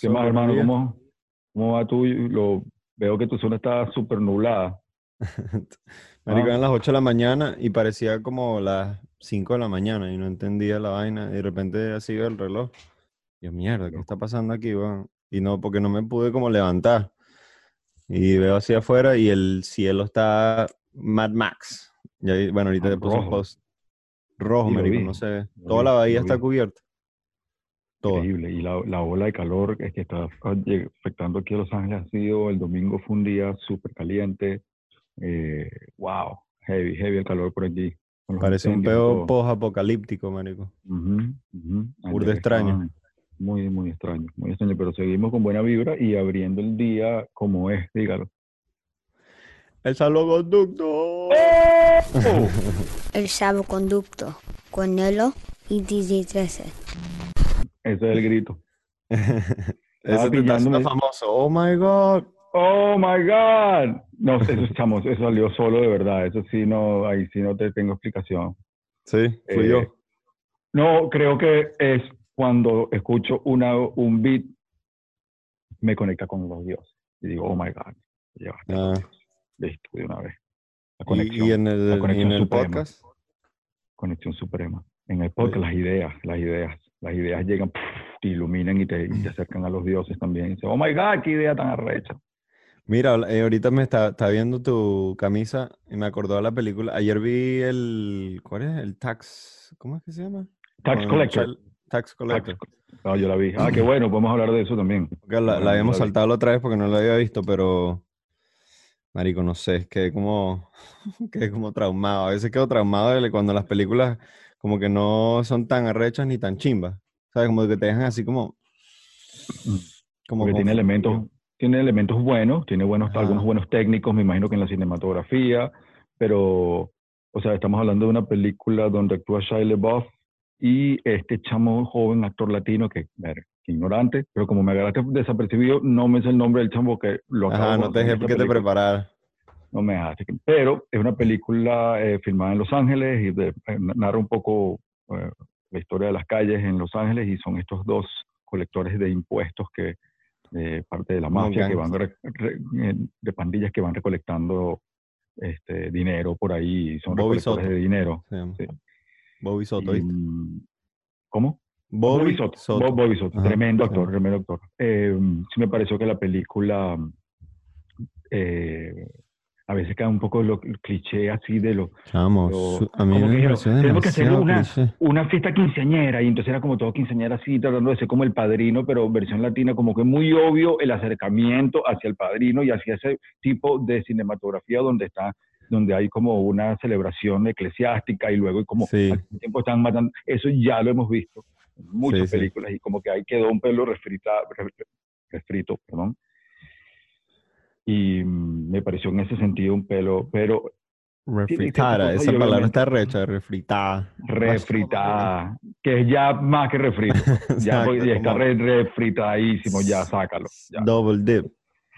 ¿Qué más, hermano? ¿Cómo, ¿Cómo va tú? Lo, veo que tu zona está súper nublada. Marico, eran las 8 de la mañana y parecía como las 5 de la mañana y no entendía la vaina. Y de repente así veo el reloj. Yo, mierda, ¿qué está pasando aquí, weón? Y no, porque no me pude como levantar. Y veo hacia afuera y el cielo está Mad Max. Y ahí, bueno, ahorita Ah, te puse un rojo. post. Rojo, marico, no sé. Toda la bahía está cubierta. Increíble. Y la, la ola de calor es que está afectando aquí a Los Ángeles ha sido, el domingo fue un día súper caliente. Eh, wow, heavy, heavy el calor por aquí. Parece un peo post-apocalíptico, marico. Burda Ayer extraño. Muy, muy extraño, muy extraño, pero seguimos con buena vibra y abriendo el día como es, dígalo. El salvoconducto. El salvoconducto con Nelo y DJ 13. Ese es el grito. Ese pillándome. famoso. Oh my God. Oh my God. No, eso, chamos, eso salió solo de verdad. Eso sí, no, ahí sí no te tengo explicación. Sí, fui Eh, yo. No, creo que es cuando escucho una, un beat, me conecta con los dioses. Y digo, oh my God, llevaste Ah. Listo, de una vez. La conexión, y en el, la conexión en el suprema. podcast. conexión suprema. En el podcast, Sí. las ideas, las ideas, las ideas llegan, te iluminan y te, y te acercan a los dioses también. Y dices, oh my God, qué idea tan arrecha. Mira, eh, ahorita me está, está viendo tu camisa y me acordó de la película. Ayer vi el. ¿Cuál es? El Tax. ¿Cómo es que se llama? Tax Collector. Tax Collector. Ah, yo la vi. Ah, qué bueno, podemos hablar de eso también. La, la habíamos la vi. saltado la otra vez porque no la había visto, pero. Marico, no sé, quedé como. Quedé como traumado. A veces quedo traumado de cuando las películas como que no son tan arrechas ni tan chimbas. ¿Sabes? Como que te dejan así como. Como Porque tiene elementos, tiene elementos buenos, tiene buenos, Ajá. algunos buenos técnicos, me imagino que en la cinematografía, pero, o sea, estamos hablando de una película donde actúa Shia LaBeouf y este chamo joven actor latino que, ver, ignorante, pero como me agarraste desapercibido, no me sé el nombre del chamo que lo acabo Ajá, no te dejé que te película. No me que- Pero es una película eh, filmada en Los Ángeles y de- eh, narra un poco eh, la historia de las calles en Los Ángeles y son estos dos colectores de impuestos que eh, parte de la mafia que van re- re- de pandillas que van recolectando este dinero por ahí y son Bobby recolectores Soto. de dinero. Sí. Bobby Soto, ¿Cómo? Bobby Soto. Soto. Bob- Bobby Soto. Ajá, Tremendo sí. actor, tremendo actor. Sí me pareció que la película eh, a veces cae un poco lo cliché así de lo Chamo, a mí me que tenemos que hacer una, una fiesta quinceañera y entonces era como todo quinceañera así, tratando de ser como el padrino, pero versión latina, como que muy obvio el acercamiento hacia el padrino y hacia ese tipo de cinematografía donde está donde hay como una celebración eclesiástica y luego como Sí. al tiempo están matando, eso ya lo hemos visto en muchas Sí, sí. películas y como que ahí quedó un pelo refrita, re- refrito, perdón. Y mm, me pareció en ese sentido un pelo, pero Refritada, esa palabra está recha, refritada. refritada, que es ya más que refrito. Ya, Exacto, ya está re- refritadísimo, ya sácalo. ya. Double dip.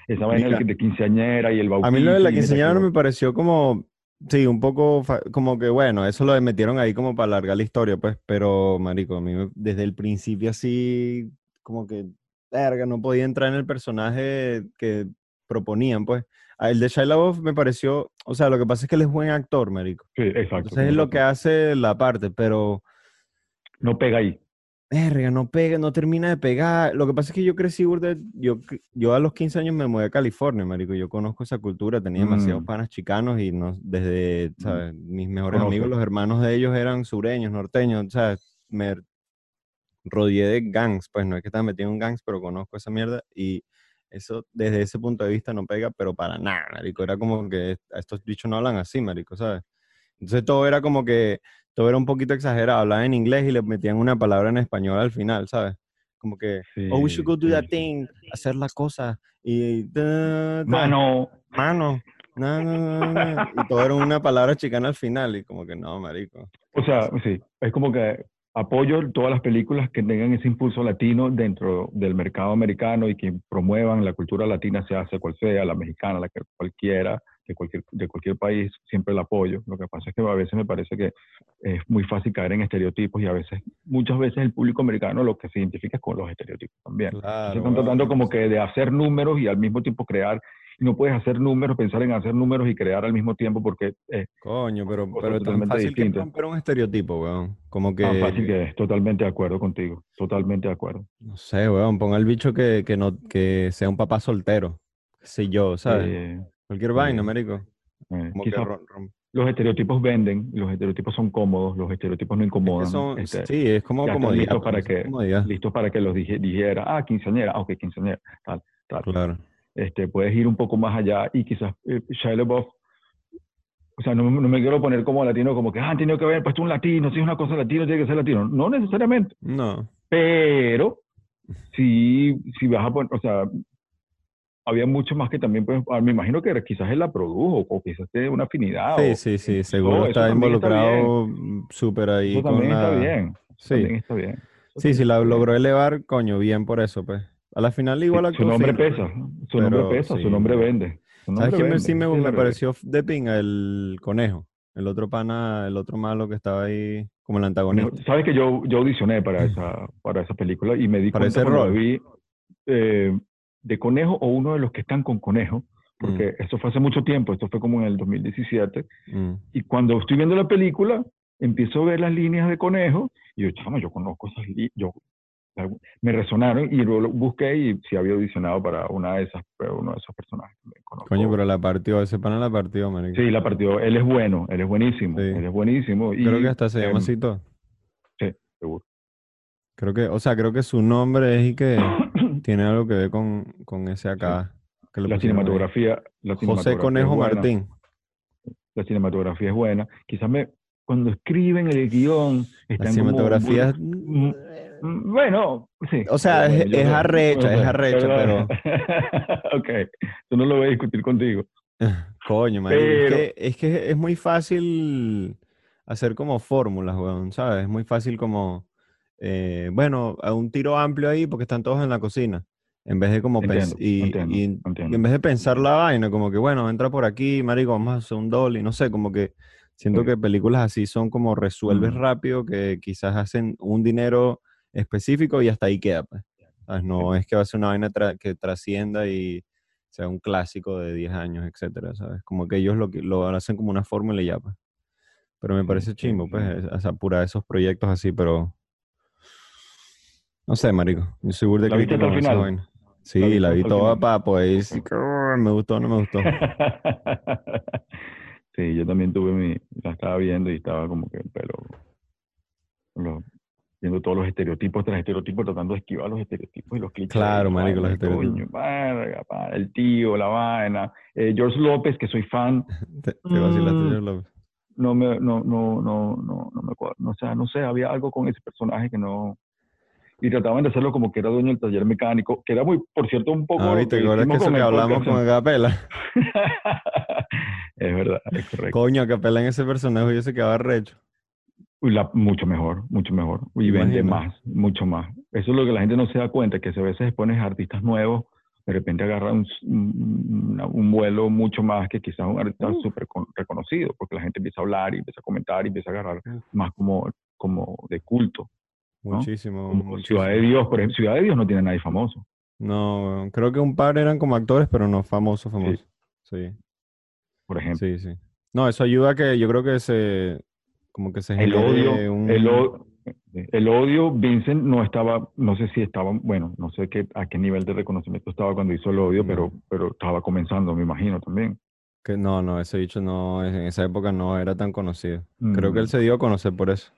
Esa vaina Mira. de de quinceañera y el bautizo. A mí lo de la quinceañera me pareció como, sí, un poco, como que bueno, eso lo metieron ahí como para alargar la historia, pues, pero, marico, a mí me- desde el principio así, como que, verga, no podía entrar en el personaje que proponían, pues. A El de Shia LaBeouf me pareció, o sea, lo que pasa es que él es buen actor, marico. Sí, exacto. Entonces es lo que hace la parte, pero, No pega ahí. verga, no pega, no termina de pegar. Lo que pasa es que yo crecí, yo, yo a los 15 años me mudé a California, marico. Yo conozco esa cultura, tenía demasiados Mm. panas chicanos y no, desde, ¿sabes? Mis mejores Conoce. amigos, los hermanos de ellos eran sureños, norteños, ¿sabes? Me rodeé de gangs, pues no es que estaba metido en gangs, pero conozco esa mierda y eso desde ese punto de vista no pega, pero para nada, marico. Era como que estos bichos no hablan así, marico, ¿sabes? Entonces todo era como que, todo era un poquito exagerado. Hablaban en inglés y le metían una palabra en español al final, ¿sabes? Como que, oh, we should go do Sí, that sí. thing, hacer la cosa. Y, da, da, Mano, mano, no, no, no, no, Y todo era una palabra chicana al final y como que no, marico. o sea, sí, es como que apoyo todas las películas que tengan ese impulso latino dentro del mercado americano y que promuevan la cultura latina, sea, sea cual sea, la mexicana, la que cualquiera, de cualquier, de cualquier país, siempre el apoyo. Lo que pasa es que a veces me parece que es muy fácil caer en estereotipos y a veces, muchas veces el público americano lo que se identifica es con los estereotipos también. Claro, Están tratando como que de hacer números y al mismo tiempo crear. No puedes hacer números, pensar en hacer números y crear al mismo tiempo porque es Coño, pero, pero es tan totalmente fácil que romper un estereotipo, weón. Como que, tan fácil que es. Totalmente de acuerdo contigo. Totalmente de acuerdo. no sé, weón, ponga el bicho que, que, no, que sea un papá soltero. Sé yo, ¿sabes? Eh, Cualquier vaina, marico. eh, rom- rom- los estereotipos venden, los estereotipos son cómodos, los estereotipos no es que incomodan. son- este, sí, es como están comodidad. listos para pues, que- listos para que los dije- dijera, ah, quinceañera, ah, ok, quinceañera, tal, tal. Claro. Este, puedes ir un poco más allá y quizás eh, Shia LaBeouf, o sea, no, no me quiero poner como latino, como que, ah, han tenido que haber puesto un latino, si es una cosa latino, tiene que ser latino. No necesariamente, No. pero sí, si vas a poner, o sea, había mucho más que también, pues, ah, me imagino que quizás él la produjo o quizás tiene una afinidad. Sí, o- sí, sí, seguro está involucrado súper ahí Eso con también está la- bien. Sí. También está bien. Sí, sí, la logró elevar, coño, bien por eso, pues. A la final igual actuó su nombre pues. pesa, su nombre pesa, sí. su nombre vende. Su ¿Sabes quién sí me, me pareció de pinga? El conejo. El otro pana, el otro malo que estaba ahí como el antagonista. Sabes que yo, yo audicioné para esa, para esa película y me di Para cuenta cuando vi eh, de conejo o uno de los que están con conejo, porque esto fue hace mucho tiempo, esto fue como en el 2017, Mm. y cuando estoy viendo la película, empiezo a ver las líneas de conejo y yo, chamo, yo conozco esas líneas, yo me resonaron y luego lo busqué y si había audicionado para una de esas, uno de esos personajes. Coño, pero la partió, ese pana la partió, marico. Sí, la partió. Él es bueno, él es buenísimo, Sí. él es buenísimo. Y, Creo que hasta se llama em, así todo. Sí, seguro. Creo que, o sea, creo que su nombre es y que tiene algo que ver con, con ese acá. que La cinematografía, la José Conejo Martín. La cinematografía es buena. Quizás me, cuando escriben el guion, La están como cinematografía es- mm, Bueno, sí. O sea, es- es sé, arrecha, yo es sé, arrecha, pero- ok, yo no lo voy a discutir contigo. Coño, marico, es que, es que es muy fácil hacer como fórmulas, weón, ¿sabes? Es muy fácil como, eh, bueno, a un tiro amplio ahí porque están todos en la cocina. En vez de como Entiendo, y, entiendo, y- entiendo. y en vez de pensar la vaina, como que bueno, entra por aquí, marico, vamos a hacer un dolly, no sé, como que siento Sí. que películas así son como resuelves Mm. rápido, que quizás hacen un dinero específico y hasta ahí queda, pues. No es que va a ser una vaina tra- que trascienda y sea un clásico de 10 años, etcétera, ¿sabes? Como que ellos lo, lo hacen como una fórmula y ya, pues. Pero me Sí, parece sí, chimbo, sí. pues, es- apurar esos proyectos así, pero... No sé, marico. Yo soy burda de ¿La viste crítico con esa vaina. Sí, la vi toda poder decir que me gustó no me gustó. sí, yo también tuve mi, la estaba viendo y estaba como que, pero, viendo todos los estereotipos tras estereotipos, tratando de esquivar los estereotipos y los clichés. Claro, marico, los estereotipos. coño, el tío, la vaina. Eh, George López, que soy fan, Te, te vacilaste, Mm. George López. no me, no, no, no, no, no me acuerdo, no, o sea, no sé, había algo con ese personaje que no, y trataban de hacerlo como que era dueño del taller mecánico, que era muy, por cierto, un poco Ah, viste, que ahora es que eso que hablamos podcast, con Acapela. es verdad, es correcto. Coño, Acapela en ese personaje yo se quedaba recho. La- mucho mejor, mucho mejor. Y vende más, mucho más. Eso es lo que la gente no se da cuenta, que a veces pones artistas nuevos, de repente agarra un, un- vuelo mucho más que quizás un artista Uh. súper con- reconocido, porque la gente empieza a hablar y empieza a comentar y empieza a agarrar Uh. más como, como de culto. ¿no? Muchísimo. Como muchísimo. Ciudad de Dios, por ejemplo, Ciudad de Dios no tiene nadie famoso. No, creo que un par eran como actores, pero no famosos, famosos. Sí, por ejemplo. sí, sí. No, eso ayuda a que yo creo que se, como que se El odio, un- el, o- el odio, Vincent no estaba, no sé si estaba, bueno, no sé qué, a qué nivel de reconocimiento estaba cuando hizo el odio, pero, pero estaba comenzando, me imagino también. que no, no, ese dicho no, en esa época no era tan conocido. Creo que él Mm, se dio a conocer por eso.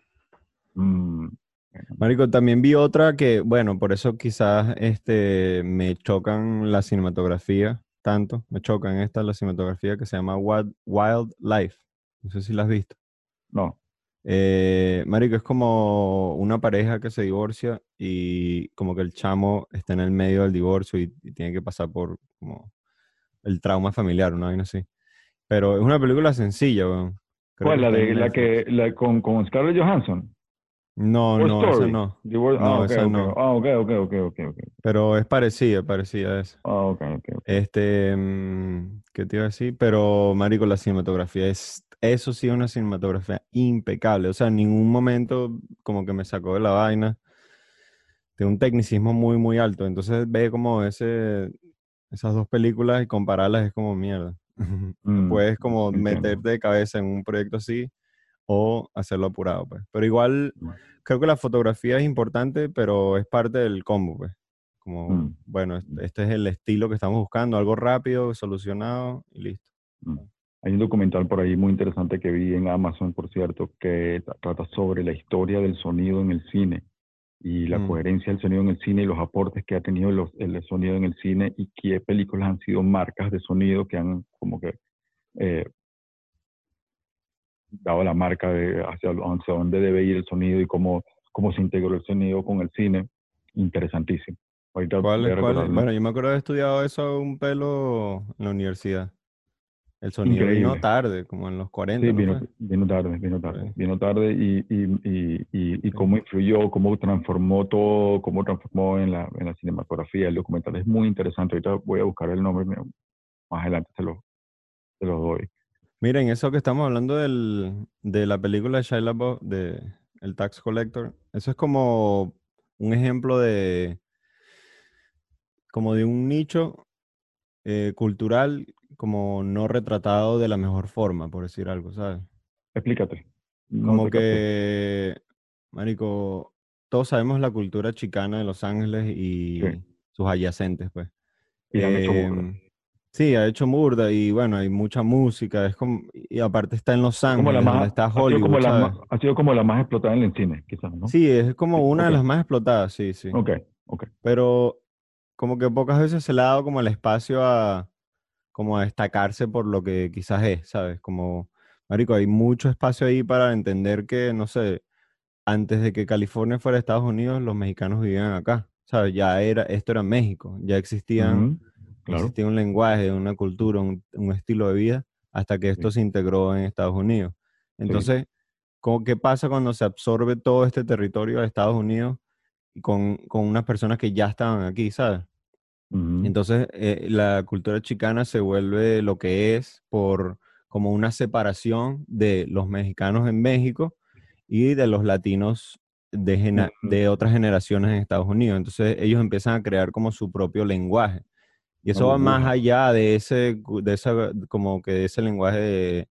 mm, Marico, también vi otra que, bueno, por eso quizás este, me chocan la cinematografía tanto, me chocan esta la cinematografía que se llama Wild, Wildlife. No sé si la has visto. no, Eh, marico, es como una pareja que se divorcia y como que el chamo está en el medio del divorcio y, y tiene que pasar por como el trauma familiar, una vaina así. Pero es una película sencilla, weón. ¿Cuál? La de la que la con, con Scarlett Johansson. No, War no, esa Story. no. The War- No, ah, ok, esa ok. no. Ah, ok, ok, ok, ok, ok. Pero es parecida, parecida a esa. Ah, ok, ok, ok. Este, mm, ¿qué te iba a decir? Pero, marico, la cinematografía es, eso sí, es una cinematografía impecable. O sea, en ningún momento como que me sacó de la vaina. De un tecnicismo muy, muy alto. Entonces ve como ese, esas dos películas y compararlas es como mierda. Mm, Puedes como entiendo. meterte de cabeza en un proyecto así o hacerlo apurado, pues. Pero igual, Mm. creo que la fotografía es importante, pero es parte del combo, pues. Como, Mm. bueno, es- este es el estilo que estamos buscando, algo rápido, solucionado y listo. Mm. Hay un documental por ahí muy interesante que vi en Amazon, por cierto, que tra- trata sobre la historia del sonido en el cine y la Mm. coherencia del sonido en el cine y los aportes que ha tenido los- el sonido en el cine y qué películas han sido marcas de sonido que han como que eh, dado la marca de hacia, hacia dónde debe ir el sonido y cómo, cómo se integró el sonido con el cine. Interesantísimo. Ahorita. Bueno, yo me acuerdo de haber estudiado eso un pelo en la universidad. El sonido vino Increíble. tarde, como en los 40, Sí, ¿no vino, vino tarde, vino tarde, Sí. vino tarde y, y, y, y, cómo influyó, cómo transformó todo, cómo transformó en la, en la cinematografía. El documental es muy interesante. Ahorita voy a buscar el nombre, más adelante se lo, se lo doy. Miren, eso que estamos hablando del, de la película de Shia LaBeouf, de El Tax Collector, eso es como un ejemplo de, como de un nicho eh, cultural como no retratado de la mejor forma, por decir algo, ¿sabes? Explícate. No Como que, marico, todos sabemos la cultura chicana de Los Ángeles y Sí. sus adyacentes, pues. Y han hecho burda. Em, Sí, ha hecho burda y bueno, hay mucha música, es como, y aparte está en Los Es como la Ángeles, donde más, está ha, sido Hollywood, como la más, ha sido como la más explotada en el cine, quizás, ¿no? Sí, es como una de ok. las más explotadas, sí, sí. Ok, ok. Pero como que pocas veces se le ha dado como el espacio a, como a destacarse por lo que quizás es, ¿sabes? Como, marico, hay mucho espacio ahí para entender que, no sé, antes de que California fuera Estados Unidos, los mexicanos vivían acá, ¿sabes? Ya era, esto era México, ya existían, Claro. existía un lenguaje, una cultura, un, un estilo de vida, hasta que esto Sí. se integró en Estados Unidos. Entonces, ¿cómo, ¿qué pasa cuando se absorbe todo este territorio de Estados Unidos con, con unas personas que ya estaban aquí, ¿sabes? Entonces, eh, la cultura chicana se vuelve lo que es por como una separación de los mexicanos en México y de los latinos de, de otras generaciones en Estados Unidos. Entonces, ellos empiezan a crear como su propio lenguaje. Y eso va más allá de ese, de esa, como que de ese lenguaje de,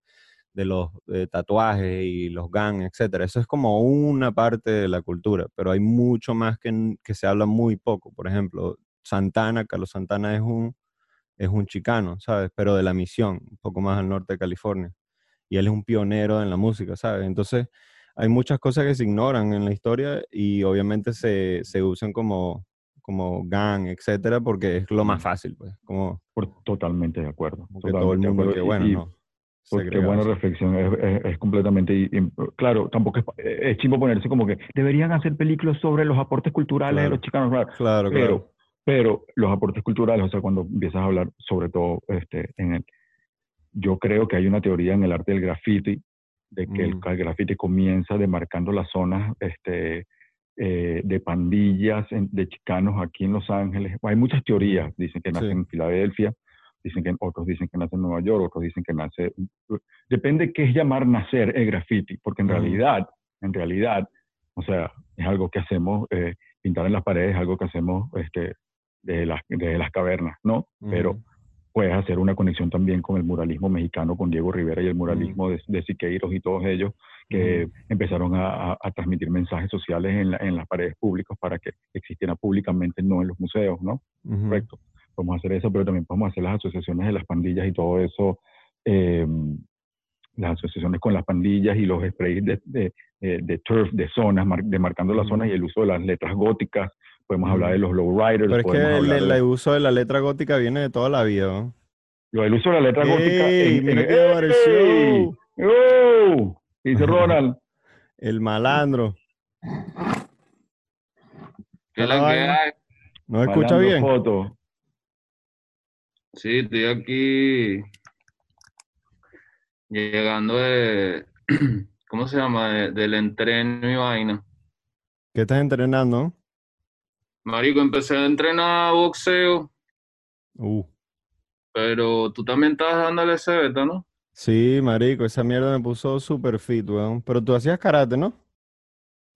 de los eh, tatuajes y los gangs, etcétera. Eso es como una parte de la cultura, pero hay mucho más que, que se habla muy poco. Por ejemplo, Santana, Carlos Santana es un, es un chicano, ¿sabes? Pero de la misión, un poco más al norte de California. Y él es un pionero en la música, ¿sabes? Entonces, hay muchas cosas que se ignoran en la historia y obviamente se, se usan como, como gang, etcétera, porque es lo más Mm. fácil, pues. Como, Por- totalmente de acuerdo. como que todo el Totalmente de mundo acuerdo. que, bueno, y, no. Pues, qué buena reflexión, es, es- es completamente, y- y, claro, tampoco es, es chimbo ponerse como que deberían hacer películas sobre los aportes culturales de Claro. los chicanos, claro, Claro, pero, claro. Pero los aportes culturales, o sea, cuando empiezas a hablar sobre todo este, en el, yo creo que hay una teoría en el arte del graffiti, de que el, Mm. el graffiti comienza demarcando las zonas este, eh, de pandillas en- de chicanos aquí en Los Ángeles. Hay muchas teorías, dicen que nacen Sí. en Filadelfia, dicen que otros dicen que nace en Nueva York, otros dicen que nace depende qué es llamar nacer el graffiti, porque en Ujú. realidad, en realidad, o sea, es algo que hacemos, eh, pintar en las paredes es algo que hacemos este, de, las, de las cavernas, ¿no? Pero Ujú. puedes hacer una conexión también con el muralismo mexicano, con Diego Rivera y el muralismo de, de Siqueiros y todos ellos, que Ujú. empezaron a, a- transmitir mensajes sociales en, la- en las paredes públicas para que existiera públicamente, no en los museos, ¿no? Correcto. Podemos hacer eso, pero también podemos hacer las asociaciones de las pandillas y todo eso, eh, las asociaciones con las pandillas y los sprays de, de, de- de turf, de zonas, mar- demarcando las zonas y el uso de las letras góticas. Podemos hablar de los lowriders, Pero es que el, hablar el de, uso de la letra gótica viene de toda la vida, ¿no? lo del uso de la letra gótica. ¡Ey! en- Mira en-. ¡Ey! ¡Oh! ¿Qué dice Ronald? El malandro. ¿Qué ¿Está es la que hay? ¿No escucha bien? Sí, estoy aquí llegando de, ¿cómo se llama? De- del entreno y vaina. ¿Qué estás entrenando? Marico, empecé a entrenar boxeo, Uh, pero tú también estás dándole ese beta, ¿no? sí, marico, esa mierda me puso super fit, weón. Pero tú hacías karate, ¿no?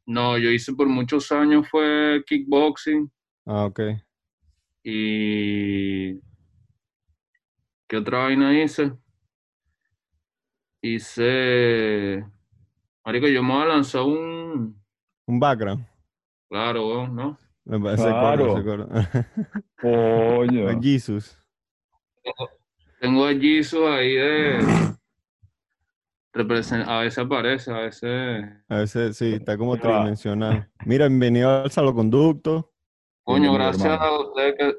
No, yo hice por muchos años fue kickboxing Ah, ok. y... ¿Qué otra vaina hice? Hice... Marico, yo me voy a lanzar un... Un background. Claro, weón, ¿no? Me parece Claro. Coño. Jesus. Tengo a Jesus ahí de... A veces aparece, a veces... A veces sí, está como tridimensional. Mira, bienvenido al salvoconducto. Coño, gracias hermano. a ustedes que...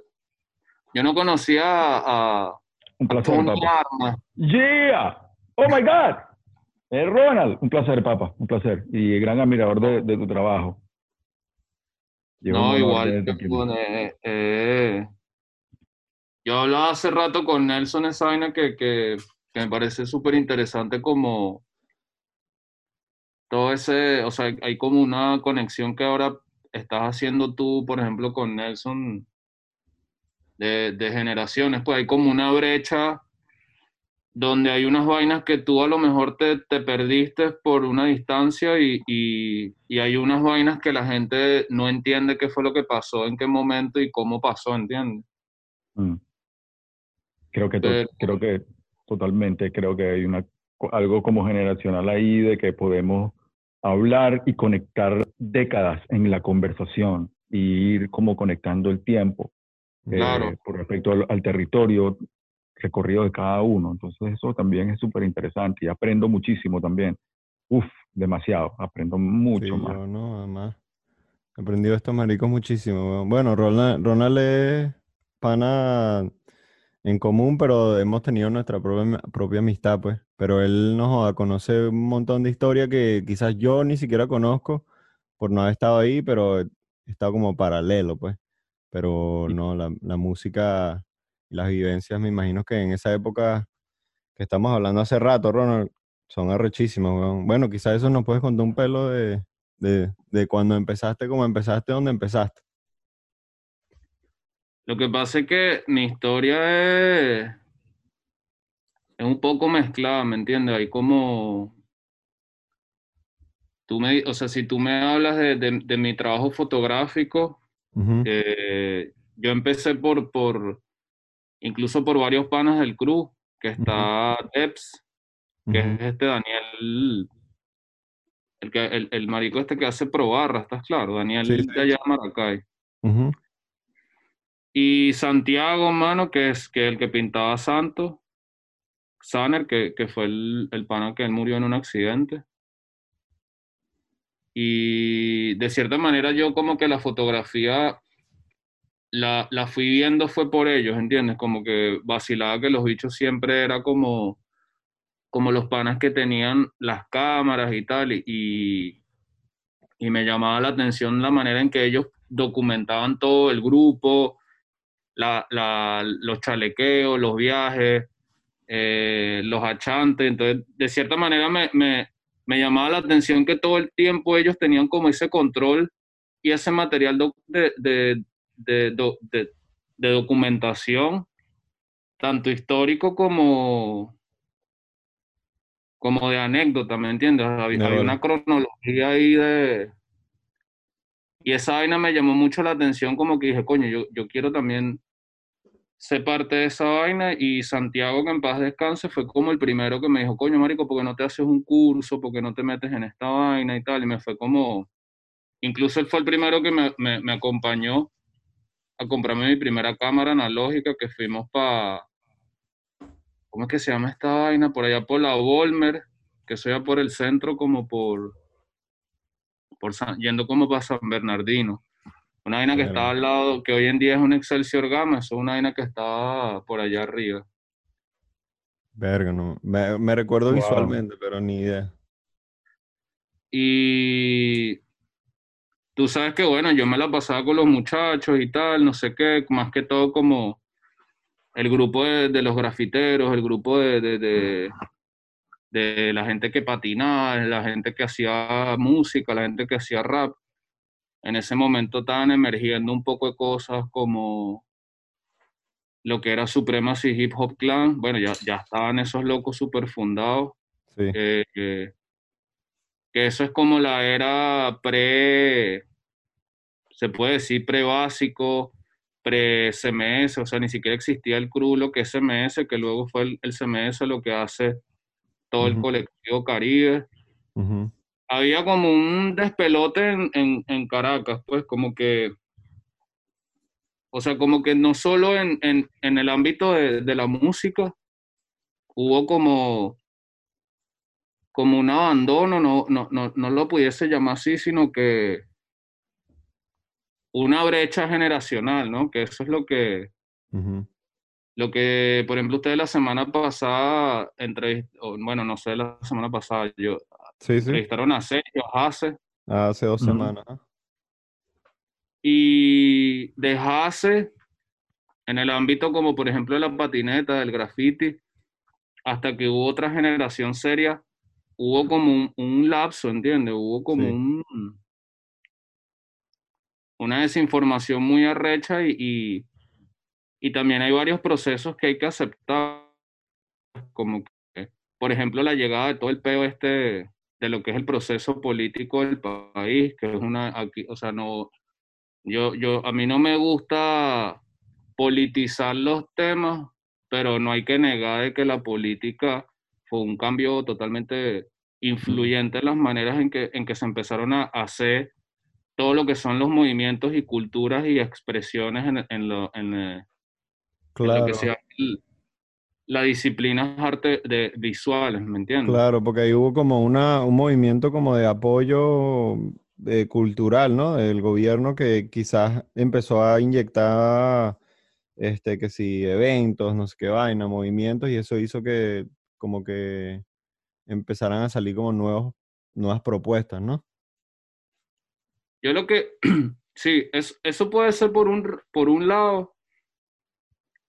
Yo no conocía a, a Un placer, Tony papá. Yeah. Oh my God. Eh, Ronald, un placer, papá, un placer. Y gran admirador de, de tu trabajo. No, igual. bueno, eh, eh, yo hablaba hace rato con Nelson esa vaina que, que, que me parece súper interesante como todo ese, o sea, hay como una conexión que ahora estás haciendo tú, por ejemplo, con Nelson de, de generaciones, pues hay como una brecha donde hay unas vainas que tú a lo mejor te, te perdiste por una distancia y, y, y hay unas vainas que la gente no entiende qué fue lo que pasó, en qué momento y cómo pasó, ¿entiendes? Mm. Creo que, Pero- creo que totalmente, creo que hay una, algo como generacional ahí de que podemos hablar y conectar décadas en la conversación y ir como conectando el tiempo eh, Claro. por respecto al, al territorio recorrido de cada uno. Entonces eso también es súper interesante y aprendo muchísimo también. Uf, demasiado, aprendo mucho Sí, más. yo no, además. He aprendido estos maricos muchísimo. Bueno, Ronald, Ronald es pana en común, pero hemos tenido nuestra propia, propia amistad, pues. Pero él nos conoce un montón de historia que quizás yo ni siquiera conozco por no haber estado ahí, pero he estado como paralelo, pues. Pero no, la, la música las vivencias, me imagino que en esa época que estamos hablando hace rato, Ronald, son arrechísimas, weón. Bueno, quizás eso nos puedes contar un pelo de, de, de cuando empezaste, como empezaste, donde empezaste. Lo que pasa es que mi historia es, es un poco mezclada, ¿me entiendes? Hay como... Tú me, o sea, si tú me hablas de, de- de mi trabajo fotográfico, eh, yo empecé por, por, incluso por varios panas del crew, que está Debs, que es este Daniel, el, que, el, el marico este que hace Probarra, ¿estás claro? Daniel Sí, de allá de Maracay. Y Santiago, mano, que es que el que pintaba a Santos, Sanner, que, que fue el, el pana que él murió en un accidente. Y de cierta manera yo como que la fotografía la, la fui viendo fue por ellos, ¿entiendes? Como que vacilaba que los bichos siempre era como, como los panas que tenían las cámaras y tal, y, y, me llamaba la atención la manera en que ellos documentaban todo el grupo, la, la- los chalequeos, los viajes, eh, los achantes. Entonces, de cierta manera me, me, me llamaba la atención que todo el tiempo ellos tenían como ese control y ese material de, de, de- de documentación, tanto histórico como, como de anécdota, ¿me entiendes? Había bola. una cronología ahí de... Y esa vaina me llamó mucho la atención, como que dije, coño, yo, yo quiero también ser parte de esa vaina y Santiago, que en paz descanse, fue como el primero que me dijo, coño, marico, ¿por qué no te haces un curso? ¿Por qué no te metes en esta vaina y tal? Y me fue como, incluso él fue el primero que me, me, me acompañó a comprarme mi primera cámara analógica, que fuimos para, ¿cómo es que se llama esta vaina? Por allá por la Volmer, que eso ya por el centro, como por, por San- yendo como para San Bernardino. Una vaina que estaba al lado, que hoy en día es un Excelsior Gamma, eso es una vaina que estaba por allá arriba. Verga, no. Me, me recuerdo Wow. visualmente, pero ni idea. Y tú sabes que, bueno, yo me la pasaba con los muchachos y tal, no sé qué, más que todo como el grupo de, de los grafiteros, el grupo de, de, de, la gente que patinaba, la gente que hacía música, la gente que hacía rap. en ese momento estaban emergiendo un poco de cosas como lo que era Supremacy Hip Hop Clan. Bueno, ya, ya estaban esos locos super fundados. Sí. que, que- que eso es como la era pre, se puede decir pre-básico, pre-CMS, o sea, ni siquiera existía el crew, lo que es CMS, que luego fue el, el CMS lo que hace todo el colectivo Caribe. Había como un despelote en, en, en Caracas, pues como que, o sea, como que no solo en, en, en el ámbito de, de la música, hubo como, como un abandono, no, no, no, no lo pudiese llamar así, sino que una brecha generacional, ¿no? Que eso es lo que, lo que, por ejemplo, ustedes la semana pasada, entrevist- o, bueno, no sé, la semana pasada, yo, Sí, sí. entrevistaron a Sergio Hace, Hace dos semanas. y de Hace, en el ámbito como por ejemplo de la patineta, del graffiti, hasta que hubo otra generación seria, hubo como un, un lapso, ¿entiendes? Hubo como Sí. un, una desinformación muy arrecha y, y, también hay varios procesos que hay que aceptar, como que, por ejemplo, la llegada de todo el peo este de lo que es el proceso político del país, que es una, aquí, o sea, no, yo, yo, a mí no me gusta politizar los temas, pero no hay que negar de que la política fue un cambio totalmente influyente en las maneras en que, en que se empezaron a hacer todo lo que son los movimientos y culturas y expresiones en, en lo, en, eh, en lo que sea la disciplina arte de visuales, ¿me entiendes? claro, porque ahí hubo como una, un movimiento como de apoyo eh, cultural, ¿no? Del gobierno que quizás empezó a inyectar, este, que sí, eventos, no sé qué vaina, movimientos, y eso hizo que como que empezaran a salir como nuevos, nuevas propuestas, ¿no? Yo lo que, sí, es, eso puede ser por un, por un lado,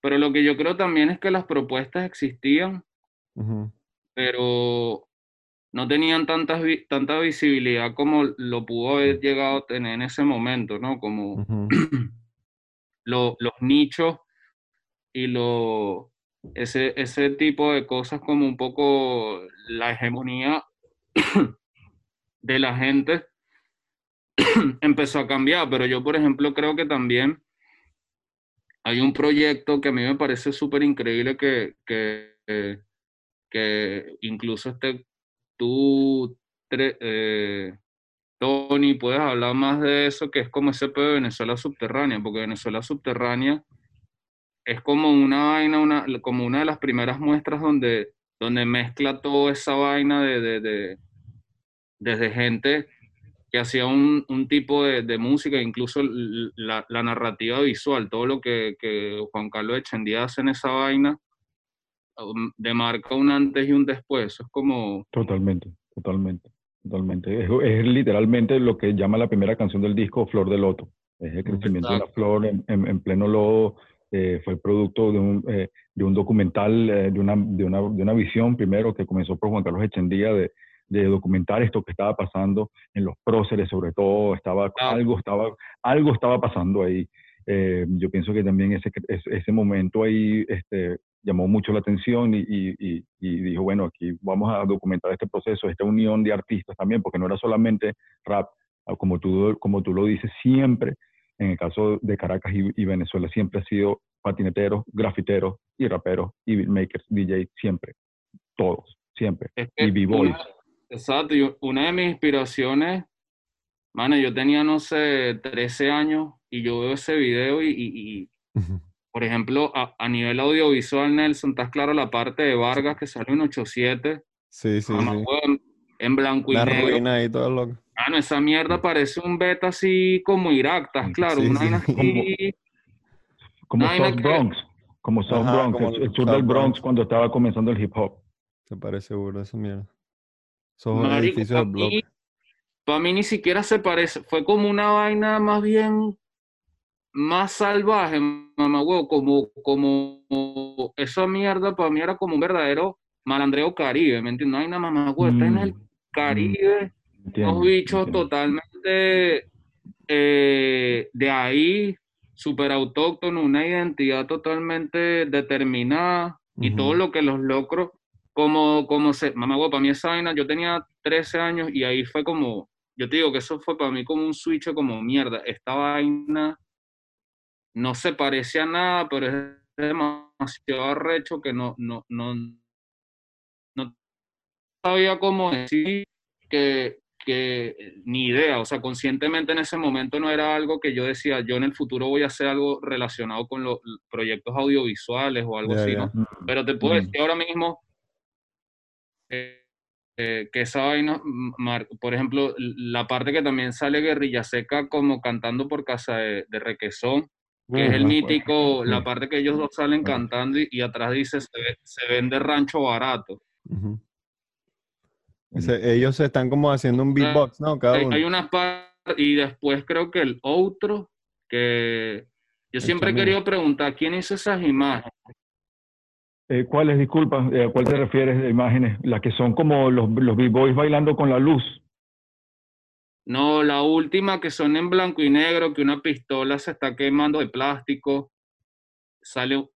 pero lo que yo creo también es que las propuestas existían, pero no tenían tantas vi- tanta visibilidad como lo pudo haber llegado a tener en ese momento, ¿no? Como lo- los nichos y lo, ese, ese tipo de cosas como un poco la hegemonía de la gente empezó a cambiar, pero yo, por ejemplo, creo que también hay un proyecto que a mí me parece súper increíble que, que, que- que incluso este, tú, eh, Tony, puedes hablar más de eso, que es como ese de Venezuela subterránea, porque Venezuela subterránea es como una vaina, una, como una de las primeras muestras donde, donde mezcla toda esa vaina de, de- desde gente que hacía un, un tipo de, de música, incluso la, la narrativa visual, todo lo que, que Juan Carlos Echendía hace en esa vaina, um, demarca un antes y un después. Eso es como, Totalmente, totalmente, totalmente. Es, es literalmente lo que llama la primera canción del disco Flor de Loto. Es el crecimiento de la flor en, en- en pleno lodo. eh, fue el producto de un, eh, de un documental, eh, de, una, de, una, de una visión primero que comenzó por Juan Carlos Echendía de, de documentar esto que estaba pasando en los próceres, sobre todo, estaba, Claro. algo, estaba, algo estaba pasando ahí. Eh, yo pienso que también ese, ese, momento ahí este, llamó mucho la atención y, y, y, dijo, bueno, aquí vamos a documentar este proceso, esta unión de artistas también, porque no era solamente rap, ah, como tú, como tú lo dices, siempre, en el caso de Caracas y, y Venezuela, siempre ha sido patineteros, grafiteros y raperos y beatmakers, DJ, siempre, todos, siempre. es que Y b-boys. una- Exacto, y una de mis inspiraciones, mano, yo tenía, no sé, 13 años y yo veo ese video y, y- y, por ejemplo, a, a nivel audiovisual, Nelson, estás claro la parte de Vargas que salió en 87, Sí, sí, mamá, sí. huevo, en blanco y negro. ruina ahí todo loco. Mano, esa mierda parece un beta así como Irak, ¿estás claro? Sí, Una sí. vaina así, Como Vaina South que- Bronx, como South Ajá, Bronx, como el, el el sur South del Bronx Bronx. cuando estaba comenzando el hip hop. ¿Te parece burda esa mierda? Esos marico, edificios para de bloque. mí, pa' mí ni siquiera se parece, fue como una vaina más bien más salvaje, mamá huevo, como, como esa mierda para mí era como un verdadero malandreo caribe, ¿me entiendes? No hay nada mamá huevo, está en el Mm, Caribe, entiendo, unos bichos entiendo. totalmente eh, de ahí, súper autóctono, una identidad totalmente determinada y todo lo que los locros, como, como se, mamá, güey, para mí esa vaina, yo tenía 13 años y ahí fue como, yo te digo que eso fue para mí como un switch, como mierda, esta vaina no se parece a nada, pero es demasiado arrecho que no, no, no, no sabía cómo decir que, que ni idea, o sea, conscientemente en ese momento no era algo que yo decía, yo en el futuro voy a hacer algo relacionado con los proyectos audiovisuales o algo Ya, así. ¿no? Pero te puedo Mm. decir ahora mismo eh, eh, que esa vaina, mm, por ejemplo, la parte que también sale Guerrilla Seca como cantando por casa de, de Requesón, que es el Ajá. mítico, la parte que ellos dos salen cantando y, y atrás dice, se, ve- se vende rancho barato. Ujú. Ese- ellos se están como haciendo un beatbox, ¿no? Cada Hay, uno. hay unas partes, y después creo que el otro, que yo El siempre he querido preguntar, ¿quién hizo esas imágenes? Eh, ¿Cuáles, disculpa, eh, a cuál te refieres de imágenes? Las que son como los, los b-boys bailando con la luz. No, la última que son en blanco y negro, que una pistola se está quemando de plástico, sale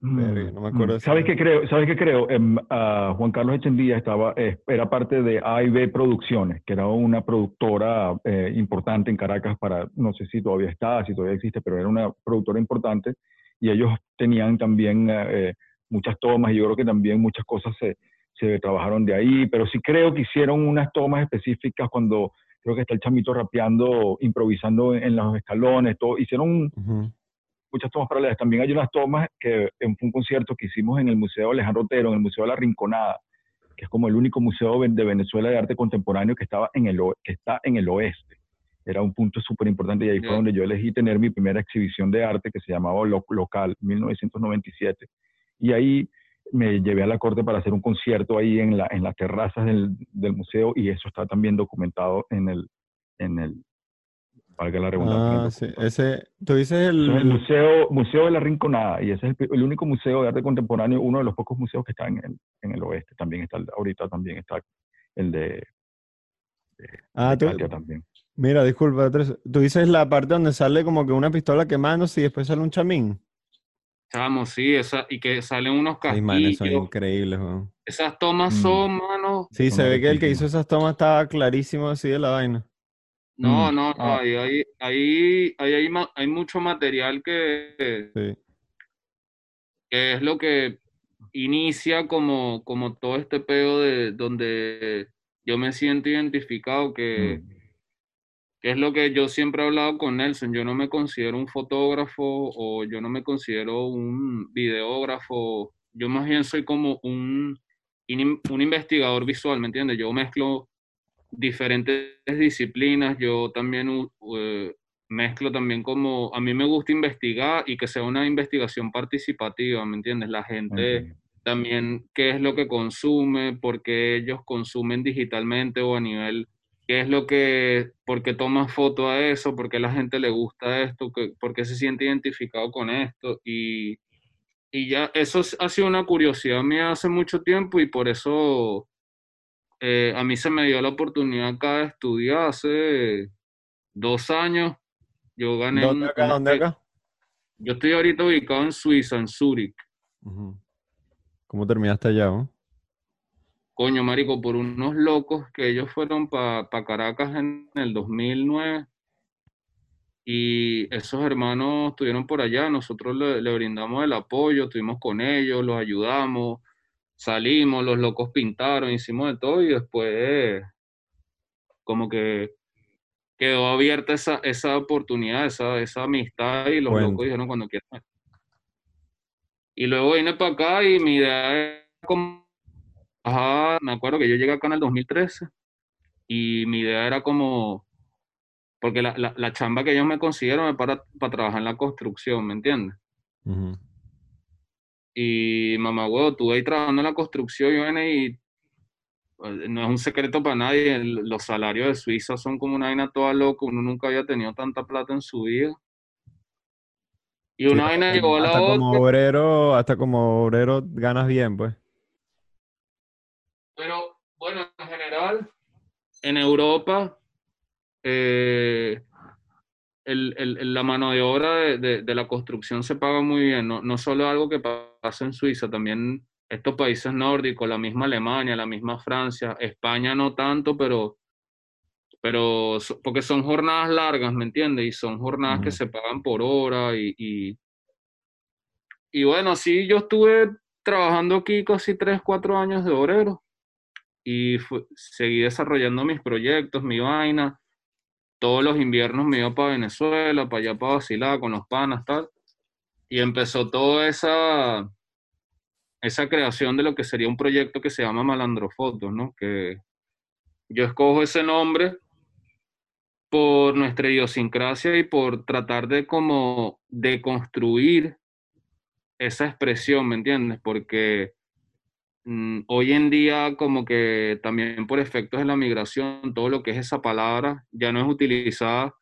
Verga, no me acuerdo de esa ¿Sabes qué creo? ¿Sabes qué creo? Em, ah, Juan Carlos Echendía estaba, eh, era parte de A y B Producciones, que era una productora eh, importante en Caracas para, no sé si todavía está, si todavía existe, pero era una productora importante y ellos tenían también eh, muchas tomas y yo creo que también muchas cosas se, se trabajaron de ahí, pero sí creo que hicieron unas tomas específicas cuando creo que está el chamito rapeando, improvisando en, en los escalones, todo, hicieron muchas tomas paralelas. También hay unas tomas que en un concierto que hicimos en el Museo Alejandro Otero, en el Museo de la Rinconada, que es como el único museo de Venezuela de arte contemporáneo que, estaba en el, o- que está en el oeste. Era un punto súper importante y ahí fue donde yo elegí tener mi primera exhibición de arte que se llamaba Lo- Local, 1997. Y ahí me llevé a la corte para hacer un concierto ahí en, la, en las terrazas del, del museo y eso está también documentado en el, en el, valga la redundancia. Ah, sí. Ese, tú dices el el... museo, museo de la Rinconada y ese es el, el único museo de arte contemporáneo, uno de los pocos museos que está en el, en el oeste. También está, el- ahorita también está el de, Ah, de tú, Katia también. mira, disculpa, tú dices la parte donde sale como que una pistola quemándose y después sale un chamín. Chamo, sí, esa, y que salen unos Las imágenes son castillos. increíbles, weón. Esas tomas Mm. son, mano. Sí, se ve que el que hizo esas tomas estaba clarísimo así de la vaina. No, Mm. no, no, Ah. ahí, ahí, ahí, ahí hay, mucho material que, Sí. que es lo que inicia como, como todo este pedo de donde yo me siento identificado, que, Mm. Que es lo que yo siempre he hablado con Nelson. Yo no me considero un fotógrafo o yo no me considero un videógrafo. Yo más bien soy como un, un investigador visual, ¿me entiendes? Yo mezclo diferentes disciplinas. Yo también eh, mezclo también como, a mí me gusta investigar y que sea una investigación participativa, ¿me entiendes? La gente también qué es lo que consume, por qué ellos consumen digitalmente o a nivel, qué es lo que, por qué toman foto a eso, por qué la gente le gusta esto, por qué se siente identificado con esto. Y, y ya, eso es- ha sido una curiosidad mía hace mucho tiempo y por eso eh, a mí se me dio la oportunidad acá de estudiar hace dos años. Yo gané ¿Dónde acá? un- ¿Dónde acá? Yo estoy ahorita ubicado en Suiza, en Zúrich. Ujú. ¿Cómo terminaste allá, no? Coño, marico, por unos locos que ellos fueron para Caracas en el 2009 y esos hermanos estuvieron por allá, nosotros le, le brindamos el apoyo, estuvimos con ellos, los ayudamos, salimos, los locos pintaron, hicimos de todo y después como que quedó abierta esa, esa oportunidad, esa, esa amistad y los Bueno. locos dijeron cuando quieran. Y luego vine para acá y mi idea era como, ajá, me acuerdo que yo llegué acá en el 2013 y mi idea era como, porque la, la, la chamba que ellos me consiguieron es para, para trabajar en la construcción, ¿me entiendes? Y mamá, huevo, tú ahí trabajando en la construcción y bueno, y eh, no es un secreto para nadie, los salarios de Suiza son como una vaina toda loca, uno nunca había tenido tanta plata en su vida. Y una Sí, vaina llegó a la hasta como otra, obrero, hasta como obrero ganas bien, pues. pero en Europa, eh, el, el, la mano de obra de, de, de, la construcción se paga muy bien, no, no solo algo que pasa en Suiza, también estos países nórdicos, la misma Alemania, la misma Francia, España no tanto, pero, pero porque son jornadas largas, ¿me entiendes? Y son jornadas que se pagan por hora y, y, y, bueno, sí, yo estuve trabajando aquí casi tres, cuatro años de obrero y seguí desarrollando mis proyectos, mi vaina. Todos los inviernos me iba para Venezuela, para allá para vacilar con los panas, tal. Y empezó toda esa esa creación de lo que sería un proyecto que se llama Malandrofotos, ¿no? Que yo escojo ese nombre por nuestra idiosincrasia y por tratar de como deconstruir esa expresión, ¿me entiendes? Porque hoy en día como que también por efectos de la migración, todo lo que es esa palabra ya no es utilizada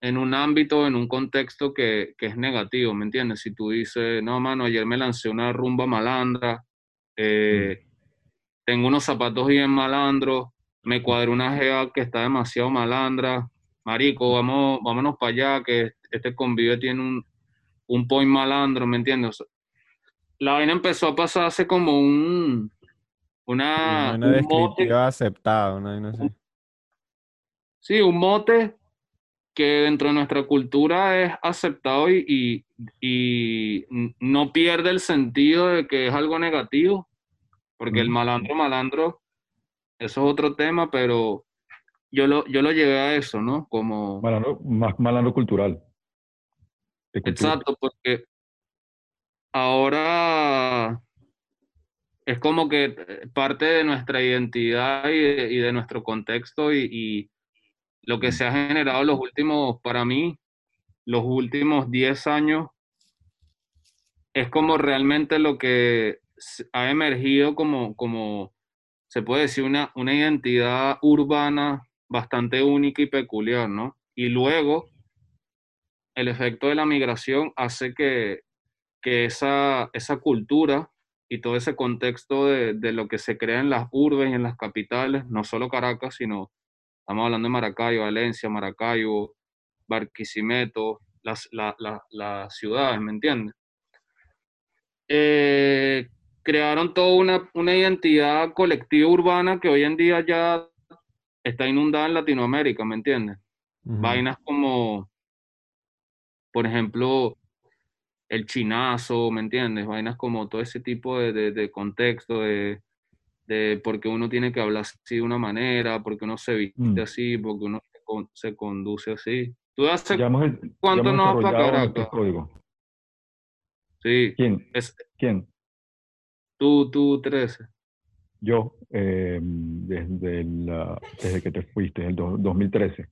en un ámbito, en un contexto que, que, es negativo, ¿me entiendes? Si tú dices, no, mano, ayer me lancé una rumba malandra, eh, mm. tengo unos zapatos bien malandros, me cuadré una gea que está demasiado malandra, marico, vamos, vámonos para allá, que este convive tiene un, un point malandro, ¿me entiendes? La vaina empezó a pasar hace como un... Una, una un mote, aceptada, una vaina así. Sí, un mote que dentro de nuestra cultura es aceptado y, y, no pierde el sentido de que es algo negativo, porque el malandro, malandro, eso es otro tema, pero yo lo, yo lo llevé a eso, ¿no? Como... Malandro, más malandro cultural. Exacto, porque ahora es como que parte de nuestra identidad y de, y nuestro contexto y lo que se ha generado los últimos, para mí, los últimos 10 años, es como realmente lo que ha emergido como, como se puede decir, una, una identidad urbana bastante única y peculiar, ¿no? Y luego, el efecto de la migración hace que, que esa, esa cultura y todo ese contexto de, de, lo que se crea en las urbes y en las capitales, no solo Caracas, sino Estamos hablando de Maracaibo, Valencia, Maracaibo, Barquisimeto, las, las ciudades, ¿me entiendes? Eh, crearon toda una, una, identidad colectiva urbana que hoy en día ya está inundada en Latinoamérica, ¿me entiendes? Vainas como, por ejemplo, el chinazo, ¿me entiendes? Vainas como todo ese tipo de, de, de contexto, de, de por qué uno tiene que hablar así de una manera, porque uno se viste mm. así, porque uno se, conduce así. ¿Tú hace cuánto no vas para Caracas? Sí. ¿Quién? Es, ¿Quién? Tú, tú, 13. Yo, eh, desde, la, desde que te fuiste, el 2013.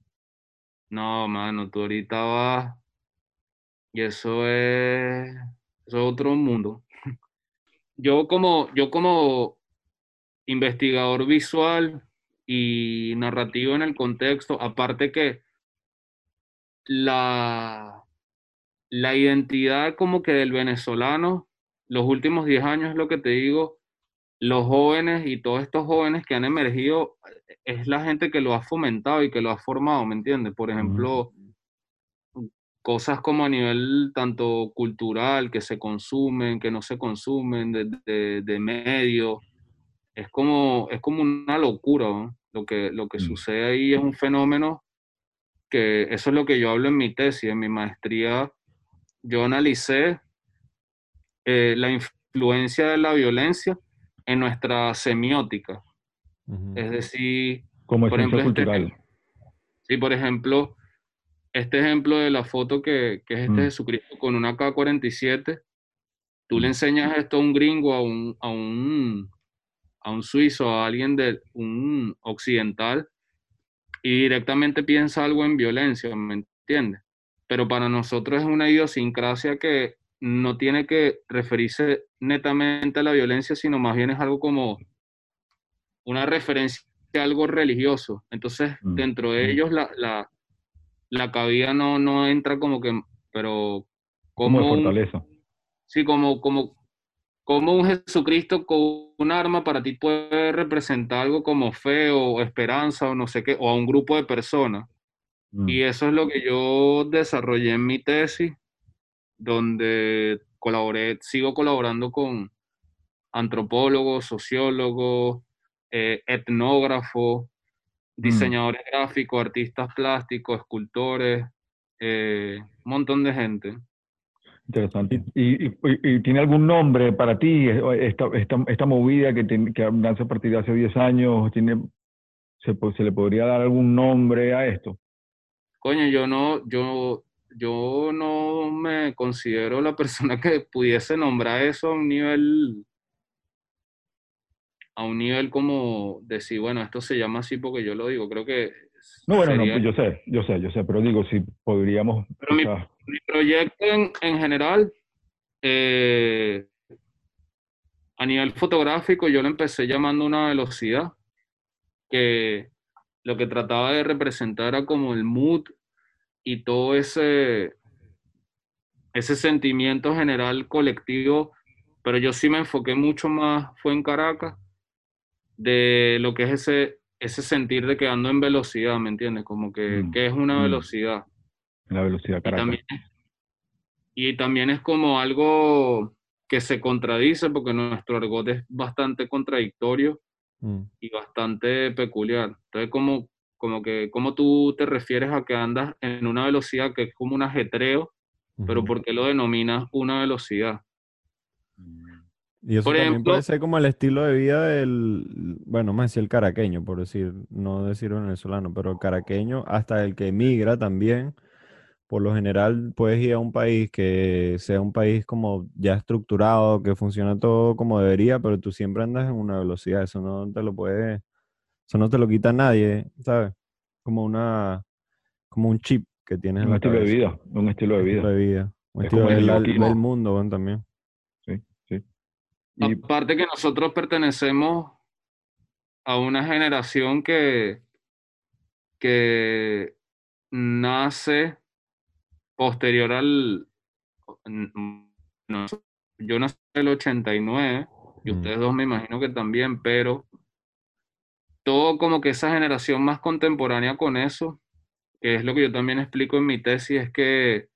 No, mano, tú ahorita vas y eso es, eso es otro mundo. Yo como, yo como investigador visual y narrativo en el contexto, aparte que la, la identidad como que del venezolano, los últimos 10 años es lo que te digo, los jóvenes y todos estos jóvenes que han emergido, es la gente que lo ha fomentado y que lo ha formado, ¿me entiendes? Por ejemplo, cosas como a nivel tanto cultural, que se consumen, que no se consumen, de, de, de medios, es como, es como una locura, Lo que, lo que mm. sucede ahí es un fenómeno que eso es lo que yo hablo en mi tesis, en mi maestría. Yo analicé eh, la influencia de la violencia en nuestra semiótica. Es decir, como por ejemplo, este sí, por ejemplo, este ejemplo de la foto que, que es este mm. Jesucristo con una K-47, tú le mm. enseñas esto a un gringo, a un, a un, a un suizo, a alguien de un occidental, y directamente piensa algo en violencia, ¿me entiendes? Pero para nosotros es una idiosincrasia que no tiene que referirse netamente a la violencia, sino más bien es algo como una referencia a algo religioso. Entonces, mm, dentro de mm. ellos la, la, la, cabida no, no entra como que, pero como... Como fortaleza. Sí, como, como cómo un Jesucristo con un arma para ti puede representar algo como fe o esperanza o no sé qué, o a un grupo de personas. Mm. Y eso es lo que yo desarrollé en mi tesis, donde colaboré, sigo colaborando con antropólogos, sociólogos, eh, etnógrafos, diseñadores gráficos, artistas plásticos, escultores, eh, un montón de gente. Interesante. ¿Y, y- y tiene algún nombre para ti esta, esta, esta movida que, ten- que nace a partir de hace 10 años? ¿Tiene, ¿Se le podría dar algún nombre a esto? Coño, yo no, yo, yo no me considero la persona que pudiese nombrar eso a un nivel, a un nivel como decir, bueno, esto se llama así porque yo lo digo. Creo que No, bueno, no, sería- pues yo sé, yo sé, yo sé, pero digo, si podríamos... Pero mi- proyecto en, en general, eh, a nivel fotográfico, yo lo empecé llamando una velocidad, que lo que trataba de representar era como el mood y todo ese, ese sentimiento general colectivo, pero yo sí me enfoqué mucho más, fue en Caracas, de lo que es ese, ese sentir de que ando en velocidad, ¿me entiendes? Como que, Mm, que es una mm. velocidad. la velocidad Y también, y también es como algo que se contradice porque nuestro argot es bastante contradictorio Mm. y bastante peculiar. Entonces, como, como que, ¿cómo tú te refieres a que andas en una velocidad que es como un ajetreo, pero. ¿por qué lo denominas una velocidad? Y eso Por también ejemplo- puede ser como el estilo de vida del, bueno, más decir el caraqueño, por decir, no decir venezolano, pero el caraqueño, hasta el que emigra también, por lo general puedes ir a un país que sea un país como ya estructurado, que funciona todo como debería, pero tú siempre andas en una velocidad, eso no te lo puede, eso no te lo quita nadie, ¿sabes? Como una, como un chip que tienes en la estilo de cabeza. vida, un estilo de Un estilo vida. de vida. Un Es estilo como de el ver, la- yoguismo. ver el mundo, bueno, también. Y Aparte que nosotros pertenecemos a una generación que, que nace posterior al... no, yo nací en el 89 y Mm. ustedes dos me imagino que también, pero todo como que esa generación más contemporánea con eso, que es lo que yo también explico en mi tesis, es que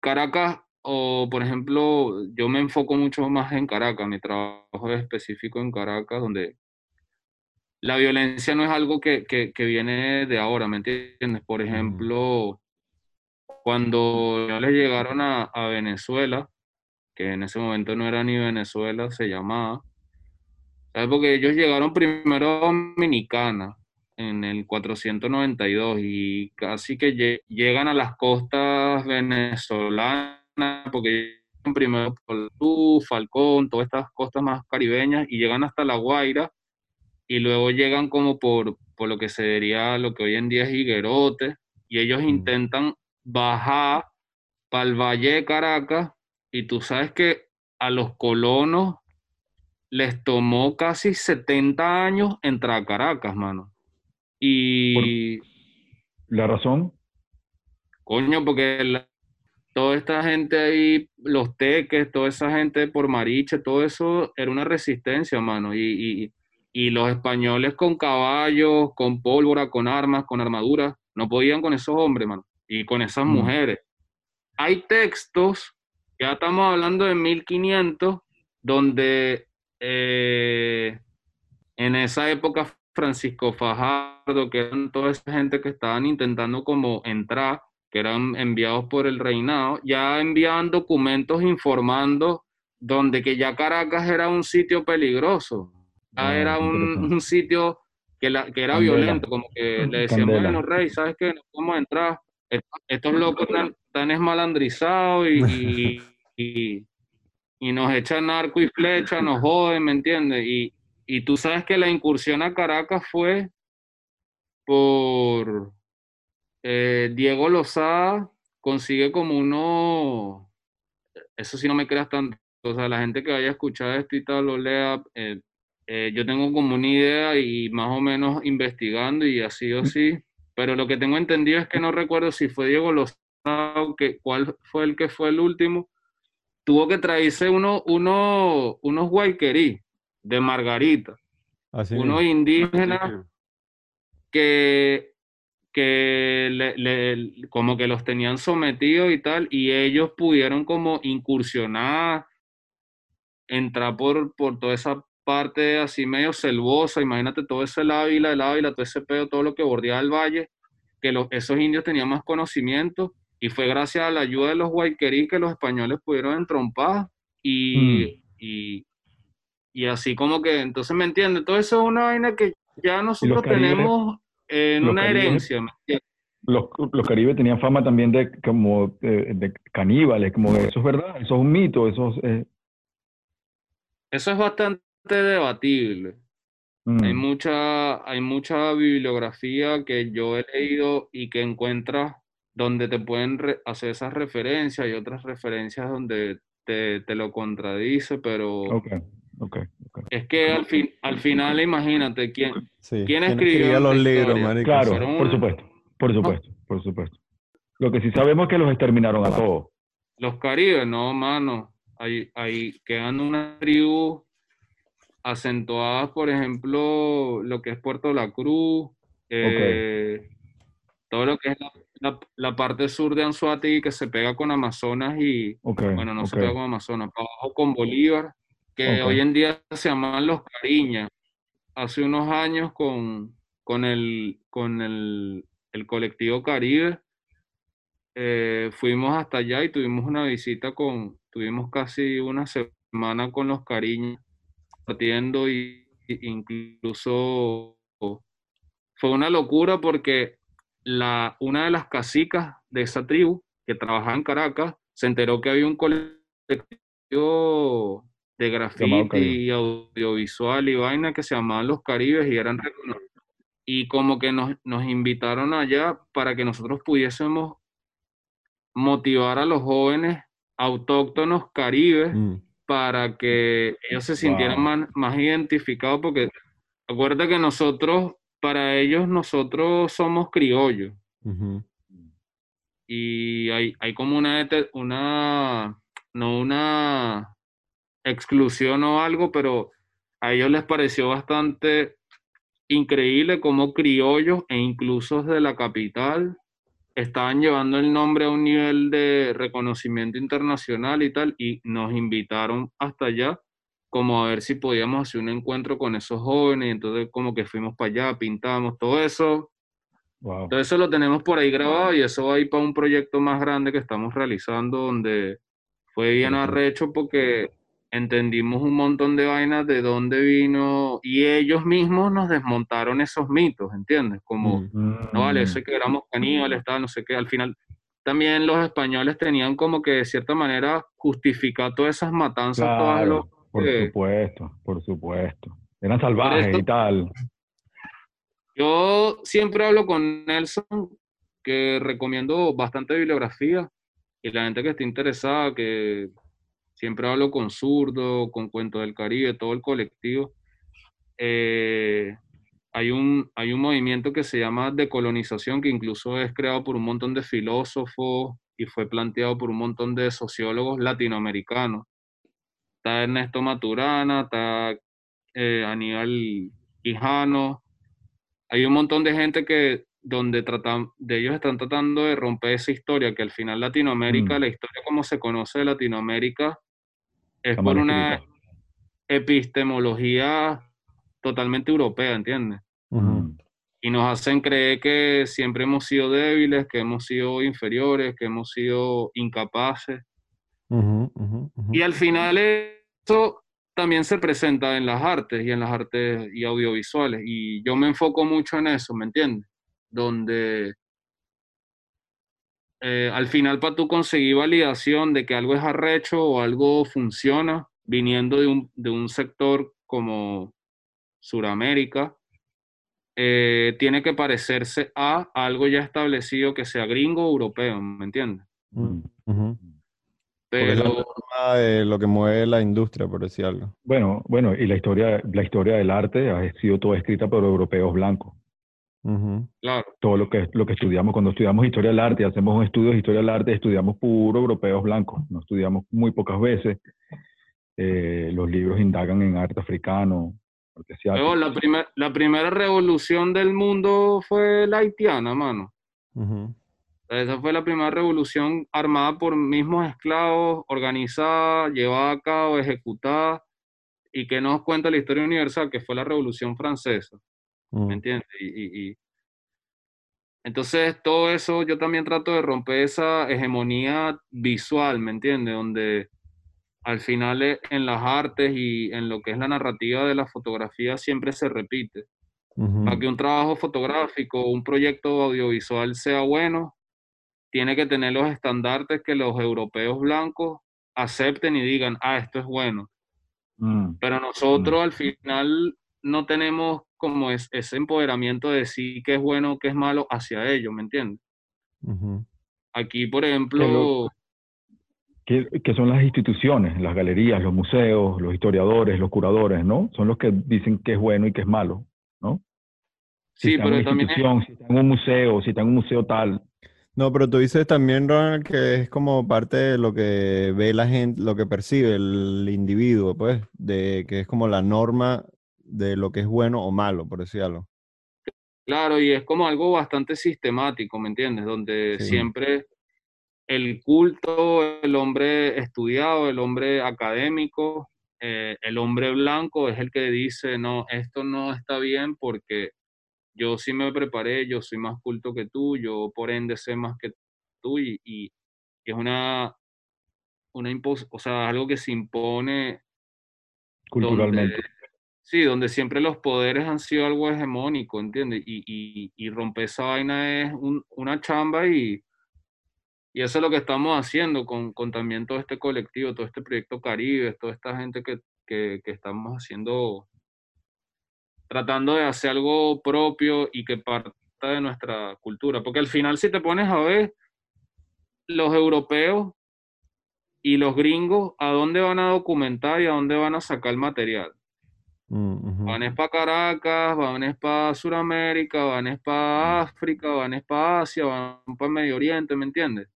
Caracas, o por ejemplo, yo me enfoco mucho más en Caracas, mi trabajo es específico en Caracas, donde la violencia no es algo que, que, que viene de ahora, ¿me entiendes? Por ejemplo, cuando ya les llegaron a, a Venezuela, que en ese momento no era ni Venezuela, se llamaba, ¿sabes? Porque ellos llegaron primero a Dominicana en el 492 y casi que lle- llegan a las costas venezolanas, porque llegan primero por Tú, Falcón, todas estas costas más caribeñas y llegan hasta La Guaira y luego llegan como por, por lo que sería lo que hoy en día es Higuerote y ellos Mm. intentan bajar para el Valle de Caracas y tú sabes que a los colonos les tomó casi 70 años entrar a Caracas, mano. Y, la razón, coño, porque la- toda esta gente ahí, los teques, toda esa gente por Mariche, todo eso era una resistencia, mano. Y, y- y los españoles con caballos, con pólvora, con armas, con armaduras, no podían con esos hombres, mano. Y con esas Mm. mujeres. Hay textos, ya estamos hablando de 1500, donde eh, en esa época Francisco Fajardo, que eran toda esa gente que estaban intentando como entrar, que eran enviados por el reinado, ya enviaban documentos informando donde que ya Caracas era un sitio peligroso, ya Ah, era un, sitio que, la, que era Candela. violento, como que le decían, Candela. bueno, rey, ¿sabes qué? No podemos entrar, Est- estos locos están, están esmalandrizados y, y, y- y nos echan narco y flecha, nos joden, ¿me entiendes? Y, y tú sabes que la incursión a Caracas fue por eh, Diego Lozada, consigue como uno, eso sí no me creas tanto, o sea, la gente que vaya a escuchar esto y tal, lo lea, eh, eh, yo tengo como una idea y más o menos investigando y así o sí, pero lo que tengo entendido es que no recuerdo si fue Diego Lozada o que, cuál fue el que fue el último, tuvo que traerse uno, uno, unos guayquerí de Margarita, Así unos mismo. indígenas que, que le- le- como que los tenían sometidos y tal, y ellos pudieron como incursionar, entrar por, por toda esa parte así medio selvosa, imagínate todo ese Ávila, el Ávila, todo ese pedo, todo lo que bordeaba el valle, que los, esos indios tenían más conocimiento, y fue gracias a la ayuda de los guayquerí que los españoles pudieron entrompar, y, y, y así como que, entonces me entiendes, todo eso es una vaina que ya nosotros tenemos en los una caribes- herencia. Los, los caribes tenían fama también de como de caníbales, como eso es verdad, eso es un mito, eso es... eh, Eso es bastante debatible. mm, Hay mucha, hay mucha bibliografía que yo he leído y que encuentras donde te pueden hacer esas referencias y otras referencias donde te, te lo contradice, pero ok, ok. es que al fin, al final imagínate quién, Sí. ¿Quién escribió escribía los libros, marico? Claro, por supuesto, por supuesto, por supuesto. Lo que sí sabemos es que los exterminaron a todos. los caribes, no, mano, ahí, ahí quedan una tribu acentuadas, por ejemplo, lo que es Puerto La Cruz, eh, todo lo que es la, la- la parte sur de Anzuategui que se pega con Amazonas y, bueno, no se pega con Amazonas, para abajo con Bolívar, que hoy en día se llaman los Cariñas. Hace unos años con, con el, con el, el colectivo Caribe, eh, fuimos hasta allá y tuvimos una visita con, tuvimos casi una semana con los Cariñas, partiendo y incluso fue una locura porque la, una de las casicas de esa tribu que trabajaba en Caracas se enteró que había un colectivo de graffiti y audiovisual y vaina que se llamaban Los Caribes y eran y como que nos, nos invitaron allá para que nosotros pudiésemos motivar a los jóvenes autóctonos caribes Mm, para que ellos se sintieran Wow. más, más identificados, porque acuérdate que nosotros, para ellos, nosotros somos criollos. Y hay, hay como una, una, no una exclusión o algo, pero a ellos les pareció bastante increíble como criollos e incluso de la capital estaban llevando el nombre a un nivel de reconocimiento internacional y tal, y nos invitaron hasta allá como a ver si podíamos hacer un encuentro con esos jóvenes, entonces como que fuimos para allá, pintamos todo eso, Wow. todo eso lo tenemos por ahí grabado y eso va a ir para un proyecto más grande que estamos realizando donde fue bien arrecho porque entendimos un montón de vainas de dónde vino y ellos mismos nos desmontaron esos mitos, ¿entiendes? Como, Mm. no vale, eso es que éramos caníbales, tal, no sé qué, al final también los españoles tenían como que de cierta manera justificar todas esas matanzas, todas locas por que- supuesto, por supuesto. Eran salvajes esto- y tal. Yo siempre hablo con Nelson, que recomiendo bastante bibliografía, y la gente que esté interesada, que siempre hablo con Zurdo, con Cuento del Caribe, todo el colectivo. Eh, hay, un, hay un movimiento que se llama decolonización, que incluso es creado por un montón de filósofos y fue planteado por un montón de sociólogos latinoamericanos. Está Ernesto Maturana, está eh, Aníbal Quijano, hay un montón de gente que donde tratan, de ellos están tratando de romper esa historia, que al final Latinoamérica, Mm. la historia como se conoce de Latinoamérica, es por una epistemología totalmente europea, ¿entiendes? Y nos hacen creer que siempre hemos sido débiles, que hemos sido inferiores, que hemos sido incapaces. Y al final eso también se presenta en las artes y en las artes y audiovisuales. Y yo me enfoco mucho en eso, ¿me entiendes? Donde eh, al final para tú conseguir validación de que algo es arrecho o algo funciona, viniendo de un, de un sector como Suramérica, eh, tiene que parecerse a algo ya establecido que sea gringo o europeo, ¿me entiendes? Porque Pero... esa es la forma de lo que mueve la industria, por decir algo. Bueno, bueno, y la historia, la historia del arte ha sido toda escrita por europeos blancos. Claro, Todo lo que, lo que estudiamos, cuando estudiamos historia del arte, hacemos un estudio de historia del arte, estudiamos puro europeos blancos. No estudiamos muy pocas veces. Eh, los libros indagan en arte africano. Luego, la, primer- la primera revolución del mundo fue la haitiana, mano. Esa fue la primera revolución armada por mismos esclavos, organizada, llevada a cabo, ejecutada, y que nos cuenta la historia universal, que fue la Revolución Francesa, ¿me Mm. entiendes? Y, y- y- Entonces, todo eso yo también trato de romper esa hegemonía visual, ¿me entiendes? Donde al final eh, en las artes y en lo que es la narrativa de la fotografía siempre se repite. Ujú. Para que un trabajo fotográfico, un proyecto audiovisual sea bueno, tiene que tener los estandartes que los europeos blancos acepten y digan, ah, esto es bueno. Mm, Pero nosotros al final no tenemos como es- ese empoderamiento de decir qué es bueno o qué es malo hacia ellos, ¿me entiendes? Aquí, por ejemplo, que, que son las instituciones, las galerías, los museos, los historiadores, los curadores, ¿no? Son los que dicen qué es bueno y qué es malo, ¿no? Si sí, está pero una también es- institución, si está en un museo, si está en un museo tal. No, pero tú dices también, Ronald, que es como parte de lo que ve la gente, lo que percibe el individuo, pues, de que es como la norma de lo que es bueno o malo, por decirlo. Claro, y es como algo bastante sistemático, ¿me entiendes? Donde Sí. siempre el culto, el hombre estudiado, el hombre académico, eh, el hombre blanco es el que dice, no, esto no está bien porque yo sí me preparé, yo soy más culto que tú, yo por ende sé más que tú y, y es una, una impos- o sea, algo que se impone Culturalmente. donde, sí, donde siempre los poderes han sido algo hegemónico, ¿entiendes? Y, y, y romper esa vaina es un- una chamba y, y eso es lo que estamos haciendo con, con también todo este colectivo, todo este proyecto Caribe, toda esta gente que, que, que estamos haciendo, tratando de hacer algo propio y que parta de nuestra cultura. Porque al final, si te pones a ver, los europeos y los gringos, ¿a dónde van a documentar y a dónde van a sacar material? Mm. Van es para Caracas, van para Sudamérica, van para África, van para Asia, van para Medio Oriente, ¿me entiendes?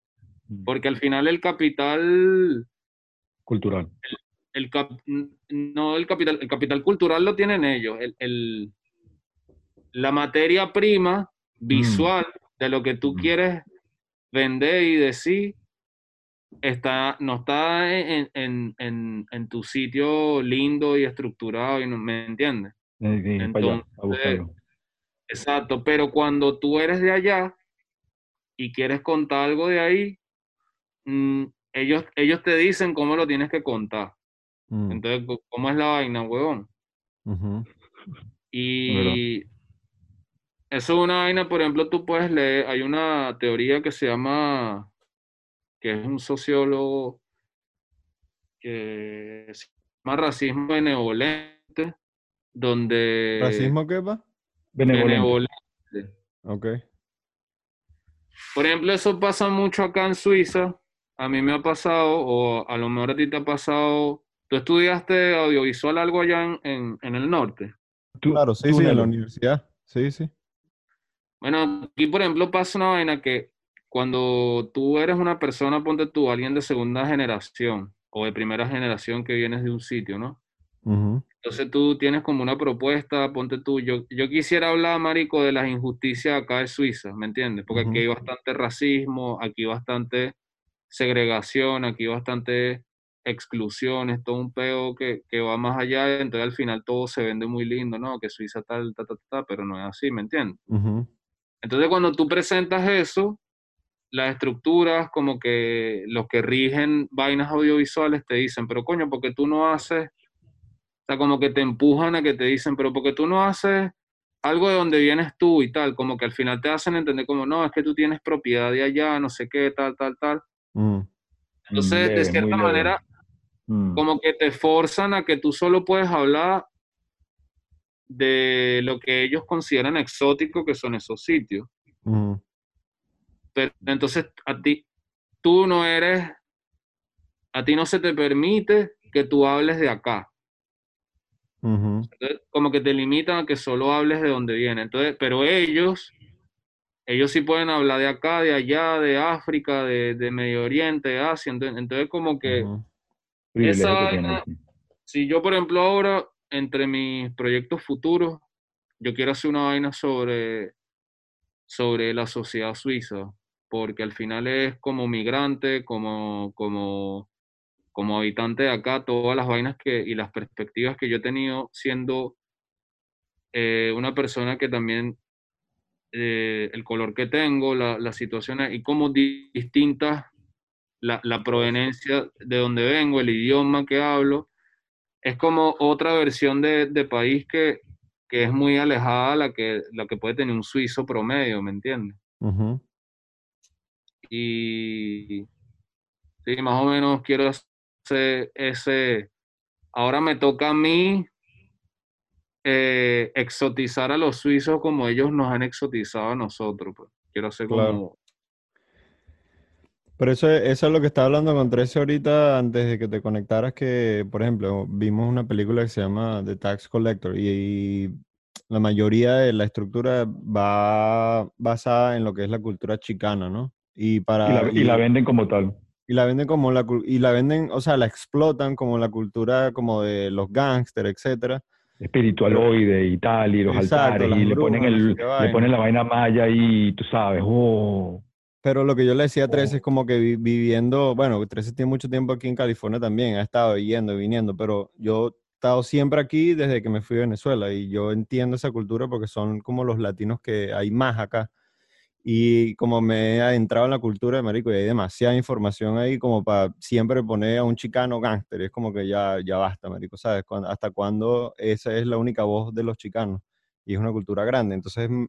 Mm, Porque al final el capital, Cultural. el cap- no el capital, el capital cultural lo tienen ellos. El, el- la materia prima visual de lo que tú Mm. quieres vender y decir está, no está en, en- en- en tu sitio lindo y estructurado, y no, ¿me entiendes? Eh, allá. Exacto, pero cuando tú eres de allá y quieres contar algo de ahí, mm, ellos, ellos te dicen cómo lo tienes que contar. Mm, Entonces, ¿cómo es la vaina, huevón? Y eso es una vaina, por ejemplo, tú puedes leer, hay una teoría que se llama, que es un sociólogo que se llama racismo benevolente, donde... ¿Racismo qué va? Benevolente. benevolente. Ok. Por ejemplo, eso pasa mucho acá en Suiza. A mí me ha pasado, o a lo mejor a ti te ha pasado. ¿Tú estudiaste audiovisual algo allá en, en- en el norte? Tú- Claro, sí, sí, en la universidad. Sí, sí. Bueno, aquí por ejemplo pasa una vaina que cuando tú eres una persona, ponte tú, alguien de segunda generación o de primera generación que vienes de un sitio, ¿no? Entonces tú tienes como una propuesta, ponte tú, yo, yo quisiera hablar, Marico, de las injusticias acá de Suiza, ¿me entiendes? Porque aquí hay bastante racismo, aquí bastante segregación, aquí bastante exclusiones, todo un peo que, que va más allá, entonces al final todo se vende muy lindo, ¿no? Que Suiza tal, ta, ta, ta, pero no es así, ¿me entiendes? Entonces cuando tú presentas eso, las estructuras como que los que rigen vainas audiovisuales te dicen, pero coño, porque tú no haces, o sea, como que te empujan a que te dicen, pero porque tú no haces algo de donde vienes tú y tal, como que al final te hacen entender como, no, es que tú tienes propiedad de allá, no sé qué, tal, tal, tal. Mm. Entonces, Leve, de cierta manera, Mm. como que te forzan a que tú solo puedes hablar de lo que ellos consideran exótico, que son esos sitios. Ujú. Pero entonces a ti, tú no eres, a ti no se te permite que tú hables de acá. Entonces, como que te limitan a que solo hables de donde viene. Entonces, pero ellos, ellos sí pueden hablar de acá, de allá, de África, de, de Medio Oriente, de Asia. Entonces, entonces como que esa vaina- sí. si yo, por ejemplo, ahora entre mis proyectos futuros, yo quiero hacer una vaina sobre, sobre la sociedad suiza, porque al final es como migrante, como, como, como habitante de acá, todas las vainas que, y las perspectivas que yo he tenido siendo eh, una persona que también eh, el color que tengo, las la situaciones y cómo distintas la, la, proveniencia de donde vengo, el idioma que hablo, es como otra versión de, de país que, que, es muy alejada a la que, la que puede tener un suizo promedio, ¿me entiendes? Y sí, más o menos quiero hacer ese, ahora me toca a mí eh, exotizar a los suizos como ellos nos han exotizado a nosotros. Pues. Quiero hacer como... Pero eso, eso es lo que estaba hablando con Trece ahorita antes de que te conectaras, que, por ejemplo, vimos una película que se llama The Tax Collector y, la mayoría de la estructura va basada en lo que es la cultura chicana, ¿no? Y, para, y, la, venden como tal. Y la venden como la y la venden, o sea, la explotan como la cultura como de los gángsters, etcétera espiritualoide y tal, y los altares, y le ponen, el, le ponen la vaina maya y tú sabes, oh. Pero lo que yo le decía a Trece es como que viviendo, bueno, Trece tiene mucho tiempo aquí en California también, ha estado yendo y viniendo, pero yo he estado siempre aquí desde que me fui a Venezuela y yo entiendo esa cultura porque son como los latinos que hay más acá. Y como me he adentrado en la cultura de Marico y hay demasiada información ahí como para siempre poner a un chicano gángster. Es como que ya, ya basta, Marico, ¿sabes? ¿Hasta cuándo esa es la única voz de los chicanos? Y es una cultura grande. Entonces, mm,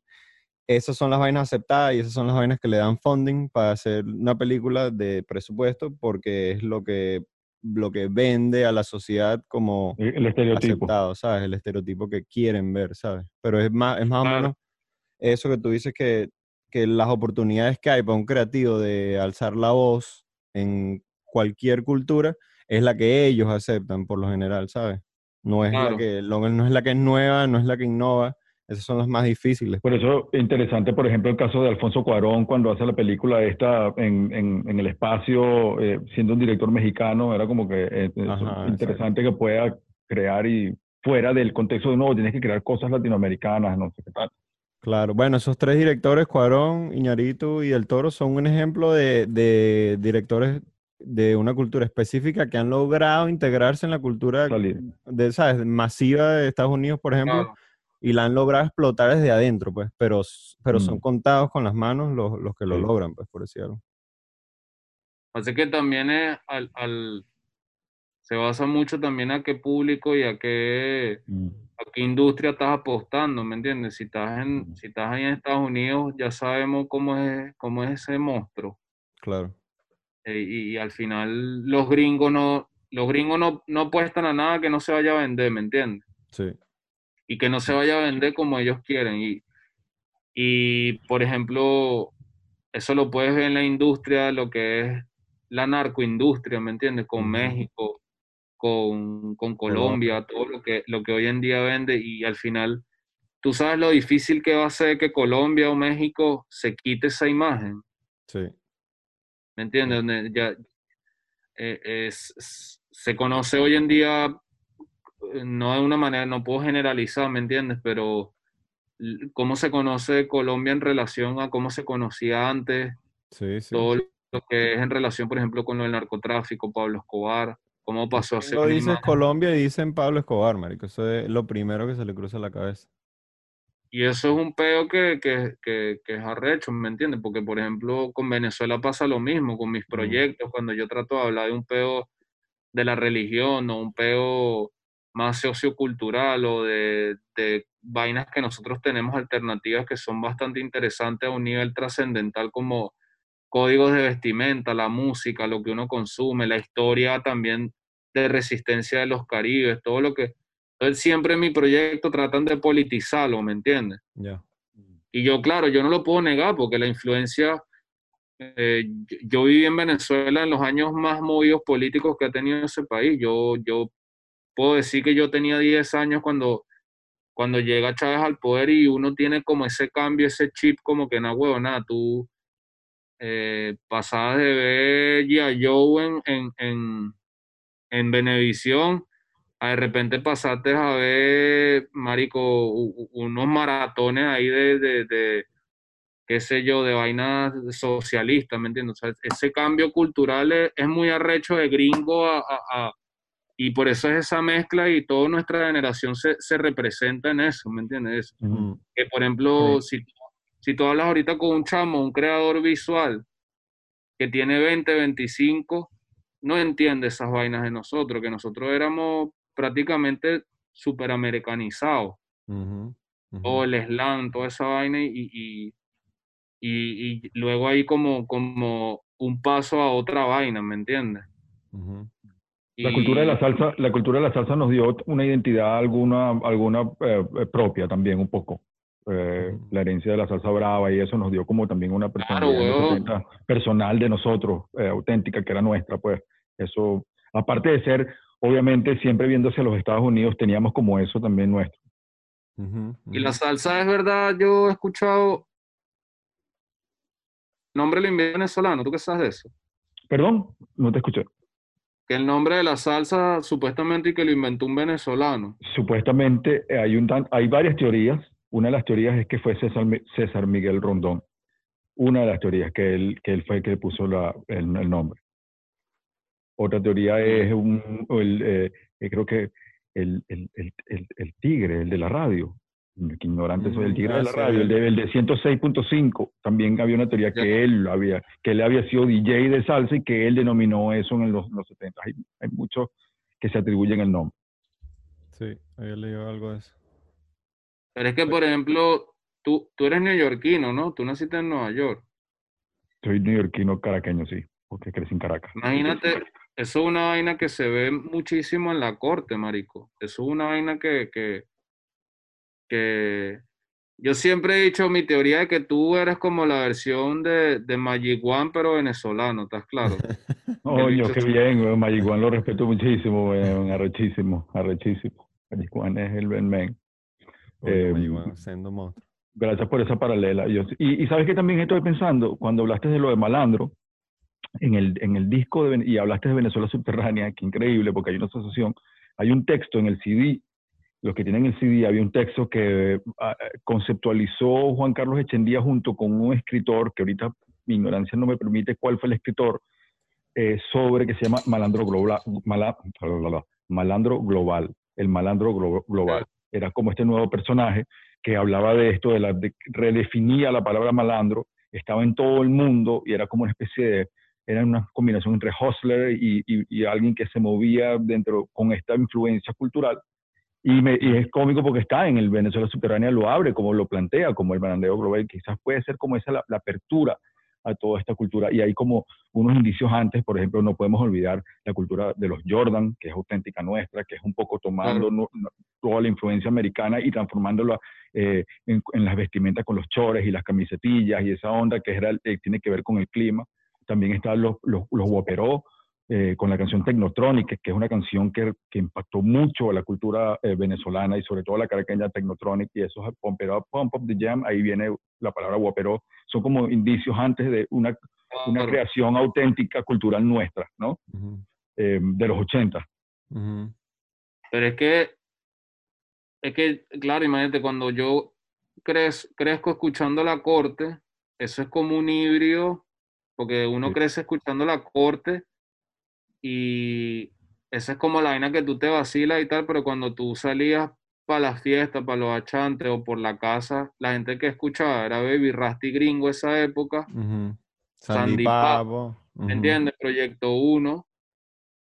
esas son las vainas aceptadas y esas son las vainas que le dan funding para hacer una película de presupuesto porque es lo que, lo que vende a la sociedad como el estereotipo. aceptado, ¿sabes? El estereotipo que quieren ver, ¿sabes? Pero es más, es más o menos eso que tú dices que que las oportunidades que hay para un creativo de alzar la voz en cualquier cultura es la que ellos aceptan por lo general, ¿sabes? No es, la que, no es la que es nueva, no es la que innova, esas son las más difíciles. Por eso, interesante, por ejemplo, el caso de Alfonso Cuarón, cuando hace la película esta en, en, el espacio, eh, siendo un director mexicano, era como que eh, interesante que pueda crear y fuera del contexto de, no, tienes que crear cosas latinoamericanas, no sé qué tal. Claro, bueno, esos tres directores, Cuarón, Iñarito y El Toro, son un ejemplo de, directores de una cultura específica que han logrado integrarse en la cultura de, ¿sabes? masiva de Estados Unidos, por ejemplo, y la han logrado explotar desde adentro, pues, pero, pero son mm. contados con las manos los, los que lo logran, pues, por decirlo. Así que también es al, se basa mucho también a qué público y a qué... Mm qué industria estás apostando, ¿me entiendes? Si estás, en, si estás ahí en Estados Unidos, ya sabemos cómo es, cómo es ese monstruo. Claro. Eh, y, al final los gringos no, los gringos no, no apuestan a nada que no se vaya a vender, ¿me entiendes? Sí. Y que no se vaya a vender como ellos quieren. Y, y por ejemplo, eso lo puedes ver en la industria, lo que es la narcoindustria, ¿me entiendes? Con México, con, con Colombia, todo lo que, lo que hoy en día vende y al final tú sabes lo difícil que va a ser que Colombia o México se quite esa imagen. Sí. ¿Me entiendes? Ya eh, es, se conoce hoy en día, no de una manera, no puedo generalizar, ¿me entiendes? Pero cómo se conoce Colombia en relación a cómo se conocía antes. Sí, sí. Todo lo que es en relación, por ejemplo, con el narcotráfico, Pablo Escobar. ¿Cómo pasó a ser? Lo dices Colombia y dicen Pablo Escobar, marico. Eso es lo primero que se le cruza a la cabeza. Y eso es un peo que, que, que, que, es arrecho, ¿me entiendes? Porque, por ejemplo, con Venezuela pasa lo mismo, con mis proyectos, cuando yo trato de hablar de un peo de la religión o un peo más sociocultural o de, de vainas que nosotros tenemos alternativas que son bastante interesantes a un nivel trascendental como códigos de vestimenta, la música, lo que uno consume, la historia también de resistencia de los caribes, todo lo que... Entonces siempre en mi proyecto tratan de politizarlo, ¿me entiendes? Y yo, claro, yo no lo puedo negar porque la influencia... Eh, yo, viví en Venezuela en los años más movidos políticos que ha tenido ese país. Yo, yo puedo decir que yo tenía 10 años cuando, cuando llega Chávez al poder y uno tiene como ese cambio, ese chip como que no, huevo, nada, tú eh, pasadas de ver G.I. Joe en, en, en, Benevisión a de repente pasaste a ver, marico, unos maratones ahí de, de, de, qué sé yo, de vainas socialistas, ¿me entiendes? O sea, ese cambio cultural es, es muy arrecho de gringo a, a- a- y por eso es esa mezcla y toda nuestra generación se, se representa en eso, ¿me entiendes? Ujú. Mm, Que por ejemplo, si, si tú hablas ahorita con un chamo, un creador visual que tiene 20, 25, no entiende esas vainas de nosotros, que nosotros éramos prácticamente super americanizados, ujú. todo el slang, toda esa vaina, y, y, y, y luego hay como, como un paso a otra vaina, ¿me entiendes? La cultura de la salsa, la cultura de la salsa nos dio una identidad alguna, alguna eh, eh, propia también un poco. Eh. La herencia de la salsa brava y eso nos dio como también una personalidad en los huevón. 70 personal de nosotros, eh, auténtica, que era nuestra, pues. Eso, aparte de ser, obviamente, siempre viéndose a los Estados Unidos, teníamos como eso también nuestro. Y la salsa es verdad, yo he escuchado. Nombre lo inventó venezolano, ¿tú qué sabes de eso? Perdón, no te escuché. Que el nombre de la salsa supuestamente y que lo inventó un venezolano. Supuestamente eh, hay, un, tan- hay varias teorías. Una de las teorías es que fue César, Mi- César Miguel Rondón. Una de las teorías que él, que él fue el que puso la- el, el nombre. Otra teoría es un, el, eh, creo que el, el, el, el- el tigre, el de la radio. Qué ignorante soy, el Mm, tigre de la radio, el de, el de 106.5. También había una teoría que él había, que él había sido DJ de salsa y que él denominó eso en los, los 70. Hay, hay muchos que se atribuyen el nombre. Sí, había leído algo de eso. Pero es que, por ejemplo, tú, tú eres neoyorquino, ¿no? Tú naciste en Nueva York. Soy neoyorquino caraqueño, sí, porque crecí en Caracas. Imagínate, eso es una vaina que se ve muchísimo en la corte, marico. Eso es una vaina que, que, que yo siempre he dicho mi teoría de que tú eres como la versión de, de Magic One, pero venezolano, ¿estás claro? Bicho qué bien, weón. Magic One lo respeto muchísimo, weón. Arrechísimo, arrechísimo. Magic One es el Ben Man. Eh, siendo monstruo. Gracias por esa paralela. Yo- y, y sabes que también estoy pensando, cuando hablaste de lo de Malandro, en el, en el disco de, y hablaste de Venezuela Subterránea, que increíble, porque hay una asociación, hay un texto en el CD, los que tienen el CD, había un texto que ah, conceptualizó Juan Carlos Echendía junto con un escritor, que ahorita mi ignorancia no me permite cuál fue el escritor, eh, sobre que se llama Malandro Global, Mala- Malandro Global, el Malandro Glo- Global. Era como este nuevo personaje que hablaba de esto, de la, de- redefinía la palabra malandro, estaba en todo el mundo y era como una especie de, era una combinación entre hustler y, alguien que se movía dentro con esta influencia cultural. Y, me- y es cómico porque está en el Venezuela Subterránea, lo abre, como lo plantea, como el malandreo global, quizás puede ser como esa la apertura a toda esta cultura. Y hay como unos indicios antes, por ejemplo, no podemos olvidar la cultura de los Jordan, que es auténtica nuestra, que es un poco tomando Claro. no- no- toda la influencia americana y transformándola eh, en, en las vestimentas con los chores y las camisetillas y esa onda que era, eh, tiene que ver con el clima. También están los, los, los guaperó, eh, con la canción Technotronic, que es una canción que, que impactó mucho a la cultura eh, venezolana y sobre todo a la caraqueña Technotronic y esos Up, Pump Up the Jam, ahí viene la palabra guaperó. Son como indicios antes de una, creación auténtica cultural nuestra, ¿no? Eh, de los 80. ujú. Pero es que, es que, claro, imagínate, cuando yo crez- crezco escuchando la corte, eso es como un híbrido, porque uno Sí. crece escuchando la corte y esa es como la vaina que tú te vacilas y tal, pero cuando tú salías para las fiestas, para los achantes o por la casa, la gente que escuchaba era Baby Rasty Gringo esa época, Ujú. Sandy Sandy Papo, Papo. ujú. ¿Me entiendes? Proyecto 1.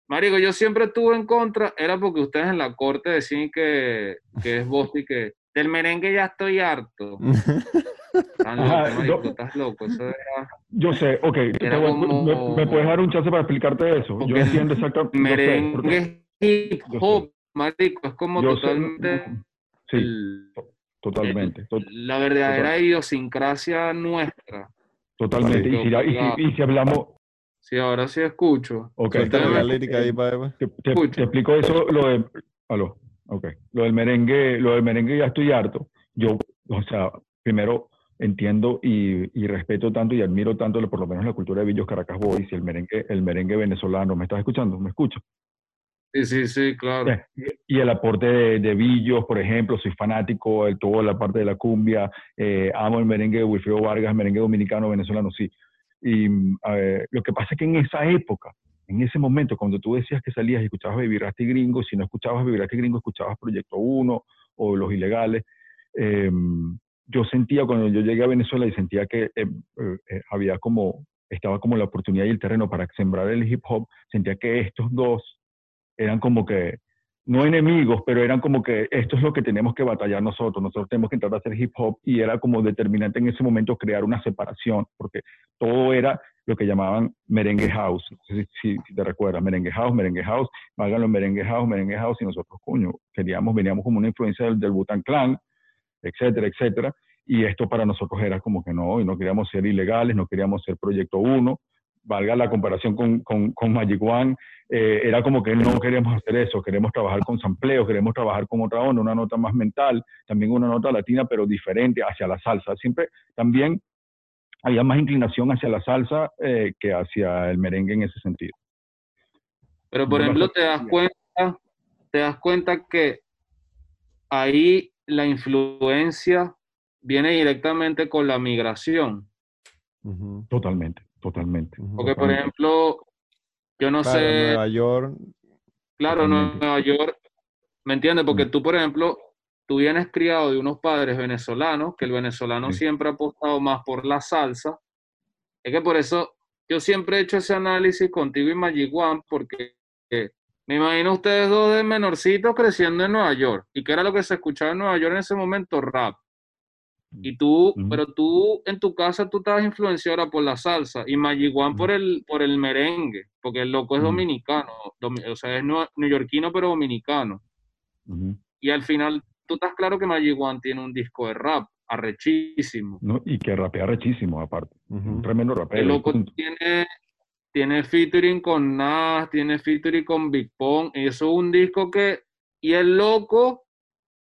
Marico, yo siempre estuve en contra, era porque ustedes en la corte decían que, que es Bosti que del merengue ya estoy harto. Estás loco, Ajá, marico, yo- estás loco. Eso era Yo sé, ok, te Era voy- como- me, me puedes dar un chance para explicarte eso? Yo entiendo exactamente. merengue hip hop, marico, es como Yo sé, totalmente Sí, el- totalmente. to- la verdadera idiosincrasia nuestra. totalmente. Y si, y, si, y si hablamos. Sí, ahora sí escucho. Ok, Suéltale Ustedes la me- lírica ahí para ver. Te, te- Escucha. te explico eso, lo de, aló, ok, lo del merengue, lo del merengue ya estoy harto. Yo, o sea, primero entiendo y, y respeto tanto y admiro tanto, por lo menos la cultura de Villos Caracas Boys y el merengue, el merengue venezolano. ¿Me estás escuchando? ¿Me escucho? Sí, Sí, sí, claro. Y el aporte de, de Billos, por ejemplo, soy fanático de toda la parte de la cumbia, eh, amo el merengue de Wilfredo Vargas, merengue dominicano, venezolano, sí. Y lo que pasa es que en esa época, en ese momento, cuando tú decías que salías y escuchabas Baby Rasty Gringo, si no escuchabas Baby Rasty Gringo, escuchabas Proyecto 1 o Los Ilegales. eh, yo sentía cuando yo llegué a Venezuela y sentía que eh, eh, eh, había como, estaba como la oportunidad y el terreno para sembrar el hip hop, sentía que estos dos eran como que, no enemigos, pero eran como que esto es lo que tenemos que batallar nosotros, nosotros tenemos que a hacer hip hop y era como determinante en ese momento crear una separación, porque todo era lo que llamaban merengue house, no sé si, si- te recuerdas, merengue house, merengue house, háganlo en merengue house, merengue house, y nosotros, coño, queríamos, veníamos como una influencia del, del Wu-Tang Clan, etcétera, etcétera, y esto para nosotros era como que no, y no queríamos ser ilegales, no queríamos ser Proyecto 1, valga la comparación con, con, con Magic One, eh, era como que no queremos hacer eso, queremos trabajar con sampleo, queremos trabajar con otra onda, una nota más mental, también una nota latina, pero diferente hacia la salsa. Siempre también había más inclinación hacia la salsa eh, que hacia el merengue en ese sentido. Pero por No ejemplo, te das cuenta, te das cuenta que ahí la influencia viene directamente con la migración. Totalmente, totalmente. Porque, por ejemplo, yo no Claro, sé, Nueva York, claro, totalmente. Nueva York, ¿me entiendes? Porque Mm. tú, por ejemplo, tú vienes criado de unos padres venezolanos, que el venezolano Sí. siempre ha apostado más por la salsa. Es que por eso yo siempre he hecho ese análisis contigo y Magic One, porque eh, me imagino ustedes dos de menorcitos creciendo en Nueva York. ¿Y qué era lo que se escuchaba en Nueva York en ese momento? Rap. Y tú, pero tú en tu casa tú estabas influenciada por la salsa y Magic One por el, por el merengue, porque el loco es dominicano, domi- o sea, es neoyorquino pero dominicano. Y al final tú estás claro que One tiene un disco de rap arrechísimo. ¿no? Y que rapea rechísimo, aparte. Un tremendo rapero. El loco tiene, tiene featuring con Nas, tiene featuring con Big Pong, y eso es un disco que, y el loco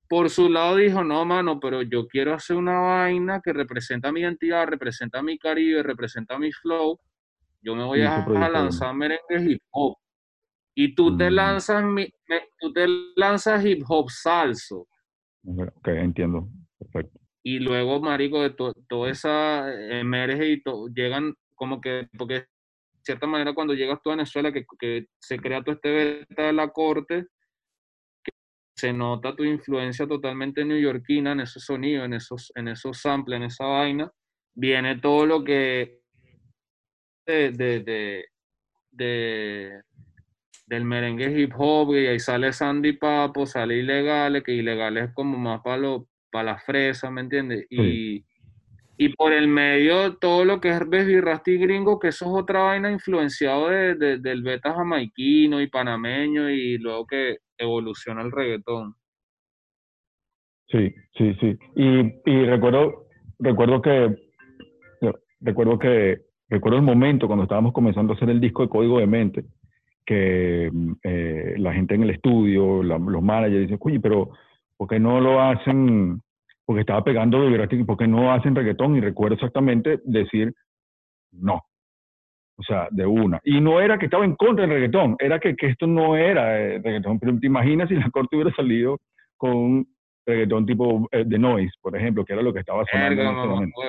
por su lado dijo, no, mano, pero yo quiero hacer una vaina que representa mi identidad, representa mi Caribe, representa mi flow, yo me voy a, lanzar merengue hip hop. Y tú te Mm. lanzas, mi- me- tú te lanzas hip hop salso. Ok, entiendo. Perfecto. y luego, marico, de to- toda esa emerge y to- llegan como que, porque cierta manera cuando llegas tú a Venezuela, que, que se crea todo este beta de la corte, que se nota tu influencia totalmente neoyorquina en esos sonidos, en esos, en esos samples, en esa vaina, viene todo lo que de, de, de, de- del merengue hip hop, y ahí sale Sandy Papo, sale Ilegales, que Ilegales es como más para para la fresa, ¿me entiendes? Y, y por el medio todo lo que es Baby Rasty Gringo, que eso es otra vaina influenciado de, de- del beta jamaiquino y panameño, y luego que evoluciona el reggaetón. Sí, sí, sí. Y, y recuerdo, recuerdo que, recuerdo que, recuerdo el momento cuando estábamos comenzando a hacer el disco de Código de Mente, que mm, eh, la gente en el estudio, los managers dicen, oye, pero ¿por qué no lo hacen? Porque estaba pegando de gratis, ¿por qué no hacen reggaetón? Y recuerdo exactamente decir, no. O sea, de una. Y no era que estaba en contra del reggaetón, era que, que esto no era eh, reggaetón. Pero te imaginas si la corte hubiera salido con un reggaetón tipo eh, de noise, por ejemplo, que era lo que estaba sonando en ese momento.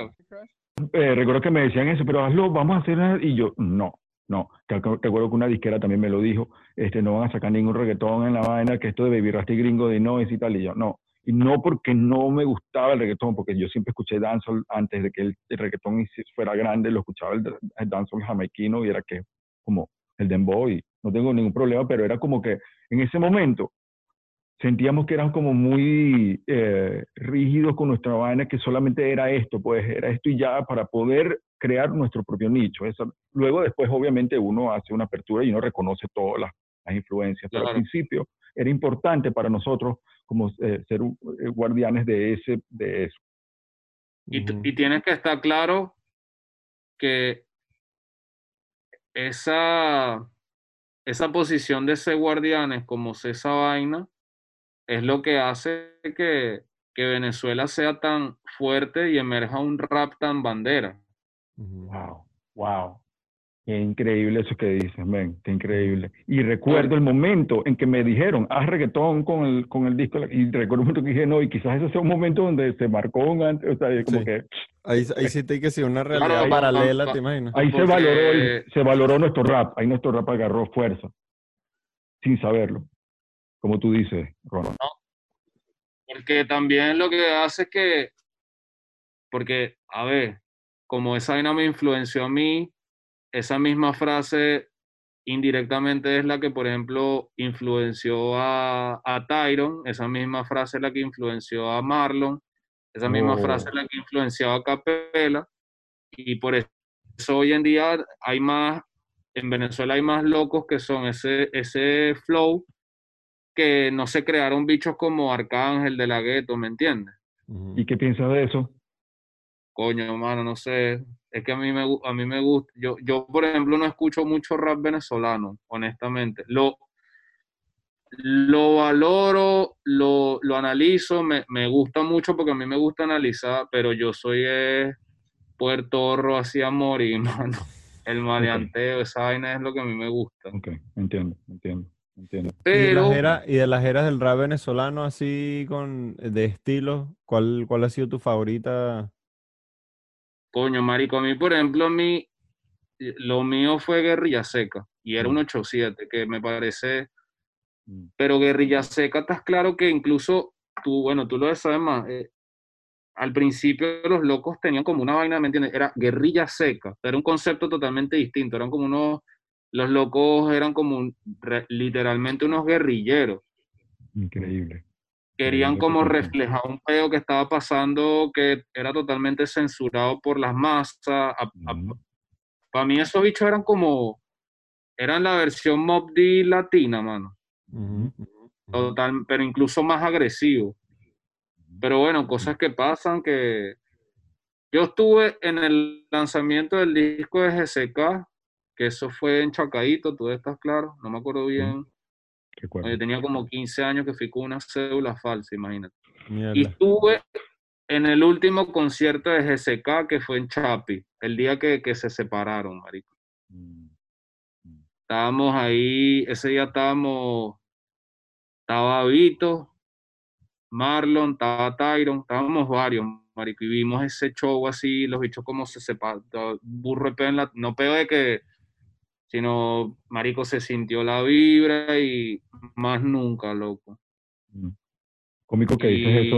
Eh, recuerdo que me decían eso, pero hazlo, vamos a hacer una-". y yo, no, no. Recuerdo que una disquera también me lo dijo, este, no van a sacar ningún reggaetón en la vaina, que esto de Baby Rasty Gringo de noise y tal, y yo, no. Y no porque no me gustaba el reggaetón, porque yo siempre escuché dancehall antes de que el, reggaetón fuera grande, lo escuchaba el, el dancehall jamaiquino y era que como el dembow y no tengo ningún problema, pero era como que en ese momento sentíamos que eran como muy eh, rígidos con nuestra vaina, que solamente era esto, pues era esto y ya para poder crear nuestro propio nicho. Esa- luego después obviamente uno hace una apertura y uno reconoce todas las, las influencias, pero al Claro. principio era importante para nosotros como eh, ser eh, guardianes de, ese, de eso. Y, y tienes que estar claro que esa, esa posición de ser guardianes, como ser esa vaina, es lo que hace que, que Venezuela sea tan fuerte y emerja un rap tan bandera. Wow, wow. Qué increíble eso que dices, ven, qué increíble. Y recuerdo el momento en que me dijeron, haz reggaetón con el, con el disco, y recuerdo un momento que dije, no, y quizás ese sea un momento donde se marcó un antes, o sea, como Sí. que Ahí, ahí sí te que ser una realidad Claro, paralela, pa- pa- ¿te imaginas? ahí se Porque- valoró, el- se valoró nuestro rap, ahí nuestro rap agarró fuerza, sin saberlo, como tú dices, Ronald. Porque también lo que hace es que, porque, a ver, como esa vaina me influenció a mí, esa misma frase indirectamente es la que, por ejemplo, influenció a, a Tyron, esa misma frase es la que influenció a Marlon, esa misma Oh. frase es la que influenció a Capela, y por eso hoy en día hay más, en Venezuela hay más locos que son ese, ese flow que no se crearon bichos como Arcángel de la Gueto, ¿me entiendes? ¿Y qué piensas de eso? Coño, hermano, no sé. Es que a mí me, a mí me gusta. Yo, yo, por ejemplo, no escucho mucho rap venezolano, honestamente. Lo, lo valoro, lo, lo analizo, me, me gusta mucho porque a mí me gusta analizar, pero yo soy eh, puertorro así a morir, mano. El maleanteo, esa vaina es lo que a mí me gusta. Ok, entiendo, entiendo, entiendo. Y de, eras, y de las eras del rap venezolano, así con de estilo, ¿cuál, cuál ha sido tu favorita? Coño, marico, a mí, por ejemplo, a mí, eh, lo mío fue Guerrilla Seca y era un 8-7, que me parece Mm. pero Guerrilla Seca, estás claro que incluso tú, bueno, tú lo sabes más, eh, al principio los locos tenían como una vaina, ¿me entiendes? Era Guerrilla Seca, era un concepto totalmente distinto, eran como unos, los locos eran como un- re- literalmente unos guerrilleros, Increíble. Querían como reflejar un peo que estaba pasando que era totalmente censurado por las masas, a- a- Ujú. para mí esos bichos eran como, eran la versión Mob D latina, mano. Total, pero incluso más agresivo. Pero bueno, cosas que pasan que yo estuve en el lanzamiento del disco de GCK, que eso fue en Chacaíto, tú estás claro, no me acuerdo bien. Yo tenía como 15 años que fui con una cédula falsa, imagínate. Y estuve en el último concierto de GCK que fue en Chapi, el día que, que se separaron, marico. Mm. Estábamos ahí, ese día estábamos, estaba Vito, Marlon, estaba Tyron, estábamos varios, marico, y vimos ese show así, los bichos como se separan, burro de no peo de que, sino, marico, se sintió la vibra y más nunca, loco. Mm. Cómico que dices eso.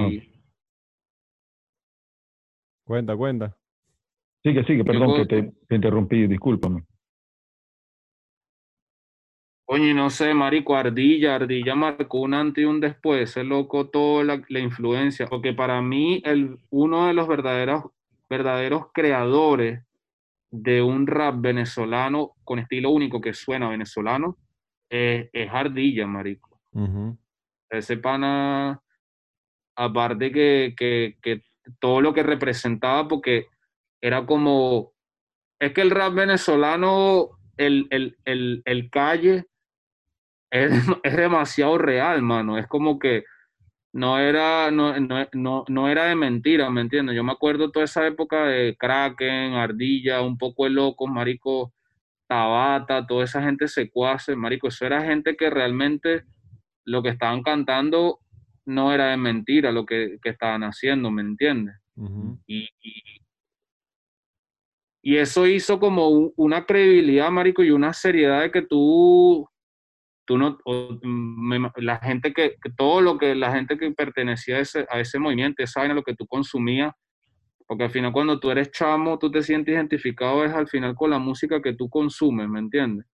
Ah. Cuenta, cuenta. Sigue, sigue, perdón que te, te interrumpí, discúlpame. Coño, y no sé, marico, Ardilla, Ardilla marcó un antes y un después, ese loco, toda la, la influencia, porque para mí el, uno de los verdaderos, verdaderos creadores de un rap venezolano con estilo único que suena venezolano eh, es Ardilla, marico. Ese pana, aparte que, que, que todo lo que representaba, porque era como, es que el rap venezolano, el, el, el, el calle, es, es demasiado real, mano. Es como que no era, no, no, no, no era de mentira, ¿me entiendes? Yo me acuerdo toda esa época de Kraken, Ardilla, un poco de locos, marico, Tabata, toda esa gente secuace, marico, eso era gente que realmente lo que estaban cantando no era de mentira lo que, que estaban haciendo, ¿me entiendes? Y, y, y eso hizo como un- una credibilidad, marico, y una seriedad de que tú, tú no, o, me ima- la gente que, que todo lo que, la gente que pertenecía a ese, a ese movimiento, esa vaina, lo que tú consumías, porque al final cuando tú eres chamo, tú te sientes identificado es al final con la música que tú consumes, ¿me entiendes?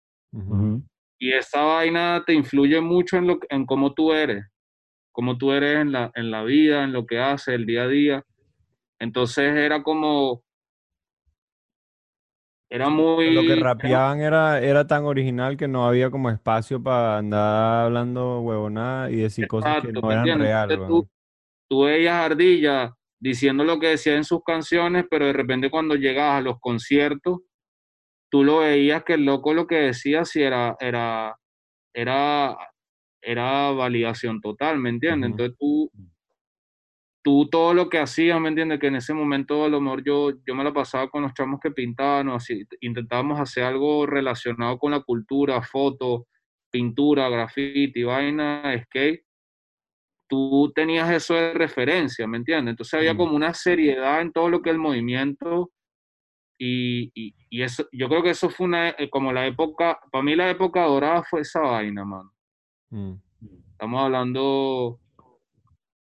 Y esa vaina te influye mucho en, lo, en cómo tú eres, cómo tú eres en la, en la vida, en lo que haces, el día a día. Entonces era como, era muy... Lo que rapeaban era, era tan original que no había como espacio para andar hablando huevonada y decir cosas que no ¿me eran reales. Tú, tú veías Ardilla diciendo lo que decía en sus canciones, pero de repente cuando llegabas a los conciertos, tú lo veías que el loco lo que decía sí era, era, era, era validación total, ¿me entiendes? Entonces tú, tú todo lo que hacías, ¿me entiendes? Que en ese momento a lo mejor yo, yo me la pasaba con los chamos que pintaban, así, intentábamos hacer algo relacionado con la cultura, fotos, pintura, graffiti, vaina, skate. Tú tenías eso de referencia, ¿me entiendes? Entonces había Mm. como una seriedad en todo lo que el movimiento y, y, y eso, yo creo que eso fue una, eh, como la época, para mí la época dorada fue esa vaina, mano. Mm. Estamos hablando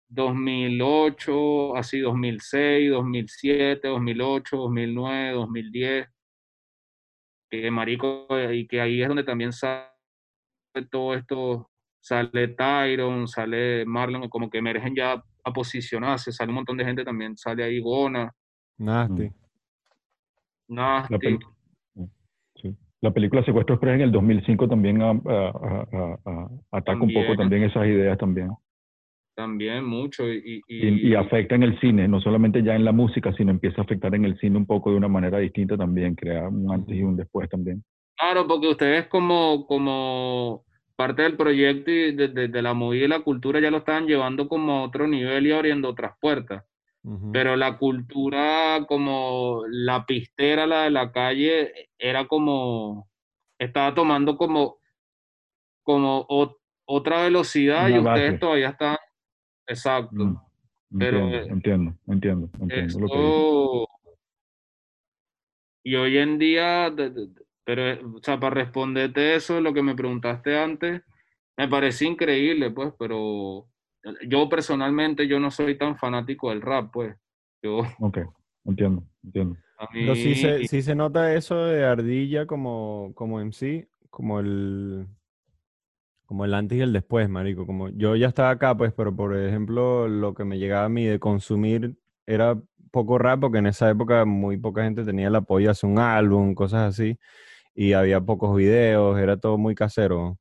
2008, así 2006, 2007, 2008, 2009, 2010. Que marico, y que ahí es donde también sale todo esto, sale Tyron, sale Marlon, como que emergen ya a posicionarse, sale un montón de gente también, sale ahí Gona, Nasty. La, Nasty. pel- sí. La película Secuestro Express en el 2005 también a- a- a- a- a- ataca un poco también esas ideas también. También mucho. Y, y, Y, y afecta en el cine, no solamente ya en la música, sino empieza a afectar en el cine un poco de una manera distinta también, crea un antes y un después también. Claro, porque ustedes como, como parte del proyecto y de, de- de la movida y la cultura ya lo estaban llevando como a otro nivel y abriendo otras puertas. Pero la cultura como la pistera, la de la calle, era como, estaba tomando como, como ot- otra velocidad y ustedes todavía están, exacto. Mm, Pero, entiendo, eh, entiendo, entiendo, entiendo lo que dices. Esto, y hoy en día, de- de- de- pero, eh, o sea, para responderte eso, lo que me preguntaste antes, me parece increíble, pues, pero yo personalmente, yo no soy tan fanático del rap, pues. Yo, Ok, entiendo, entiendo. Pero sí se, sí se nota eso de Ardilla como, como MC, como el, como el antes y el después, marico. Como yo ya estaba acá, pues, pero por ejemplo, lo que me llegaba a mí de consumir era poco rap, porque en esa época muy poca gente tenía el apoyo a hacer un álbum, cosas así, y había pocos videos, era todo muy casero.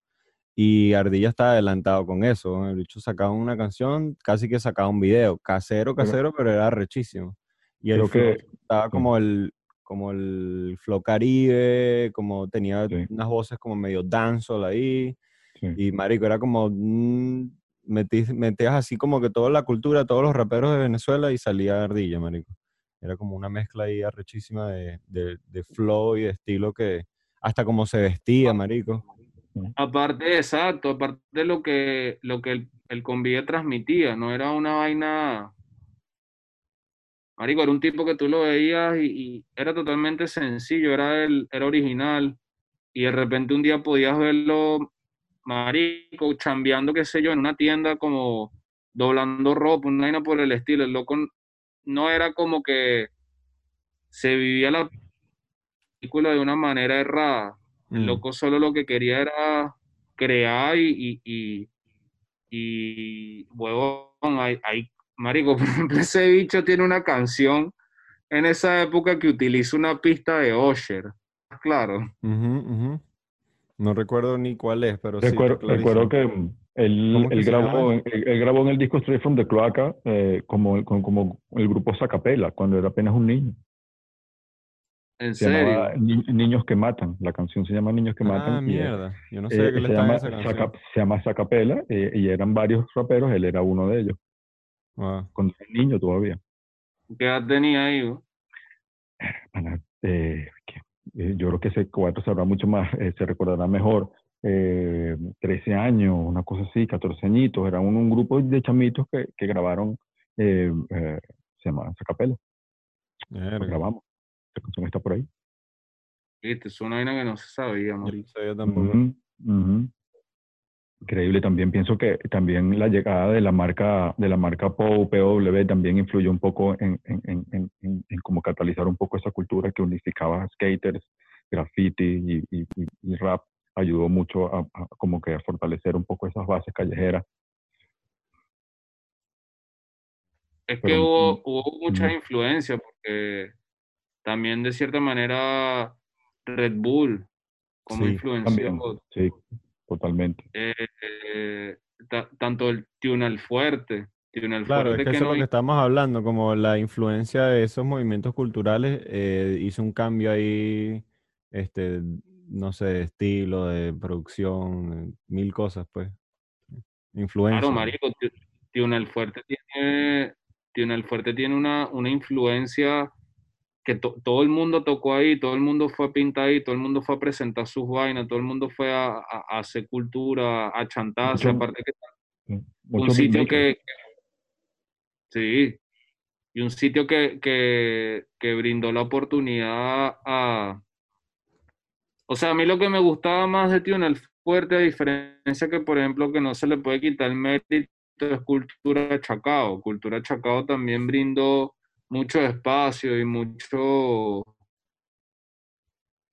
Y Ardilla estaba adelantado con eso. El bicho sacaba una canción, casi que sacaba un video. Casero, casero, pero era rechísimo. Y el que estaba como el, como el flow caribe, como tenía Sí. unas voces como medio dancehall ahí. Sí. Y marico, era como, mm, metí- metías así como que toda la cultura, todos los raperos de Venezuela y salía Ardilla, marico. Era como una mezcla ahí arrechísima de, de, de flow y de estilo que, hasta como se vestía, marico. aparte, exacto, aparte de lo que, lo que el, el convite transmitía, no era una vaina, marico, era un tipo que tú lo veías y, y era totalmente sencillo, era, el, era original, y de repente un día podías verlo, marico, chambeando, qué sé yo, en una tienda como doblando ropa, una vaina por el estilo, el loco no era como que se vivía la película de una manera errada. El Mm. loco solo lo que quería era crear y, y, y, y huevón, hay, hay- marico, por ejemplo, ese bicho tiene una canción en esa época que utiliza una pista de Osher. Claro. No recuerdo ni cuál es, pero sí. Recuerdo, está recuerdo que él, ¿Cómo es que él se llama grabó, él, él grabó en el disco Straight from the Cloaca eh, como, como, como el grupo Zacapela, cuando era apenas un niño. En Se serio. Ni- Niños que Matan. La canción se llama Niños que Matan. Ah, y, eh, mierda. Yo no eh, sabía que él se, estaba en llama, esa canción. Zaca- se llama Zacapela eh, y eran varios raperos, él era uno de ellos, Ah, cuando era niño todavía. ¿Qué edad tenía ahí? eh, que- eh, yo creo que ese cuatro sabrá mucho más, eh, se recordará mejor. Eh, 13 años, una cosa así, 14 añitos, eran un, un grupo de chamitos que, que grabaron, eh, eh, se llama Zacapela, grabamos. La canción está por ahí. Viste, es una vaina que no se sabía, Yo no sabía tampoco. Ujú. Increíble también pienso que también la llegada de la marca de la marca POW, PW también influyó un poco en, en, en, en, cómo catalizar un poco esa cultura que unificaba skaters, graffiti y, y, rap ayudó mucho a, a como que a fortalecer un poco esas bases callejeras. Es que hubo, mm, hubo muchas ujú. influencias, porque también de cierta manera Red Bull, como Sí, influenció También, sí, totalmente. eh, eh, ta- tanto el Tunal Fuerte, Tunal Claro, es Fuerte que que eso es lo que estamos hablando, como la influencia de esos movimientos culturales eh, hizo un cambio ahí, este, no sé, de estilo, de producción, mil cosas, pues. Influencia. Claro, marico, Tu- Tunal Fuerte tiene, el Fuerte tiene una, una influencia que to- todo el mundo tocó ahí, todo el mundo fue a pintar ahí, todo el mundo fue a presentar sus vainas, todo el mundo fue a, a- a hacer cultura, a chantarse, Mucho- aparte que un sitio que, sí, y un sitio que, que, que brindó la oportunidad a, o sea, a mí lo que me gustaba más de Tío en el Fuerte, a diferencia que, por ejemplo, que no se le puede quitar el mérito, es Cultura Chacao. Cultura Chacao también brindó mucho espacio y mucho,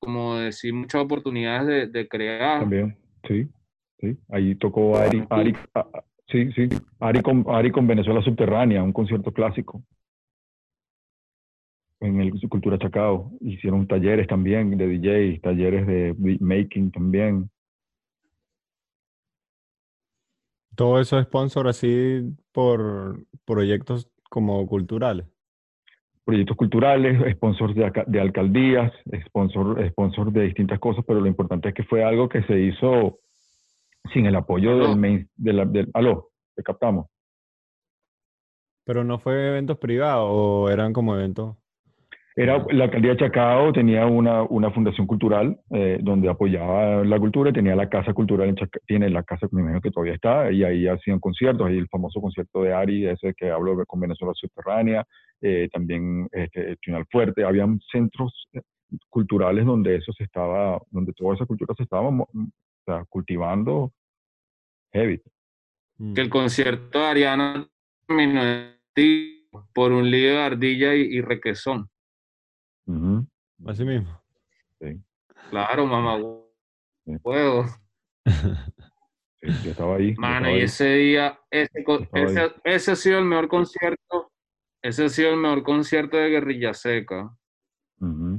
como decir, muchas oportunidades de, de crear. También, sí, sí. Ahí tocó Ari, Ari, sí, sí, Ari con, Ari con Venezuela Subterránea, un concierto clásico. En el Cultura Chacao. Hicieron talleres también de DJ, talleres de beatmaking también. Todo eso es sponsor así por proyectos como culturales. Proyectos culturales, sponsors de, alca- de alcaldías, sponsor, sponsor de distintas cosas, pero lo importante es que fue algo que se hizo sin el apoyo Aló. del main, de la, del, aló, te captamos. Pero no fue eventos privados o eran como eventos. Era, la alcaldía de Chacao tenía una, una fundación cultural eh, donde apoyaba la cultura y tenía la casa cultural en Chacao, tiene la casa me imagino que todavía está, y ahí hacían conciertos, ahí el famoso concierto de Ari, ese que hablo con Venezuela Subterránea, eh, también este, Trinal Fuerte, habían centros eh, culturales donde eso se estaba, donde toda esa cultura se estaba o sea, cultivando heavy. Mm. Que el concierto de Ariana terminó por un lío de ardilla y, y requesón. Así mismo. sí, Claro, mamá. Sí. Huevo. sí, yo estaba ahí. Mano, estaba y ahí. ese día, ese, ese, ese ha sido el mejor concierto, ese ha sido el mejor concierto de Guerrilla Seca.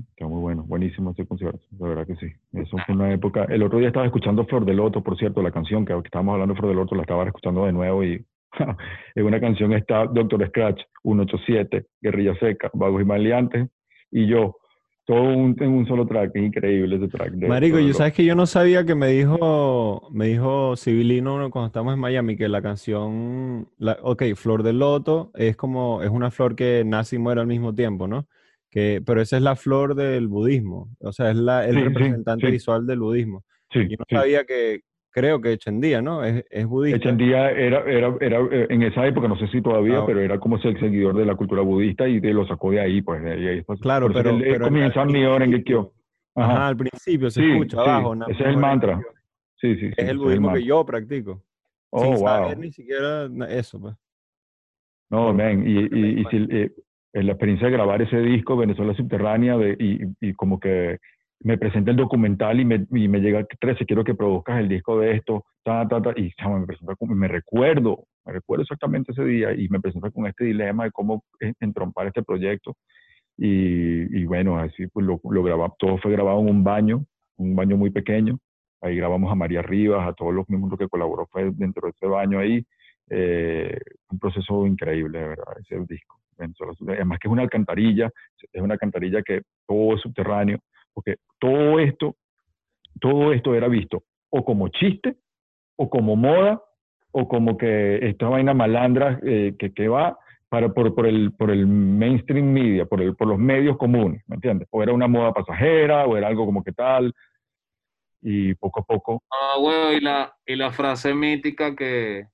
Está muy bueno, buenísimo ese concierto, de verdad que sí. Eso fue una época. El otro día estaba escuchando Flor de Loto, por cierto, la canción que, que estábamos hablando de Flor de Loto, la estaba escuchando de nuevo y en una canción está Doctor Scratch, 187, Guerrilla Seca, Vagos y Maleantes, y yo, todo un- en un solo track, es increíble ese track. de Marico, yo sabes que yo no sabía que me dijo, me dijo Civilino cuando estábamos en Miami que la canción, la, ok, Flor del Loto es como, es una flor que nace y muere al mismo tiempo, ¿no? Que, pero esa es la flor del budismo, o sea, es la, el Sí, representante sí. visual del budismo. Sí, Yo no sabía que, creo que Echendía, ¿no? Es, es budista. Echendía era, era, era, eh, en esa época, no sé si todavía, Ah, pero era como el seguidor de la cultura budista y de, lo sacó de ahí, pues. de ahí, Claro, pero, él, comienza mi hora en Gekkyo. Ajá. Ajá, al principio se Sí, escucha sí, abajo. ese es el mantra. Sí, sí, sí. Es el budismo que yo practico. Oh, sin wow. saber ni siquiera eso, pues. No, man, y, y, y si, eh, en la experiencia de grabar ese disco, Venezuela Subterránea, de, y, y como que me presenta el documental y me, y me llega, 13, quiero que produzcas el disco de esto, ta, ta, ta, y me recuerdo, me recuerdo exactamente ese día y me presenta con este dilema de cómo en- entrompar este proyecto. Y, bueno, así pues lo, lo todo fue grabado en un baño, un baño muy pequeño. Ahí grabamos a María Rivas, a todos los miembros que colaboró fue dentro de ese baño ahí. Eh, un proceso increíble, de verdad, ese disco. Además que es una alcantarilla, es una alcantarilla que todo es subterráneo, porque todo esto, todo esto era visto o como chiste, o como moda, o como que esta vaina malandra eh, que, que va para, por, por, el, por el mainstream media, por, el, por los medios comunes, ¿me entiendes? O era una moda pasajera, o era algo como que tal, y poco a poco, Ah, huevo, y la, y la frase mítica que,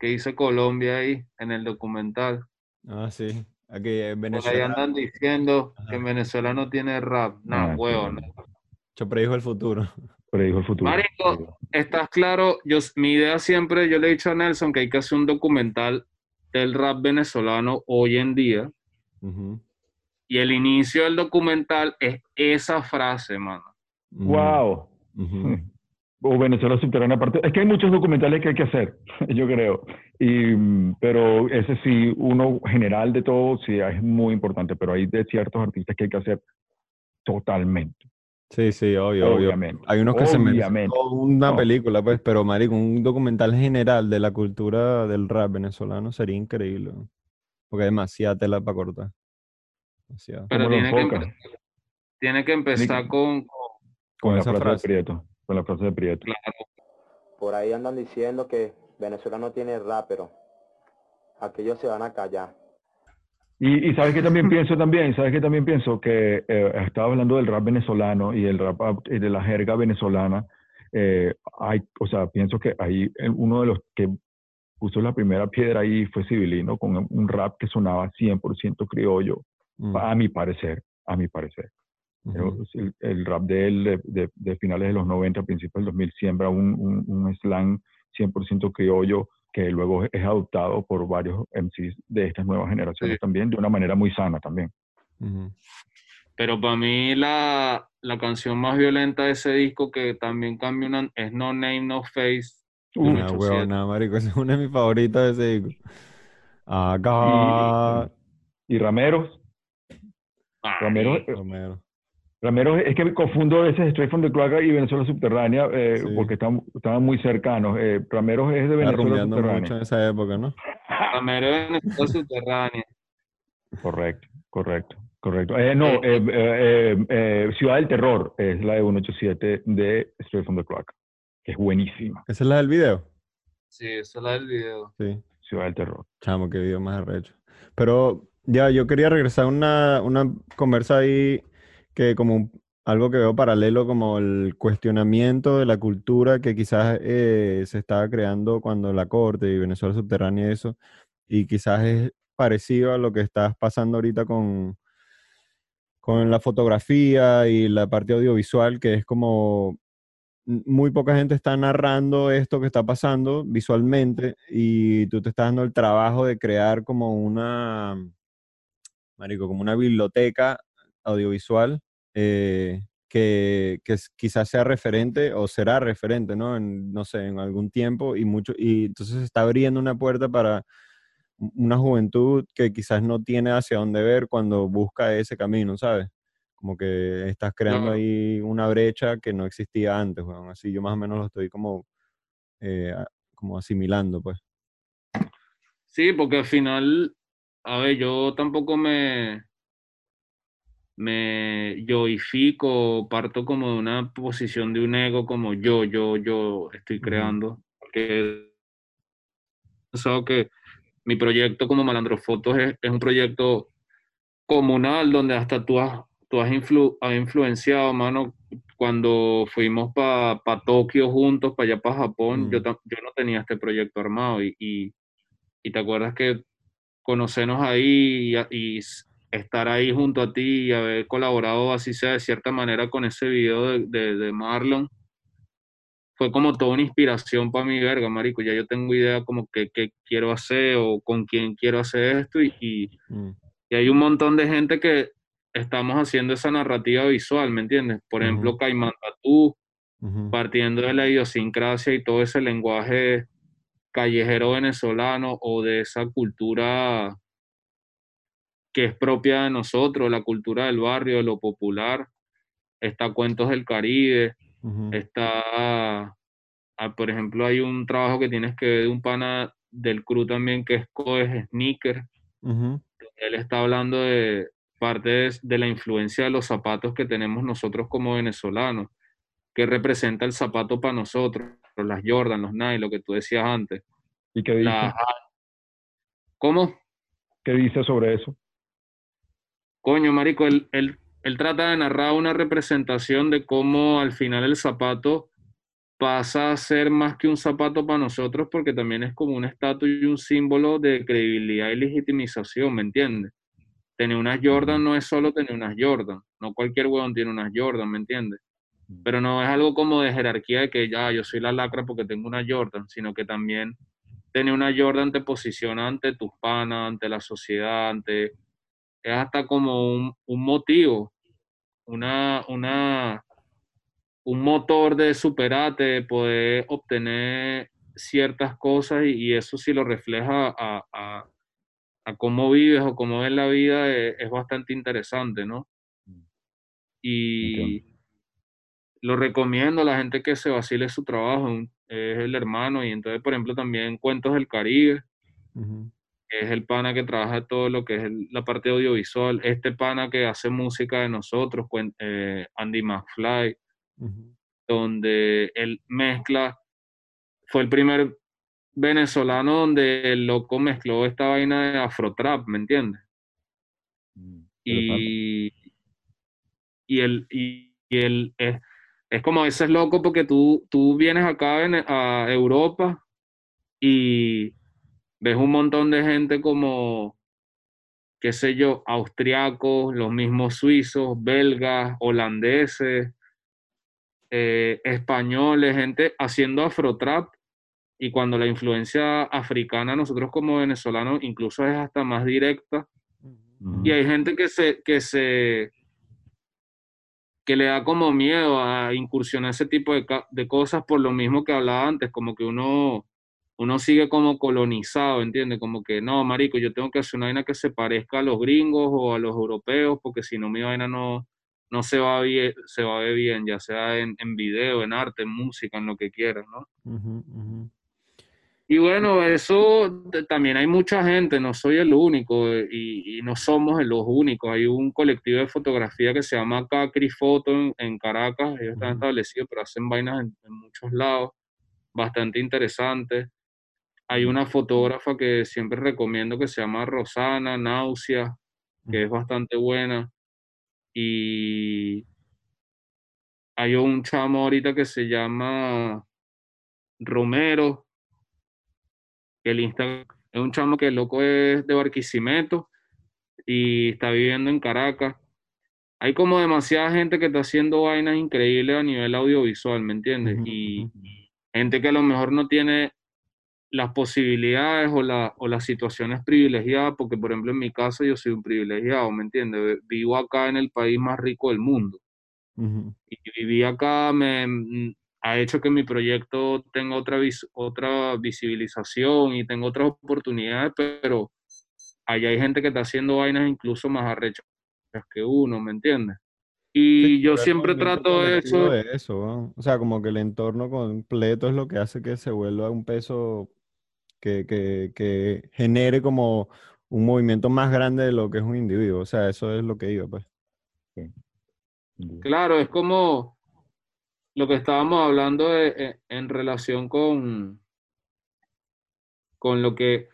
que hizo Colombia ahí en el documental. Ah, sí. Aquí en Por ahí Venezuela. andan diciendo Ajá. que en Venezuela no tiene rap. No, Ah, huevo, no. Yo predijo el futuro. predijo el futuro. Marico, estás claro, yo, mi idea siempre, yo le he dicho a Nelson que hay que hacer un documental del rap venezolano hoy en día. Y el inicio del documental es esa frase, mano. ¡Wow! ujú. o Venezuela subterránea aparte. Es que hay muchos documentales que hay que hacer, yo creo. Y, pero ese sí, uno general de todo, sí es muy importante, pero hay de ciertos artistas que hay que hacer totalmente. Sí, sí, obvio, obvio. Obviamente. Hay unos que se merecen Obviamente. una No. película, pues, pero marico, un documental general de la cultura del rap venezolano sería increíble. Porque hay demasiada tela para cortar. Pero ¿Cómo lo tiene que, tiene que empezar con, con- Con, Con la esa frase, Prieto. Con la frase de Prieto. claro, Por ahí andan diciendo que Venezuela no tiene rapero. Aquellos se van a callar. Y, y sabes que también pienso también, sabes que también pienso que eh, estaba hablando del rap venezolano y el rap y de la jerga venezolana. eh, hay, o sea, pienso que ahí eh, uno de los que puso la primera piedra ahí fue Civilino con un- un rap que sonaba 100% criollo, Mm, a mi parecer, a mi parecer. Pero el, el rap de él de, de- de finales de los 90, principios del 2000, siembra un, un, un slang 100% criollo que luego es adoptado por varios MCs de estas nuevas generaciones Sí. también, de una manera muy sana también. Pero para mí la, la canción más violenta de ese disco que también cambia una, es No Name, No Face. Una 87. huevona, marico. Esa es una de mis favoritas de ese disco. Acá. Y Rameros, Ramero, Marico. eh, Romero. Ramero es que me confundo a veces Straight from the Cloaca y Venezuela Subterránea eh, Sí. porque están, estaban muy cercanos. Eh, Ramero es de Venezuela rumbeando mucho Subterránea. en esa época, ¿no? Ramero de Venezuela Subterránea. Correcto, correcto, correcto. Eh, no, eh, eh, eh, eh, Ciudad del Terror es la de 187 de Straight from the Cloaca, que es buenísima. Esa es la del video. Sí, esa es la del video. Sí. Ciudad del Terror. Chamo, qué video más arrecho. Pero ya, yo quería regresar a una, una conversa ahí que como algo que veo paralelo como el cuestionamiento de la cultura que quizás eh, se estaba creando cuando la corte y Venezuela subterránea y eso, y quizás es parecido a lo que estás pasando ahorita con, con la fotografía y la parte audiovisual, que es como muy poca gente está narrando esto que está pasando visualmente y tú te estás dando el trabajo de crear como una, marico, como una biblioteca audiovisual eh, que, que quizás sea referente o será referente, ¿no? En, no sé, en algún tiempo y mucho, y entonces se está abriendo una puerta para una juventud que quizás no tiene hacia dónde ver cuando busca ese camino, ¿sabes? Como que estás creando ahí una brecha que no existía antes, weón. Así yo más o menos lo estoy como, eh, como asimilando, pues. Sí, porque al final, a ver, yo tampoco me, me yoifico, parto como de una posición de un ego, como yo, yo, yo estoy creando. Porque he pensado que mi proyecto como Malandro Fotos es, es un proyecto comunal donde hasta tú has, tú has, influ- has influenciado, mano. Cuando fuimos para Tokio juntos, para allá para Japón, yo, Mm. yo no tenía este proyecto armado y, y, y te acuerdas que conocernos ahí y, estar ahí junto a ti y haber colaborado así sea de cierta manera con ese video de, de, de Marlon, fue como toda una inspiración para mi verga, marico. Ya yo tengo idea como que, qué quiero hacer o con quién quiero hacer esto y, y, Mm, y hay un montón de gente que estamos haciendo esa narrativa visual, ¿me entiendes? Por ejemplo. Caimán Tatú, partiendo de la idiosincrasia y todo ese lenguaje callejero venezolano o de esa cultura que es propia de nosotros, la cultura del barrio, de lo popular. Está Cuentos del Caribe, está, ah, por ejemplo, hay un trabajo que tienes que ver de un pana del crew también que es Coes Sneaker, él está hablando de parte de, de la influencia de los zapatos que tenemos nosotros como venezolanos, que representa el zapato para nosotros, las Jordan, los Nike, lo que tú decías antes. ¿Y qué dice? La- ¿Cómo? ¿Qué dice sobre eso? Coño, marico, él, él, él trata de narrar una representación de cómo al final el zapato pasa a ser más que un zapato para nosotros porque también es como un estatus y un símbolo de credibilidad y legitimización, ¿me entiendes? Tener unas Jordan no es solo tener unas Jordan, no cualquier huevón tiene unas Jordan, ¿me entiendes? Pero no es algo como de jerarquía de que ya yo soy la lacra porque tengo una Jordan, sino que también tener una Jordan te posiciona ante tus panas, ante la sociedad, ante... Es hasta como un, un motivo, una, una, un motor de superarte, de poder obtener ciertas cosas y, y eso si lo refleja a, a, a cómo vives o cómo ves la vida es, es bastante interesante, ¿no? Y lo recomiendo a la gente que se vacile su trabajo, es el hermano y entonces, por ejemplo, también Cuentos del Caribe, es el pana que trabaja todo lo que es el- la parte audiovisual, este pana que hace música de nosotros, eh, Andy McFly, donde él mezcla, fue el primer venezolano donde el loco mezcló esta vaina de afrotrap, ¿me entiendes? Y, y el, y, y el es, es como a veces loco porque tú, tú vienes acá en- a Europa y ves un montón de gente como, qué sé yo, austriacos, los mismos suizos, belgas, holandeses, eh, españoles, gente haciendo afrotrap. Y cuando la influencia africana, nosotros como venezolanos, incluso es hasta más directa. Y hay gente que se, que se, que le da como miedo a incursionar ese tipo de, de cosas por lo mismo que hablaba antes, como que uno, uno sigue como colonizado, ¿entiendes? Como que no, marico, yo tengo que hacer una vaina que se parezca a los gringos o a los europeos, porque si no mi vaina no, no se va bien, se va a ver bien, ya sea en, en video, en arte, en música, en lo que quieras, ¿no? Y bueno, eso también hay mucha gente, no soy el único y, y no somos los únicos. Hay un colectivo de fotografía que se llama Cacri Foto en, en Caracas, ellos están establecidos, pero hacen vainas en, en muchos lados, bastante interesantes. Hay una fotógrafa que siempre recomiendo que se llama Rosana Náusea, que es bastante buena. Y hay un chamo ahorita que se llama Romero, que el Instagram es un chamo que el loco es de Barquisimeto y está viviendo en Caracas. Hay como demasiada gente que está haciendo vainas increíbles a nivel audiovisual, ¿me entiendes? Y gente que a lo mejor no tiene las posibilidades o, la- o las situaciones privilegiadas, porque por ejemplo en mi caso yo soy un privilegiado, ¿me entiendes? Vivo acá en el país más rico del mundo y vivir acá me ha hecho que mi proyecto tenga otra, vis- otra visibilización y tenga otras oportunidades, pero allá hay gente que está haciendo vainas incluso más arrechas que uno, ¿me entiendes? Y Sí, yo siempre trato de eso, de eso, ¿no? O sea, como que el entorno completo es lo que hace que se vuelva un peso que, que, que genere como un movimiento más grande de lo que es un individuo. O sea, eso es lo que iba, pues. Claro, es como lo que estábamos hablando de- e- en relación con, con lo que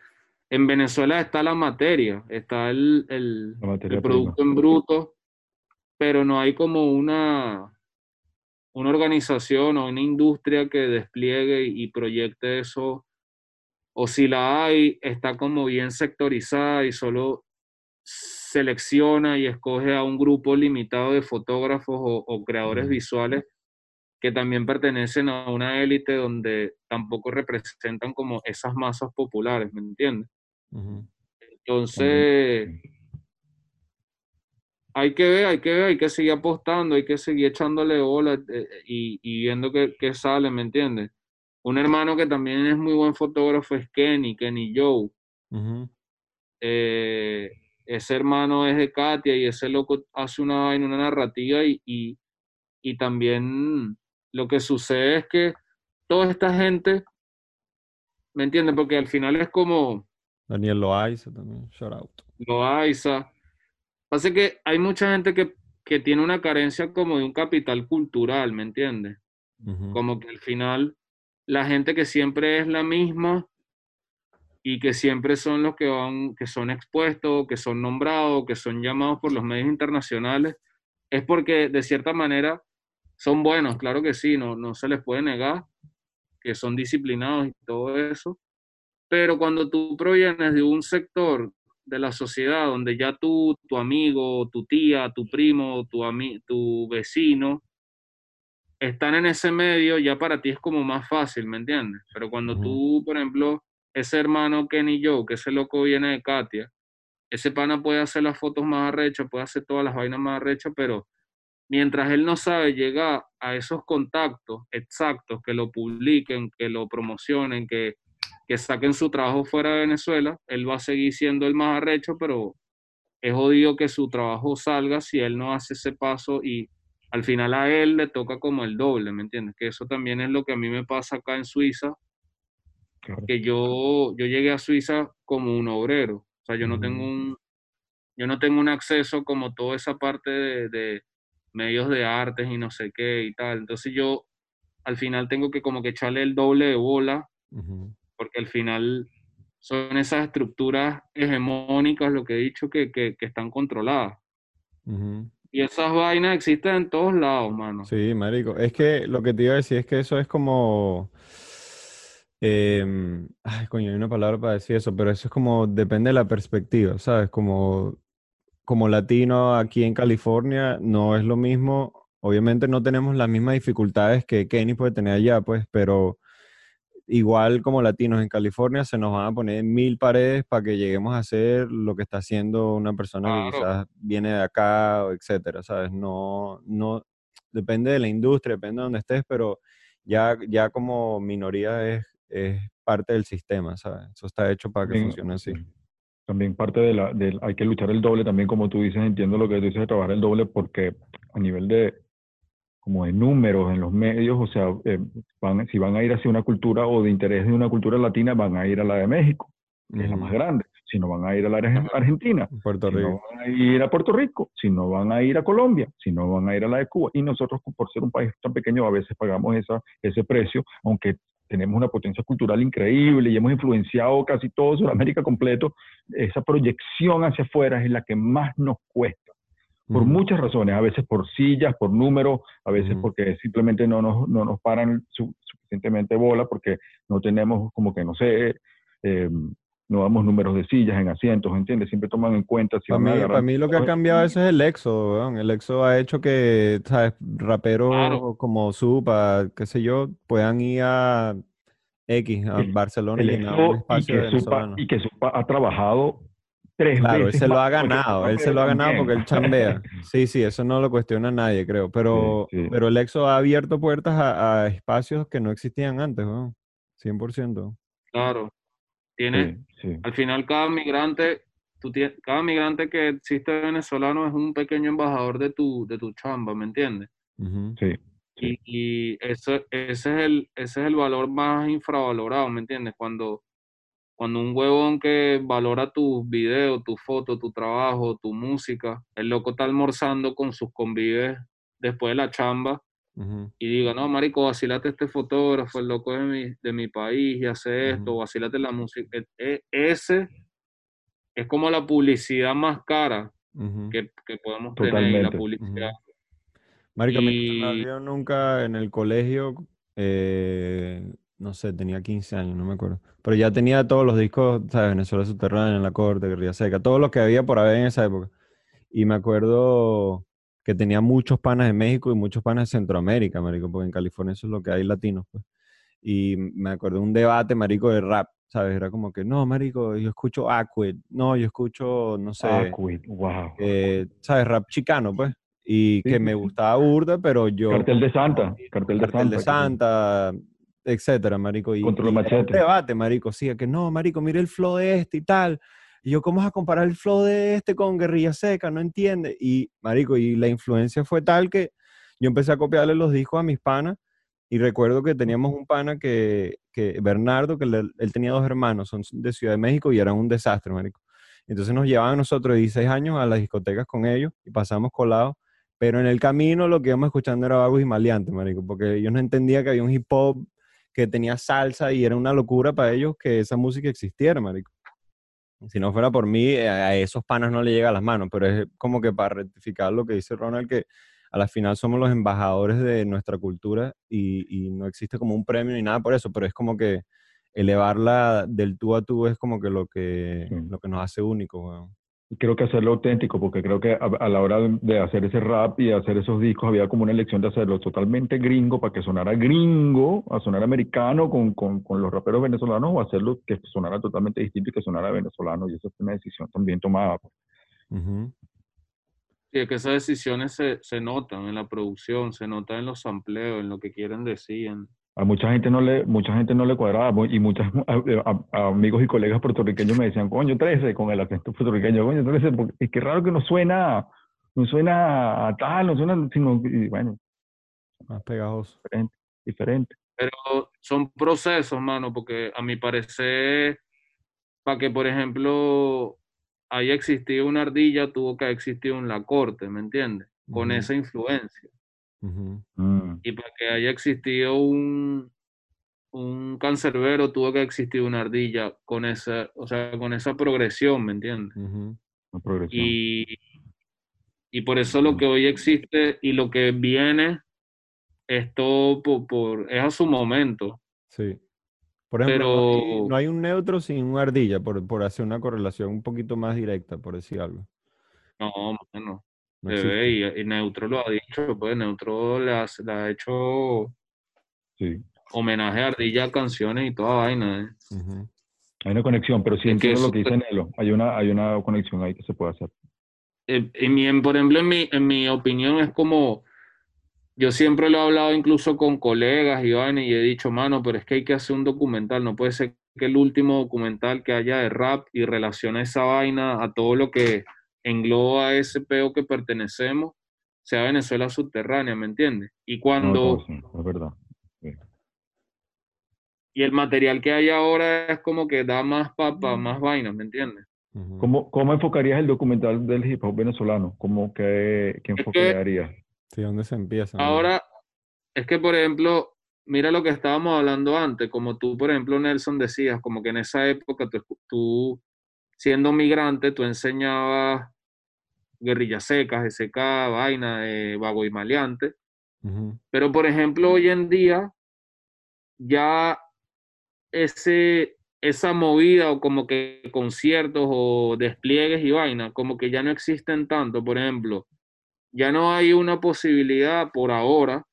en Venezuela está la materia, está el, el, La materia el producto en bruto, pero no hay como una, una organización o una industria que despliegue y proyecte eso, o si la hay, está como bien sectorizada y solo selecciona y escoge a un grupo limitado de fotógrafos o, o creadores visuales que también pertenecen a una élite donde tampoco representan como esas masas populares, ¿me entiendes? Entonces, hay que ver, hay que ver, hay que seguir apostando, hay que seguir echándole bola eh, y, y viendo qué, qué sale, ¿me entiendes? Un hermano que también es muy buen fotógrafo es Kenny, Kenny Joe. Eh, ese hermano es de Katia y ese loco hace una vaina, una narrativa y, y, y también lo que sucede es que toda esta gente, ¿me entiendes? Porque al final es como Daniel Loaiza también, shout out. Loaiza. Pasa que hay mucha gente que, que tiene una carencia como de un capital cultural, ¿me entiendes? Como que al final la gente que siempre es la misma y que siempre son los que van, que son expuestos, que son nombrados, que son llamados por los medios internacionales, es porque de cierta manera son buenos, claro que sí, no, no se les puede negar que son disciplinados y todo eso, pero cuando tú provienes de un sector de la sociedad donde ya tú, tu amigo, tu tía, tu primo, tu, ami- tu vecino, están en ese medio, ya para ti es como más fácil, ¿me entiendes? Pero cuando tú, por ejemplo, ese hermano Kenny Joe, que ese loco viene de Katia, ese pana puede hacer las fotos más arrechas, puede hacer todas las vainas más arrechas, pero mientras él no sabe llegar a esos contactos exactos, que lo publiquen, que lo promocionen, que, que saquen su trabajo fuera de Venezuela, él va a seguir siendo el más arrecho, pero es jodido que su trabajo salga si él no hace ese paso y al final a él le toca como el doble, ¿me entiendes? Que eso también es lo que a mí me pasa acá en Suiza, Claro. que yo, yo llegué a Suiza como un obrero, o sea, yo no tengo Ujú. un, yo no tengo un acceso como toda esa parte de, de medios de artes y no sé qué y tal, entonces yo al final tengo que como que echarle el doble de bola, porque al final son esas estructuras hegemónicas, lo que he dicho, que, que, que están controladas. Y esas vainas existen en todos lados, mano. Sí, marico. Es que lo que te iba a decir es que eso es como... em, ay, coño, hay una palabra para decir eso, pero eso es como, depende de la perspectiva, ¿sabes? Como, como latino aquí en California no es lo mismo. Obviamente no tenemos las mismas dificultades que Kenny puede tener allá, pues, pero igual como latinos en California se nos van a poner mil paredes para que lleguemos a hacer lo que está haciendo una persona que Claro. quizás viene de acá, etcétera, ¿sabes? No, no, depende de la industria, depende de donde estés, pero ya, ya como minoría es, es parte del sistema, ¿sabes? Eso está hecho para que También- funcione así. También parte de la, del, hay que luchar el doble también, como tú dices, entiendo lo que tú dices de trabajar el doble, porque a nivel de, como de números en los medios, o sea, eh, van, si van a ir hacia una cultura o de interés de una cultura latina, van a ir a la de México, que es la más grande, si no van a ir a la Argentina, Puerto si no van a ir a Puerto Rico, si no van a ir a Colombia, si no van a ir a la de Cuba. Y nosotros, por ser un país tan pequeño, a veces pagamos esa, ese precio, aunque tenemos una potencia cultural increíble y hemos influenciado casi todo Sudamérica completo, esa proyección hacia afuera es la que más nos cuesta. Por muchas razones, a veces por sillas, por números, a veces porque simplemente no nos, no nos paran su- suficientemente bola, porque no tenemos como que, no sé, eh, no damos números de sillas en asientos, ¿entiendes? Siempre toman en cuenta si Para mí, para mí lo que ha cambiado eso es el weón. El éxodo ha hecho que, ¿sabes? Raperos Claro. como Supa, qué sé yo, puedan ir a X, a El- Barcelona y un y que, Supa, y que Supa ha trabajado tres Claro, él se lo ha ganado, él se lo ha ganado porque él chambea. Sí, sí, eso no lo cuestiona nadie, creo. Pero, Sí, sí. pero el éxodo ha abierto puertas a, a espacios que no existían antes, weón. 100%. Claro. Tiene, Sí, sí. al final cada migrante, tú cada migrante que existe venezolano es un pequeño embajador de tu, de tu chamba, ¿me entiendes? Sí. Y, y eso, ese, es el, ese es el valor más infravalorado, ¿me entiendes? Cuando, cuando un huevón que valora tus videos, tu foto, tu trabajo, tu música, el loco está almorzando con sus convives después de la chamba y diga, no, marico, vacílate este fotógrafo, el loco de mi, de mi país y hace esto, Ujú. vacílate la música. E- e- ese es como la publicidad más cara que, que podemos tener, y la Totalmente. publicidad. Marico, me Y- olvidó nunca en el colegio, eh, no sé, tenía 15 años, no me acuerdo. Pero ya tenía todos los discos, ¿sabes? Venezuela Subterránea, La Corte, Guerrilla Seca, todo lo que había por haber en esa época. Y me acuerdo que tenía muchos panas de México y muchos panas de Centroamérica, marico, porque en California eso es lo que hay latinos, pues. Y me acuerdo de un debate, marico, de rap, ¿sabes? Era como que, no, marico, yo escucho Aquid, no, yo escucho, no sé, Aquid, wow. eh, ¿sabes? Rap chicano, pues. Y Sí, que sí, me gustaba burda, pero yo... Cartel de Santa, cartel de Cartel de Santa. Etcétera, marico. Y, Machete. debate, marico, sí, que no, marico, mire el flow de este y tal. Y yo, ¿cómo vas a comparar el flow de este con Guerrilla Seca? No entiende. Y, marico, y la influencia fue tal que yo empecé a copiarle los discos a mis panas. Y recuerdo que teníamos un pana que, que Bernardo, que le- él tenía dos hermanos, son de Ciudad de México y eran un desastre, marico. Entonces nos llevaban nosotros de 16 años a las discotecas con ellos y pasamos colados. Pero en el camino lo que íbamos escuchando era vagos y maleantes, marico, porque ellos no entendían que había un hip hop que tenía salsa y era una locura para ellos que esa música existiera, marico. Si no fuera por mí, eh, a esos panas no le llega a las manos, pero es como que para rectificar lo que dice Ronald, que a la final somos los embajadores de nuestra cultura y, y no existe como un premio ni nada por eso, pero es como que elevarla del tú a tú es como que lo que, Sí. lo que nos hace únicos, weón. Y creo que hacerlo auténtico, porque creo que a, a la hora de, hacer ese rap y hacer esos discos había como una elección de hacerlo totalmente gringo para que sonara gringo, a sonar americano con, con, con los raperos venezolanos o hacerlo que sonara totalmente distinto y que sonara venezolano. Y esa fue una decisión también tomada. pues. Ujú. Sí, es que esas decisiones se, se notan en la producción, se notan en los sampleos, en lo que quieren decir. en- A mucha gente no le, mucha gente no le cuadraba y muchos amigos y colegas puertorriqueños me decían, coño, 13, con el acento puertorriqueño, coño, 13, porque es que raro que no suena, no suena a tal, no suena, sino, y bueno, Más pegajoso. diferente, diferente. Pero son procesos, mano, porque a mi parecer, para que, por ejemplo, haya existido una ardilla, tuvo que existir un la corte, ¿me entiendes? Con esa influencia. Mm, Y para que haya existido un, un cancerbero, tuvo que existir una ardilla con esa, o sea, con esa progresión, ¿me entiendes? Una progresión. Y, Y por eso lo que hoy existe y lo que viene es todo por, por- es a su momento. Sí. Por ejemplo, no hay, Pero- no hay un neutro sin una ardilla, por, por hacer una correlación un poquito más directa, por decir algo. No, bueno, No y, y Neutro lo ha dicho, pues Neutro le, ha hecho Sí. homenaje a Ardilla canciones y toda vaina. ¿eh? Hay una conexión, pero sí Es que entiendo lo que dice Nelo. Hay una, hay una conexión ahí que se puede hacer. Eh, en- por ejemplo, en mi, en mi opinión es como, yo siempre lo he hablado incluso con colegas y vaina y he dicho, mano, pero es que hay que hacer un documental, no puede ser que el último documental que haya de rap y relaciona esa vaina a todo lo que engloba ese peo que pertenecemos, sea Venezuela subterránea, ¿me entiendes? Y No, cuando... no, sí, es verdad. Y el material que hay ahora es como que da más papa, más vainas, ¿me entiendes? ¿Cómo, ¿Cómo enfocarías el documental del hip hop venezolano? ¿Cómo que, ¿Qué enfoque darías? Sí, ¿dónde se empieza? no? Ahora, es que, por ejemplo, mira lo que estábamos hablando antes, como tú, por ejemplo, Nelson, decías, como que en esa época tú, tú siendo migrante, tú enseñabas guerrillas secas, SK, vaina, eh, vago y maleante, pero, por ejemplo, hoy en día, ya ese, esa movida o como que conciertos o despliegues y vaina, como que ya no existen tanto. Por ejemplo, ya no hay una posibilidad por ahora,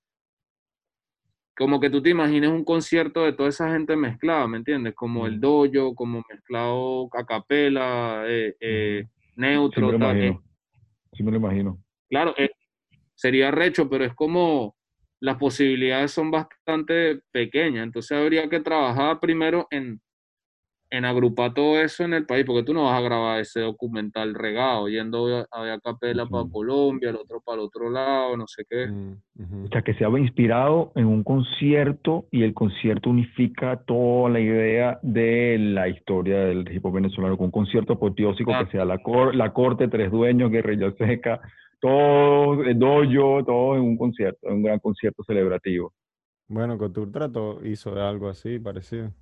como que tú te imagines un concierto de toda esa gente mezclada, ¿me entiendes? Como el dojo, como mezclado a capela, eh, eh, Sí neutro, me lo tal, eh, imagino. Sí me lo imagino. Claro, eh, sería recho, pero es como las posibilidades son bastante pequeñas. Entonces habría que trabajar primero en, en agrupar todo eso en el país, porque tú no vas a grabar ese documental regado, yendo a, a capela para. Colombia, el otro para el otro lado, no sé qué. Mm. O sea, que sea inspirado en un concierto y el concierto unifica toda la idea de la historia del hip hop venezolano, con un concierto apoteósico Claro. que sea la, cor- la corte, tres dueños, guerrilla seca, todo, el dojo, todo en un concierto, en un gran concierto celebrativo. Bueno, Couture trató, hizo algo así, parecido.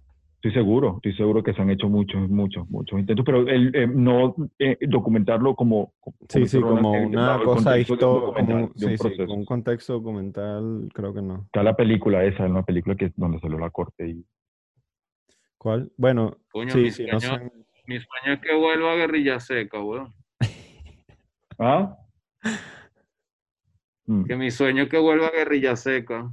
Estoy seguro, estoy seguro que se han hecho muchos, muchos, muchos intentos, pero el, eh, no eh, documentarlo como... como Sí, sí, como una cosa histórica, un sí, sí, proceso. con un contexto documental, creo que no. Está la película esa, una película que donde salió la corte y ¿Cuál? Bueno, Coño, sí, mi, sí, no sueño, sé. mi sueño es que vuelva a Guerrilla Seca, weón. ¿Ah? Mm. Que mi sueño es que vuelva a Guerrilla Seca.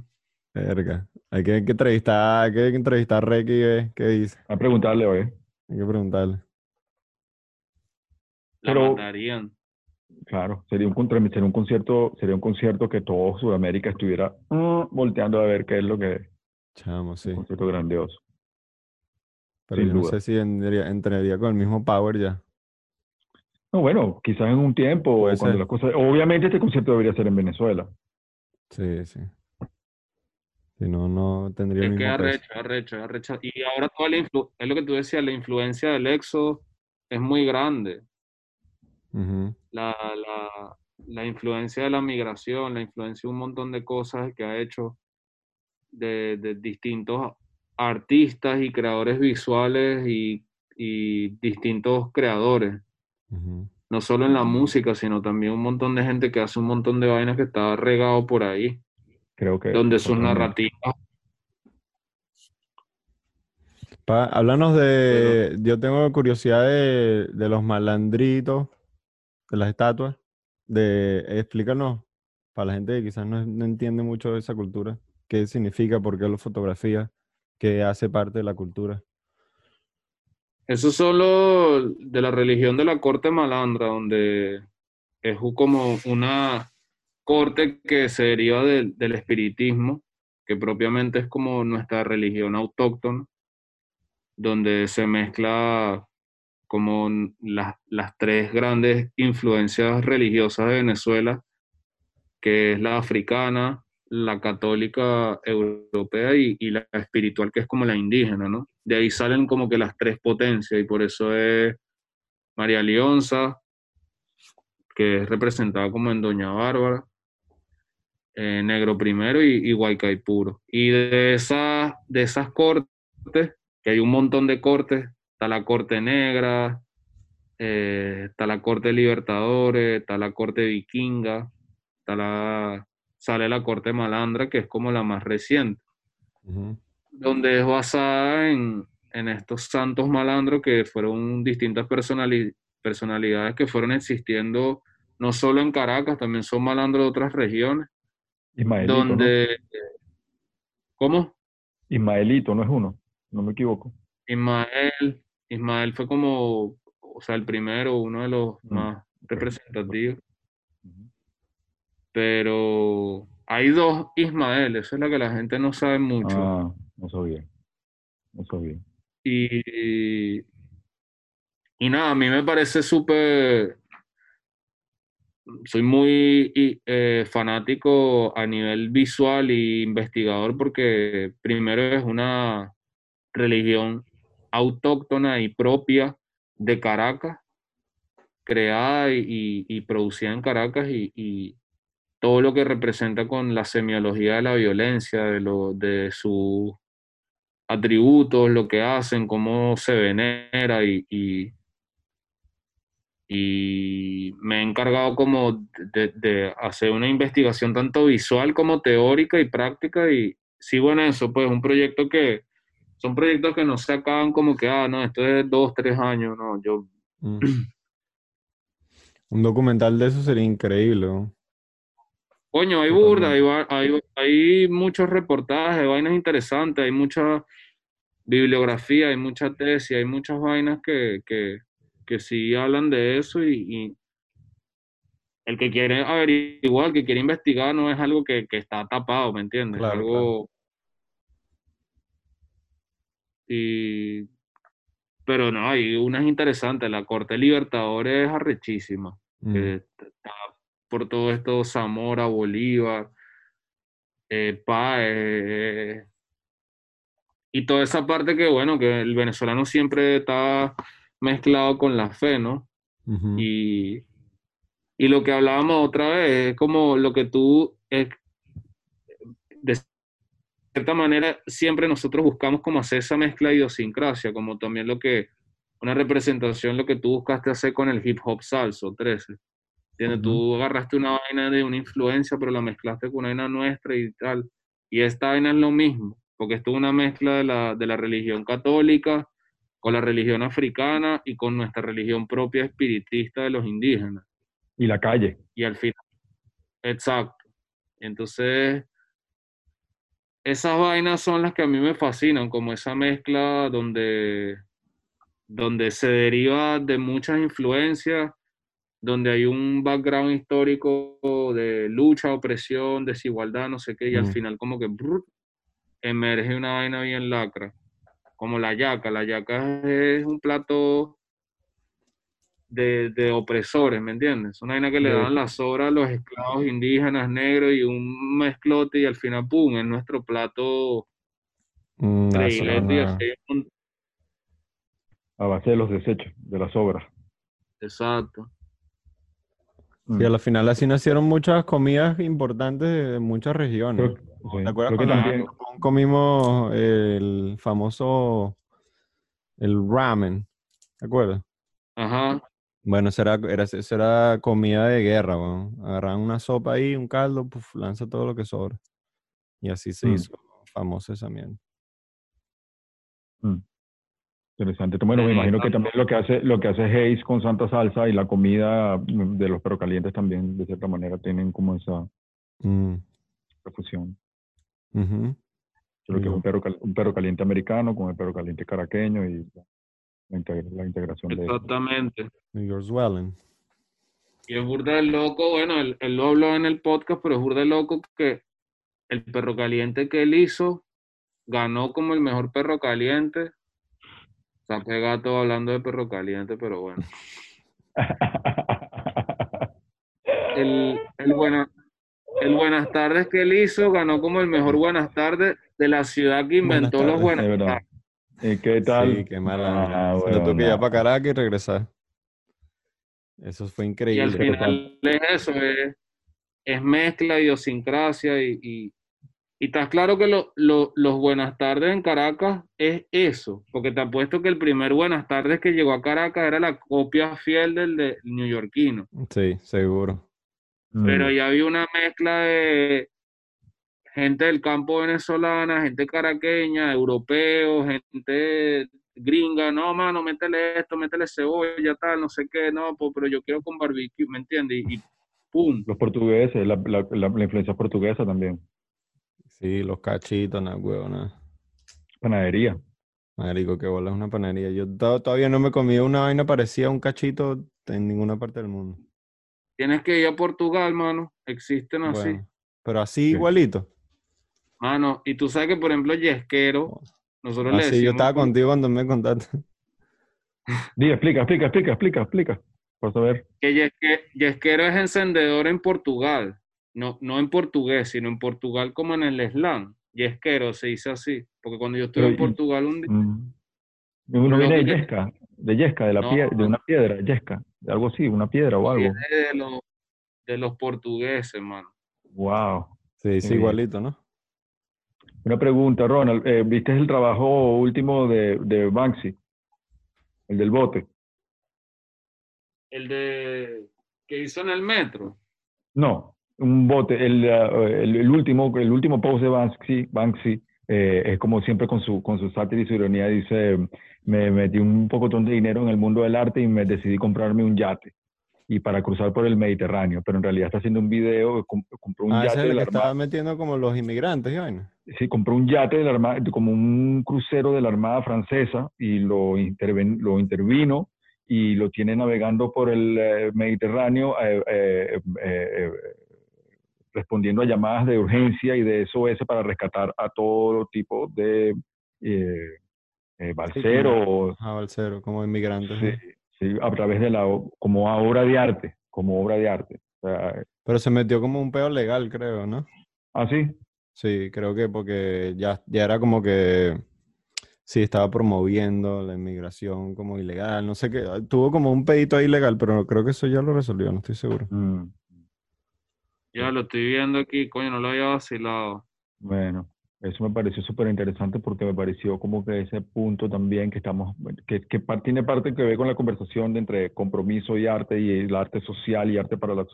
Verga. Hay que, hay que entrevistar, hay que entrevistar a Reiki, ¿qué, qué dice? A preguntarle hoy. Hay que preguntarle. La Pero- matarían. Claro, sería un, sería un concierto, sería un concierto que todo Sudamérica estuviera mm, volteando a ver qué es lo que es. Chamo, sí. Un concierto grandioso. Pero sin yo no duda. sé si entraría, entraría con el mismo power ya. No, bueno, quizás en un tiempo, Puede cuando las cosas. Obviamente este concierto debería ser en Venezuela. Sí, sí. Si no, no tendría el mismo peso. arrecho, arrecho, arrecho. Y ahora toda la influ- es lo que tú decías, la influencia del éxodo es muy grande. La, la, la influencia de la migración, la influencia de un montón de cosas que ha hecho de, de distintos artistas y creadores visuales y, y distintos creadores. No solo en la música, sino también un montón de gente que hace un montón de vainas que está regado por ahí, Creo que. donde sus narrativas Pa- háblanos de. Yo tengo curiosidad de, de los malandritos, de las estatuas. De, explícanos, para la gente que quizás no, no entiende mucho de esa cultura, qué significa, por qué lo fotografía, qué hace parte de la cultura. Eso es solo de la religión de la corte malandra, donde es como una corte que se deriva del, del espiritismo, que propiamente es como nuestra religión autóctona, donde se mezcla como las, las tres grandes influencias religiosas de Venezuela, que es la africana, la católica europea y, y la espiritual, que es como la indígena, ¿no? De ahí salen como que las tres potencias y por eso es María Leonza, que es representada como en Doña Bárbara, eh, Negro Primero y, y Huaycay Puro. Y de esas, de esas cortes, que hay un montón de cortes, está la corte negra, eh, está la corte Libertadores, está la corte Vikinga, está la, sale la corte Malandra, que es como la más reciente, donde es basada en, en estos santos malandros que fueron distintas personali- personalidades que fueron existiendo no solo en Caracas, también son malandros de otras regiones, Ismaelito, ¿no? donde... ¿Cómo? Ismaelito, no es uno, no me equivoco. Ismael, Ismael fue como, o sea, el primero, uno de los Mm, más representativos, pero hay dos Ismael, eso es lo que la gente no sabe mucho. Ah, no sabía. No sabía. Y, y nada, a mí me parece súper, soy muy eh, fanático a nivel visual e investigador porque primero es una religión autóctona y propia de Caracas, creada y, producida en Caracas y, todo lo que representa con la semiología de la violencia, de, lo, de sus atributos, lo que hacen, cómo se venera y, y me he encargado como de, de hacer una investigación tanto visual como teórica y práctica y sigo en eso, pues un proyecto que son proyectos que no se acaban como que, ah, no, esto es dos, tres años, no, yo, Mm. Un documental de eso sería increíble. ¿no? coño, hay burda, hay, hay, hay muchos reportajes, vainas interesantes, hay mucha bibliografía, hay mucha tesis, hay muchas vainas que, que, que sí hablan de eso y, y el que quiere averiguar, el que quiere investigar, no es algo que, que está tapado, ¿me entiendes? Claro, algo... Y... Pero no, hay unas interesantes. La Corte Libertadores es arrechísima. Mm. que está por todo esto Zamora, Bolívar, eh, Páez, y toda esa parte que, bueno, que el venezolano siempre está mezclado con la fe, ¿no? Y, y lo que hablábamos otra vez es como lo que tú, es, de cierta manera, siempre nosotros buscamos como hacer esa mezcla de idiosincrasia, como también lo que, una representación, lo que tú buscaste hacer con el hip hop salso 13. ¿Entiendes? Tú agarraste una vaina de una influencia, pero la mezclaste con una vaina nuestra y tal. Y esta vaina es lo mismo, porque esto es una mezcla de la, de la religión católica con la religión africana y con nuestra religión propia espiritista de los indígenas. Y la calle. Y al final, exacto. Entonces, esas vainas son las que a mí me fascinan, como esa mezcla donde, donde se deriva de muchas influencias, donde hay un background histórico de lucha, opresión, desigualdad, no sé qué, y al Mm. final como que emerge una vaina bien lacra, como la yaca. La yaca es un plato de, de opresores, ¿me entiendes? Una vaina que le dan las sobras a los esclavos indígenas negros y un mezclote y al final, ¡pum!, es nuestro plato Mm, predilecto A base de los desechos, de las obras. Exacto. Mm. Y a la final así nacieron muchas comidas importantes de muchas regiones. Creo, sí, ¿Te acuerdas creo que cuando también. en Japón comimos el famoso el ramen? ¿Te acuerdas? Ajá. Bueno, eso era, era, eso era comida de guerra, weón. Agarraban una sopa ahí, un caldo, puf, lanza todo lo que sobra. Y así se Mm. hizo famoso esa mierda. Mm. Interesante. Bueno, me imagino que también lo que hace, lo que hace Hayes con Santa Salsa y la comida de los perros calientes también, de cierta manera, tienen como esa Mm, fusión. Creo que es un perro, un perro caliente americano con el perro caliente caraqueño y la, integra- la integración de eso. Exactamente. New York Swelling. Y es burda loco, bueno, él, él lo habló en el podcast, pero es burda loco que el perro caliente que él hizo ganó como el mejor perro caliente. Saqué gato hablando de perro caliente, pero bueno. El, el, buena- el Buenas tardes que él hizo ganó como el mejor Buenas tardes de la ciudad que Buenas inventó los tardes, Buenas Es verdad. tardes. ¿Y qué tal? Sí, qué mala. Ah, lo tuve que bueno, ir para Caracas y regresar. Eso fue Y al increíble. ¿qué final es eso, es, es mezcla, idiosincrasia y, y, Y estás claro que lo- lo- los buenas tardes en Caracas es eso, porque te apuesto que el primer buenas tardes que llegó a Caracas era la copia fiel del de neoyorquino. Sí, seguro. Mm. Pero ya había una mezcla de gente del campo venezolana, gente caraqueña, europeos, gente gringa, no, mano, métele esto, métele cebolla, tal, no sé qué, no, pero yo quiero con barbecue, ¿me entiendes? Y, y pum, Los portugueses, la, la- la- la influencia portuguesa también. Sí, los cachitos, nada, huevo, nada. Panadería. Marico, que bola es una panadería. Yo to- todavía no me he comido una vaina parecida a un cachito en ninguna parte del mundo. tienes que ir a Portugal, mano, existen así. Bueno, pero así Sí. igualito. Mano, y tú sabes que, por ejemplo, Yesquero, nosotros le Así decimos... yo estaba contigo cuando me contaste. Di, explica, explica, explica, explica, explica. Por saber. que Yesque- Yesquero es encendedor en Portugal, no, no en portugués, sino en Portugal como en el slang. Yesquero se dice así, porque cuando yo estuve Pero en Portugal un día, Mm. Uno viene de yesca, de yesca, de, la No. pie- de una piedra, yesca, de algo así, una piedra o algo. de los, de los portugueses, mano. Wow. Sí, sí, igualito, ¿no? Una pregunta, Ronald. eh, ¿Viste el trabajo último de, de Banksy? El del bote. El de que hizo en el metro. No, un bote. El, eh, el, el último, el último post de Banksy, Banksy eh, es como siempre con su, con su sátira y su ironía, dice, me metí un poco de dinero en el mundo del arte y me decidí comprarme un yate. Y para cruzar por el Mediterráneo, pero en realidad está haciendo un video, comp- compró un Ah, ese yate es el de que la estaba metiendo como los inmigrantes vaina. Sí, compró un yate de la Armada, como un crucero de la Armada Francesa y lo, interven- lo intervino y lo tiene navegando por el eh, Mediterráneo eh, respondiendo a llamadas de urgencia y de SOS para rescatar a todo tipo de eh, eh, balseros, Ah, Balcero, como inmigrantes. sí, sí, a través de la, como obra de arte, como obra de arte. O sea, Pero se metió como un peo legal, creo, ¿no? así, Sí, creo que porque ya, ya era como que sí estaba promoviendo la inmigración como ilegal, no sé qué. Tuvo como un pedito ahí ilegal, pero creo que eso ya lo resolvió, no estoy seguro. Mm, Ya lo estoy viendo aquí, coño, no lo había vacilado. Bueno, eso me pareció súper interesante porque me pareció como que ese punto también que estamos, que, que tiene parte que ver con la conversación de entre compromiso y arte y el arte social y arte para la,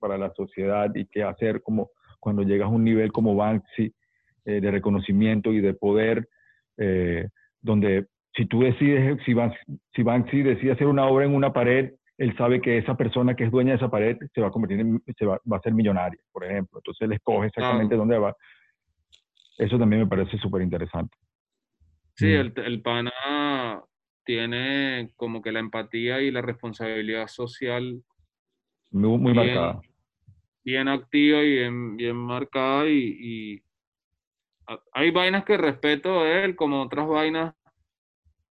para la sociedad y qué hacer como cuando llegas a un nivel como Banksy eh, de reconocimiento y de poder, eh, donde si tú decides, si Banksy, si Banksy decide hacer una obra en una pared, él sabe que esa persona que es dueña de esa pared se va a convertir en, se va, va a ser millonaria, por ejemplo. Entonces él escoge exactamente dónde va. Eso también me parece súper interesante. Sí, Mm. el, el pana tiene como que la empatía y la responsabilidad social Muy, muy Bien. marcada. bien activa y bien, bien marcada y, y hay vainas que respeto de él como otras vainas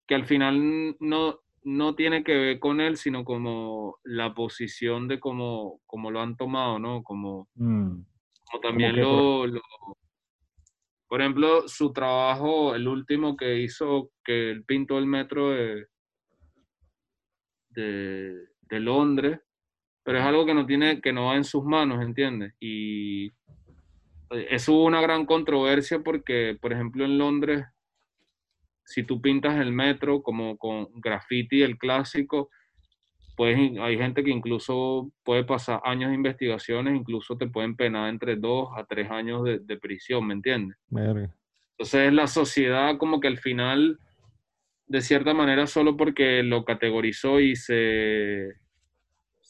que al final no, no tiene que ver con él, sino como la posición de cómo, cómo lo han tomado, ¿no? Como, Mm, como también lo, lo- Por ejemplo, su trabajo, el último que hizo, que él pintó el metro de, de, de Londres, pero es algo que no tiene, que no va en sus manos, ¿entiendes? Y eh, eso hubo una gran controversia porque, por ejemplo, en Londres, si tú pintas el metro como con graffiti, el clásico, pues hay gente que incluso puede pasar años de investigaciones, incluso te pueden penar entre dos a tres años de, de prisión, ¿me entiendes? Entonces la sociedad como que al final, de cierta manera, solo porque lo categorizó y se,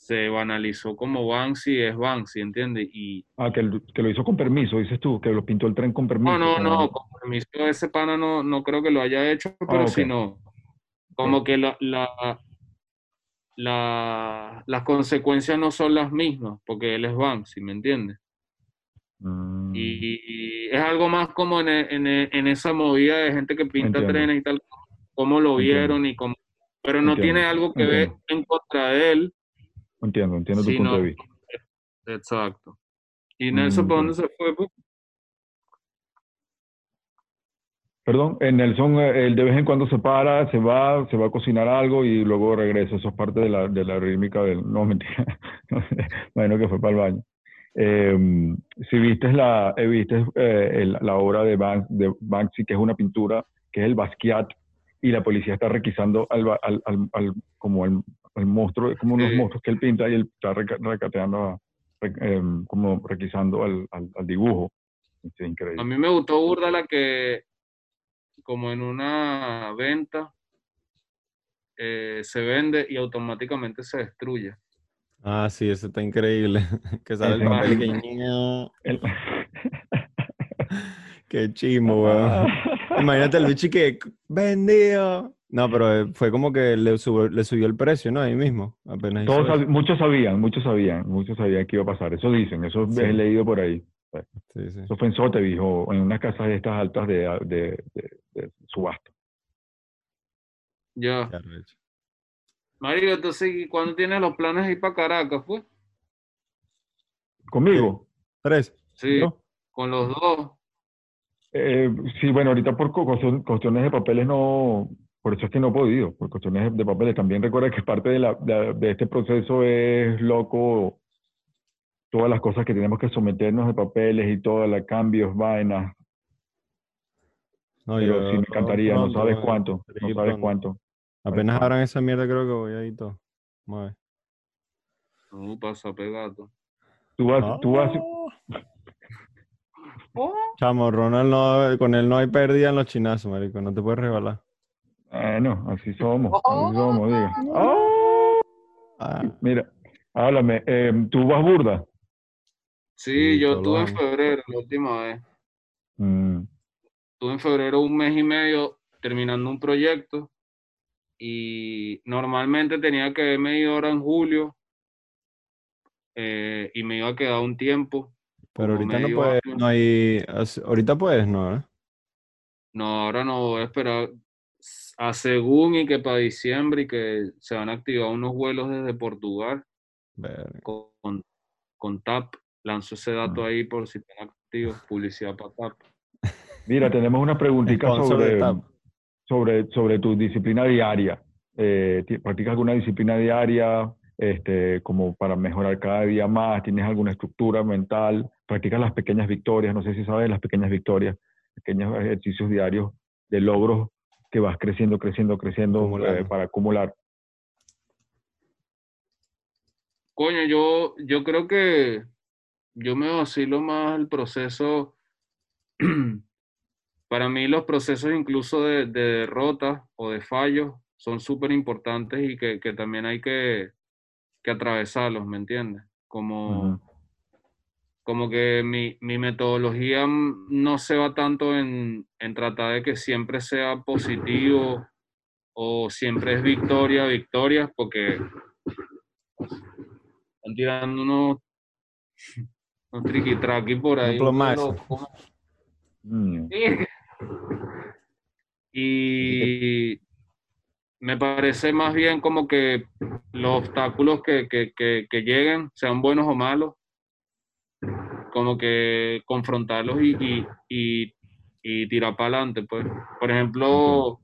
se banalizó como Banksy, es Banksy, ¿entiendes? Y Ah, que, lo- que lo hizo con permiso, dices tú, que lo pintó el tren con permiso. no, no, no, con permiso ese pana no, no creo que lo haya hecho, pero ok. si no, como que la, la, la- las consecuencias no son las mismas, porque él es Banksy, ¿me entiendes? Mm, Y, y es algo más como en, en en esa movida de gente que pinta Entiendo. trenes y tal, cómo lo Entiendo. vieron y cómo... Pero no Entiendo, tiene algo que ver en contra de él. Entiendo, entiendo tu Sí, punto no. de vista. Exacto. ¿Y Nelson Mm, para dónde se fue? Perdón, Nelson, eh, él de vez en cuando se para, se va, se va a cocinar algo y luego regresa. Eso es parte de la, de la rítmica del... No, mentira. bueno, que fue para el baño. Eh, si viste la, eh, viste, eh, el- la obra de, Ban- de Banksy, que es una pintura, que es el Basquiat, y la policía está requisando al, al, al- al- como el, el monstruo, como unos Sí. monstruos que él pinta y él está reca- recateando, a- re- em, como requisando al, al, al dibujo. Es increíble. A mí me gustó burda la que, como en una venta, eh, se vende y automáticamente se destruye. Ah, sí, ese está increíble. Que sale el papel que... El- Qué chimo, weón. Imagínate el bicho que vendido. No, pero eh, fue como que le, subió- le subió el precio, ¿no? Ahí mismo. Apenas Todos sab- muchos sabían, muchos sabían, muchos sabían que iba a pasar. Eso dicen, eso Sí. he leído por ahí. Sí, sí. Eso fue en Sotheby o en unas casas de estas altas de, de, de- de subasta. Ya. Mario, entonces, ¿y cuándo tienes los planes de ir para Caracas, pues? ¿Conmigo? Tres. Sí, ¿no? con los dos. Eh, sí, bueno, ahorita por cuestiones de papeles no, por eso es que no he podido, por cuestiones de papeles. También recuerda que parte de, la, de, de este proceso es loco, todas las cosas que tenemos que someternos de papeles y todas las cambios, vainas. No, Pero yo sí me encantaría, no sabes weón. cuánto, no sabes pronto. cuánto. Apenas abran esa mierda, creo que voy ahí todo. Ver. No, pasa pegado. Tú vas, tú vas, Chamo, Ronald, no, con él no hay pérdida en los chinazos, marico. No te puedes regalar. Eh, no, así somos, así somos, diga. ¡Oh! Ah, Mira, háblame, eh, ¿tú vas burda? Sí, Sí, yo estuve en febrero la última vez. Mm, Estuve en febrero un mes y medio terminando un proyecto y normalmente tenía que haberme ido ahora en julio eh, y me iba a quedar un tiempo. pero ahorita no puedes, no hay, ahorita puedes, ¿no? ¿eh? No, ahora no voy a esperar según y que para diciembre y que se van a activar unos vuelos desde Portugal con, con TAP. Lanzo ese dato Ah. ahí por si están activos, publicidad para TAP. Mira, tenemos una preguntita sobre, sobre, sobre tu disciplina diaria. Eh, ti- ¿Practicas alguna disciplina diaria este, como para mejorar cada día más? ¿Tienes alguna estructura mental? ¿Practicas las pequeñas victorias? No sé si sabes las pequeñas victorias, pequeños ejercicios diarios de logros que vas creciendo, creciendo, creciendo eh, para acumular. Coño, yo, yo creo que yo me vacilo más el proceso. Para mí los procesos incluso de, de derrota o de fallos son súper importantes y que, que también hay que, que atravesarlos, ¿me entiendes? Como. Como que mi, mi metodología no se va tanto en, en tratar de que siempre sea positivo o siempre es victoria, victoria, porque están tirando unos, unos triqui-traqui por ahí. Mm, Y me parece más bien como que los obstáculos que, que, que, que lleguen, sean buenos o malos, como que confrontarlos y, y, y, tirar para adelante. Pues. Por ejemplo,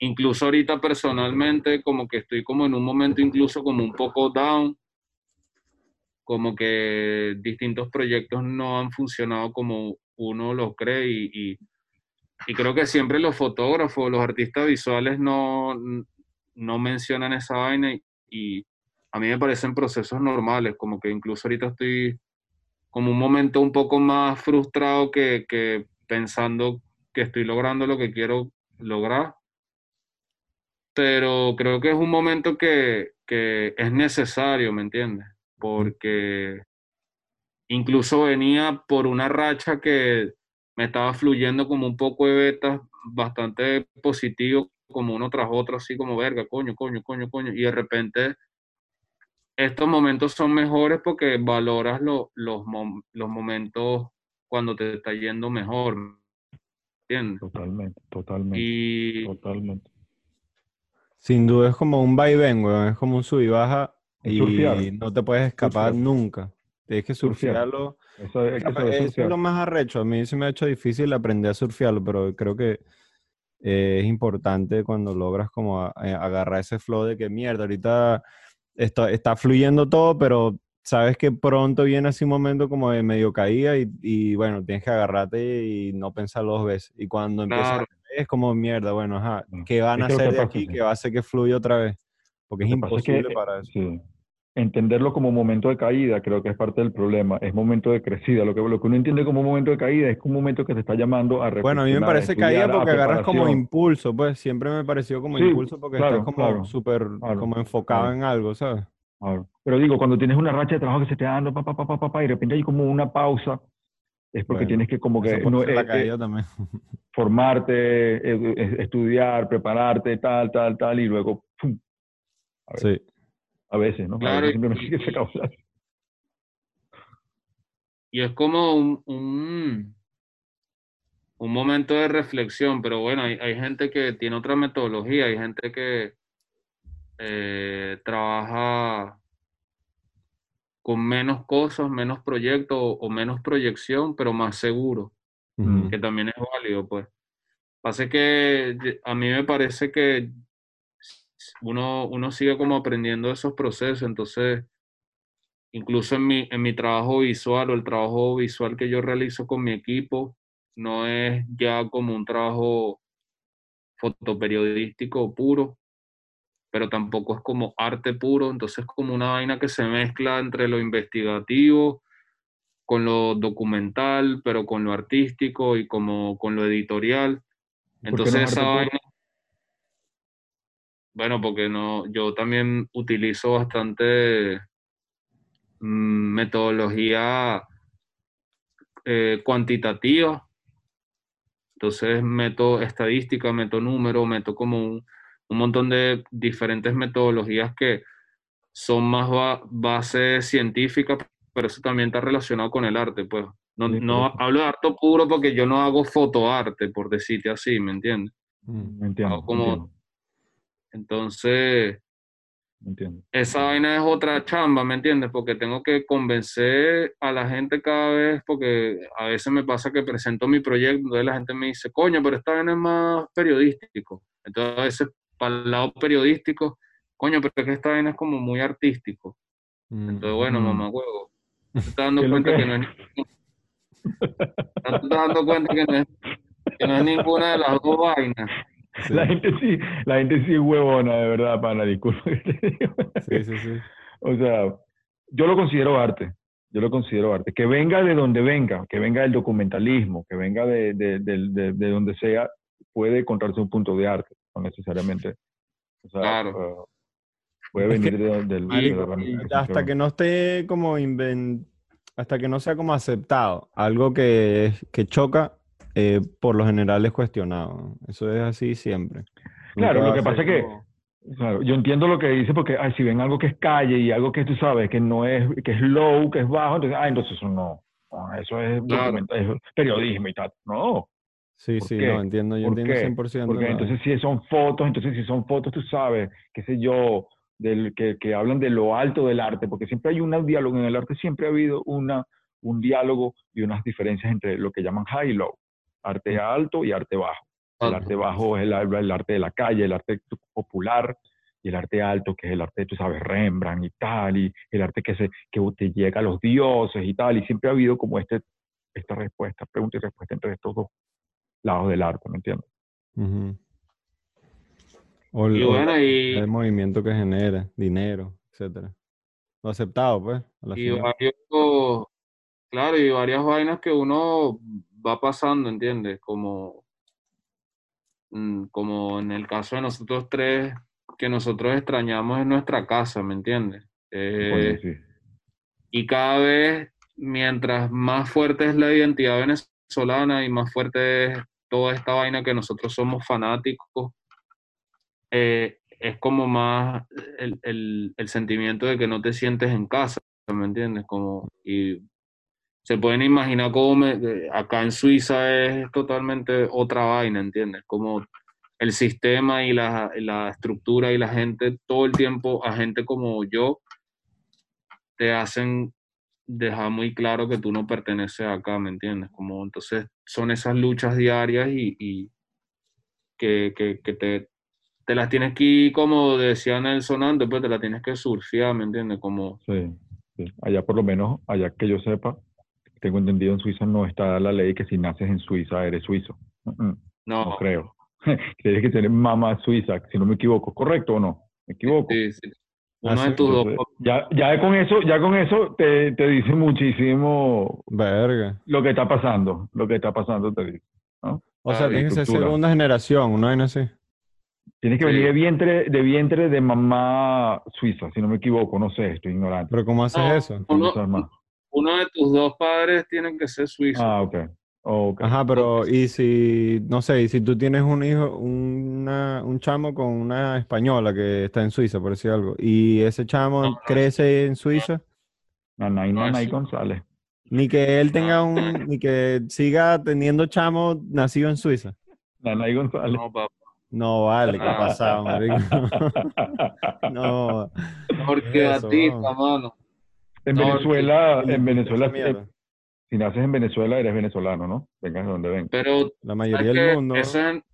incluso ahorita personalmente, como que estoy como en un momento incluso como un poco down, como que distintos proyectos no han funcionado como uno lo cree y, y, y creo que siempre los fotógrafos, los artistas visuales no, no mencionan esa vaina y, y a mí me parecen procesos normales, como que incluso ahorita estoy como un momento un poco más frustrado que, que pensando que estoy logrando lo que quiero lograr. Pero creo que es un momento que, que es necesario, ¿me entiendes? Porque incluso venía por una racha que me estaba fluyendo como un poco de betas bastante positivo, como uno tras otro, así como verga, coño, coño, coño, coño. Y de repente estos momentos son mejores porque valoras lo- los, mom- los momentos cuando te está yendo mejor. ¿Entiendes? Totalmente, totalmente, Y totalmente. Sin duda es como un vaivén, weón. Es como un sub y baja y surfear. no te puedes escapar Surfear. nunca. Tienes que Surfear. surfearlo. Eso es, que Eso es lo más arrecho. A mí se me ha hecho difícil aprender a surfearlo, pero creo que eh, es importante cuando logras como a- a- agarrar ese flow de que mierda, ahorita está, está fluyendo todo, pero sabes que pronto viene así un momento como de medio caída y, y bueno, tienes que agarrarte y no pensar dos veces. Y cuando empieza Claro. es como mierda, bueno, ajá. ¿qué van a hacer de aquí que va a hacer que fluya otra vez? Porque es que, imposible para eso. Sí. Entenderlo como momento de caída creo que es parte del problema. Es momento de crecida. Lo que, lo que uno entiende como momento de caída es un momento que te está llamando a Bueno, a mí me parece caída porque agarras como impulso, pues siempre me pareció como Sí, impulso porque claro, estás como claro, súper claro, como enfocado en algo, ¿sabes? Pero digo, cuando tienes una racha de trabajo que se te está dando, pa, pa, pa, y de repente hay como una pausa, es porque Bueno, tienes que como que no, eh, eh, formarte, eh, eh, estudiar, prepararte, tal, tal, tal, y luego, ¡pum! A ver, Sí. A veces, ¿no? Claro, simplemente y- que se. Y es como un, un, un momento de reflexión, pero bueno, hay, hay gente que tiene otra metodología, hay gente que eh, trabaja con menos cosas, menos proyectos o, menos proyección, pero más seguro, que también es válido, pues. Pasa que a mí me parece que uno, uno sigue como aprendiendo esos procesos, entonces incluso en mi, en mi trabajo visual o el trabajo visual que yo realizo con mi equipo, no es ya como un trabajo fotoperiodístico puro, pero tampoco es como arte puro, entonces es como una vaina que se mezcla entre lo investigativo con lo documental, pero con lo artístico y como con lo editorial. ¿Por qué no Entonces es esa vaina, bueno, porque no, yo también utilizo bastante mm, metodología eh, cuantitativa. Entonces meto estadística, meto número, meto como un, un montón de diferentes metodologías que son más ba- base científica, pero eso también está relacionado con el arte, pues. No, hablo de arte puro porque yo no hago fotoarte, por decirte así, ¿me entiendes? Mm. Me entiendo, Hago como- entiendo, Entonces, entiendo. esa vaina es otra chamba, ¿me entiendes? Porque tengo que convencer a la gente cada vez, porque a veces me pasa que presento mi proyecto, entonces la gente me dice, coño, pero esta vaina es más periodístico. Entonces, a veces, para el lado periodístico, coño, pero es que esta vaina es como muy artístico. Mm. Entonces, bueno, Mm. mamá huevo, te estás dando ¿Qué es lo cuenta que no es estás dando cuenta que no es, que no es ninguna de las dos vainas. Sí, La gente sí, la gente sí es huevona, de verdad, pana, disculpa que te diga. sí, sí, sí. O sea, yo lo considero arte, yo lo considero arte. Que venga de donde venga, que venga del documentalismo, que venga de, de, de- de- de donde sea, puede encontrarse un punto de arte, no necesariamente. O sea, Claro. eh, puede Es que, venir de, del- hasta que no esté como inven- hasta que no sea como aceptado, algo que, que choca, eh, por lo general es cuestionado. Eso es así siempre. Claro, Nunca lo que pasa es que- Claro, yo entiendo lo que dice porque ay, si ven algo que es calle y algo que tú sabes que no es, que es low, que es bajo, entonces, ah, entonces eso no, eso es, Claro. es periodismo y tal. No, Sí, ¿por sí, qué? no, entiendo, yo ¿Por entiendo qué? 100%. Porque la- entonces si son fotos, entonces si son fotos, tú sabes, qué sé yo, del, que, que hablan de lo alto del arte, porque siempre hay un diálogo, en el arte siempre ha habido una, un diálogo y unas diferencias entre lo que llaman high y low, arte alto y arte bajo. El arte bajo es el, el arte de la calle, el arte popular, y el arte alto, que es el arte, tú sabes, Rembrandt y tal, y el arte que, se, que te llega a los dioses y tal, y siempre ha habido como este, esta respuesta, pregunta y respuesta entre estos dos lados del arte, ¿me entiendes? O el, Y o bueno, y, el movimiento que genera, dinero, etcétera. Lo aceptado, pues, a la y final. varios, claro, y varias vainas que uno va pasando, ¿entiendes? Como, mm, como en el caso de nosotros tres, que nosotros extrañamos en nuestra casa, ¿me entiendes? Eh, sí. y cada vez, mientras más fuerte es la identidad venezolana y más fuerte es toda esta vaina que nosotros somos fanáticos, eh, es como más el, el- el sentimiento de que no te sientes en casa, ¿me entiendes? Como, y se pueden imaginar cómo me- acá en Suiza es totalmente otra vaina, ¿entiendes? Como el sistema y la, la estructura y la gente, todo el tiempo, a gente como yo, te hacen dejar muy claro que tú no perteneces acá, ¿me entiendes? Como entonces son esas luchas diarias y, que, que, te, te las tienes que ir, como decía Nelson antes, pues te las tienes que surfear, ¿me entiendes? Como sí. Allá por lo menos, allá que yo sepa, tengo entendido en Suiza no está la ley que si naces en Suiza eres suizo. Mm, mm, No, No creo. Tienes que tener mamá suiza, si no me equivoco. ¿Correcto o no? ¿Me equivoco? sí, sí. Ah, Uno de tus dos ya, ya con eso, ya con eso te, te dice muchísimo Verga. lo que está pasando. Lo que está pasando te dice. ¿no? O Ah, sea, de tiene que ser segunda generación, una vaina así. Tienes que Sí. venir de vientre, de vientre de mamá suiza, si no me equivoco, no sé, estoy ignorante. Pero ¿cómo haces No. eso? Uno-. Uno de tus dos padres tienen que ser suizos. Ah, ok. ok. Ajá, pero y si, no sé, y si tú tienes un hijo, una, un chamo con una española que está en Suiza, por decir algo, y ese chamo No, no. crece en Suiza, Nanay, No, Nanay eso- González. ni que él tenga un, ni que siga teniendo chamo nacido en Suiza. Nanay González. No, papá. No vale, ¿qué ha pasado, marico? No, Porque Eso, a ti, mano. En No, Venezuela, Esa en Venezuela, eh, si naces en Venezuela, eres venezolano, ¿no? Vengas de donde vengas. Pero La mayoría del mundo. eso es en-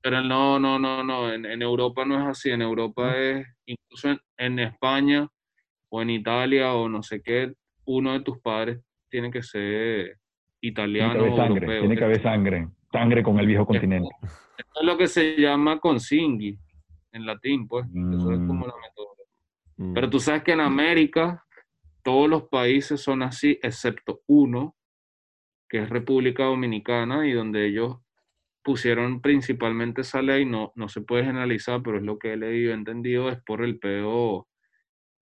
pero no, no, no, no. En, en Europa no es así. En Europa es, incluso en, en España o en Italia o no sé qué, uno de tus padres tiene que ser Tiene italiano que haber o sangre, europeo. tiene que haber sangre. Sangre con el viejo continente. Esto es lo que se llama consingui en latín, pues. Eso es Mm. como la metodología. Mm. Pero tú sabes que en América todos los países son así, excepto uno, que es República Dominicana, y donde ellos pusieron principalmente esa ley, no, no se puede generalizar, pero es lo que he leído y entendido, es por el peo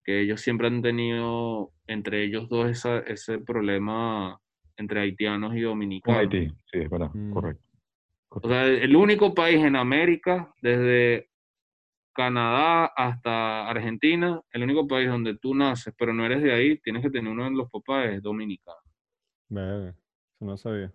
que ellos siempre han tenido entre ellos dos esa- ese problema entre haitianos y dominicanos. Haití, sí, es verdad, Mm. correcto. O sea, el único país en América, desde Canadá hasta Argentina, el único país donde tú naces, pero no eres de ahí, tienes que tener uno de los papás, es dominicano. Eso no sabía.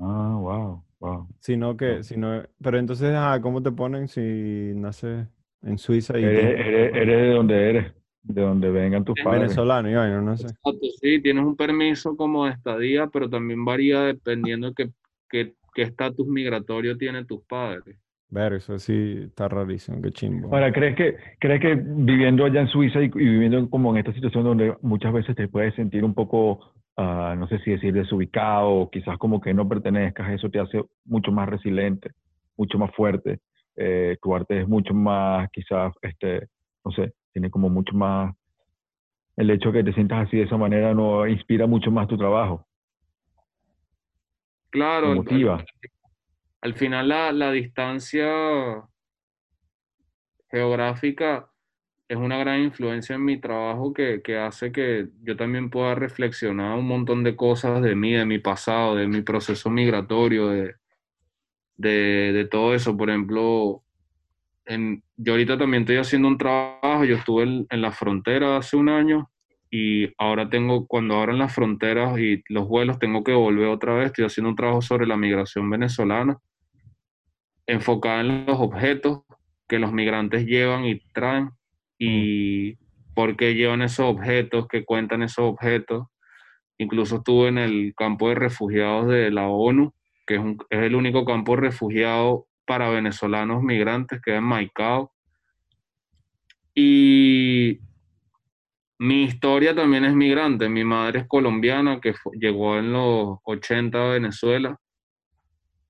Ah, wow, wow. Sino que, No. sino, pero entonces, ah, ¿cómo te ponen si naces en Suiza y Eres, tienes- eres, eres de donde eres, de donde vengan tus Es padres. venezolano y vaina, no sé. Exacto, sí, tienes un permiso como de estadía, pero también varía dependiendo de qué, qué, qué estatus migratorio tienen tus padres. Ver, eso sí está rarísimo, qué chimbo. Ahora, ¿crees que, ¿crees que viviendo allá en Suiza y, y viviendo como en esta situación donde muchas veces te puedes sentir un poco, ah, no sé si decir desubicado, o quizás como que no pertenezcas, eso te hace mucho más resiliente, mucho más fuerte? Eh, tu arte es mucho más, quizás, este, no sé, tiene como mucho más, el hecho de que te sientas así de esa manera no inspira mucho más tu trabajo, Claro, te motiva. al, al final la, la distancia geográfica es una gran influencia en mi trabajo que, que hace que yo también pueda reflexionar un montón de cosas de mí, de mi pasado, de mi proceso migratorio, de, de, todo eso. Por ejemplo, en, yo ahorita también estoy haciendo un trabajo, yo estuve en, en la frontera hace un año y ahora tengo, cuando abran las fronteras y los vuelos, tengo que volver otra vez. Estoy haciendo un trabajo sobre la migración venezolana, enfocada en los objetos que los migrantes llevan y traen y por qué llevan esos objetos, qué cuentan esos objetos. Incluso estuve en el campo de refugiados de la ONU, que es, un- es el único campo de refugiados para venezolanos migrantes, que es en Maicao. Y mi historia también es migrante. Mi madre es colombiana, que llegó en los 80 a Venezuela,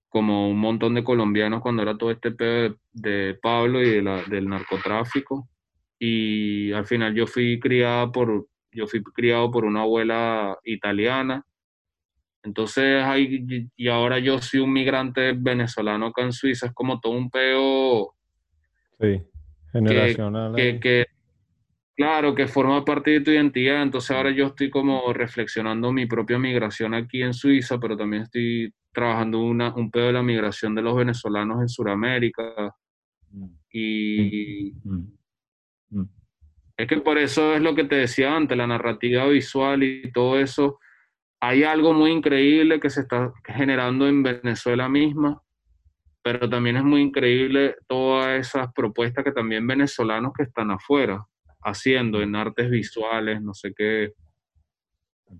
como un montón de colombianos cuando era todo este pedo de, de Pablo y de la- del narcotráfico. Y al final yo fui criada por, yo fui criado por una abuela italiana. Entonces, ahí, y ahora yo soy un migrante venezolano acá en Suiza, es como todo un peo Sí, generacional. que, ahí. que, claro, que forma parte de tu identidad. Entonces ahora yo estoy como reflexionando mi propia migración aquí en Suiza, pero también estoy trabajando una, un pedo de la migración de los venezolanos en Sudamérica. Y Mm. Mm. es que por eso es lo que te decía antes, la narrativa visual y todo eso. Hay algo muy increíble que se está generando en Venezuela misma, pero también es muy increíble todas esas propuestas que también venezolanos que están afuera haciendo en artes visuales, no sé qué.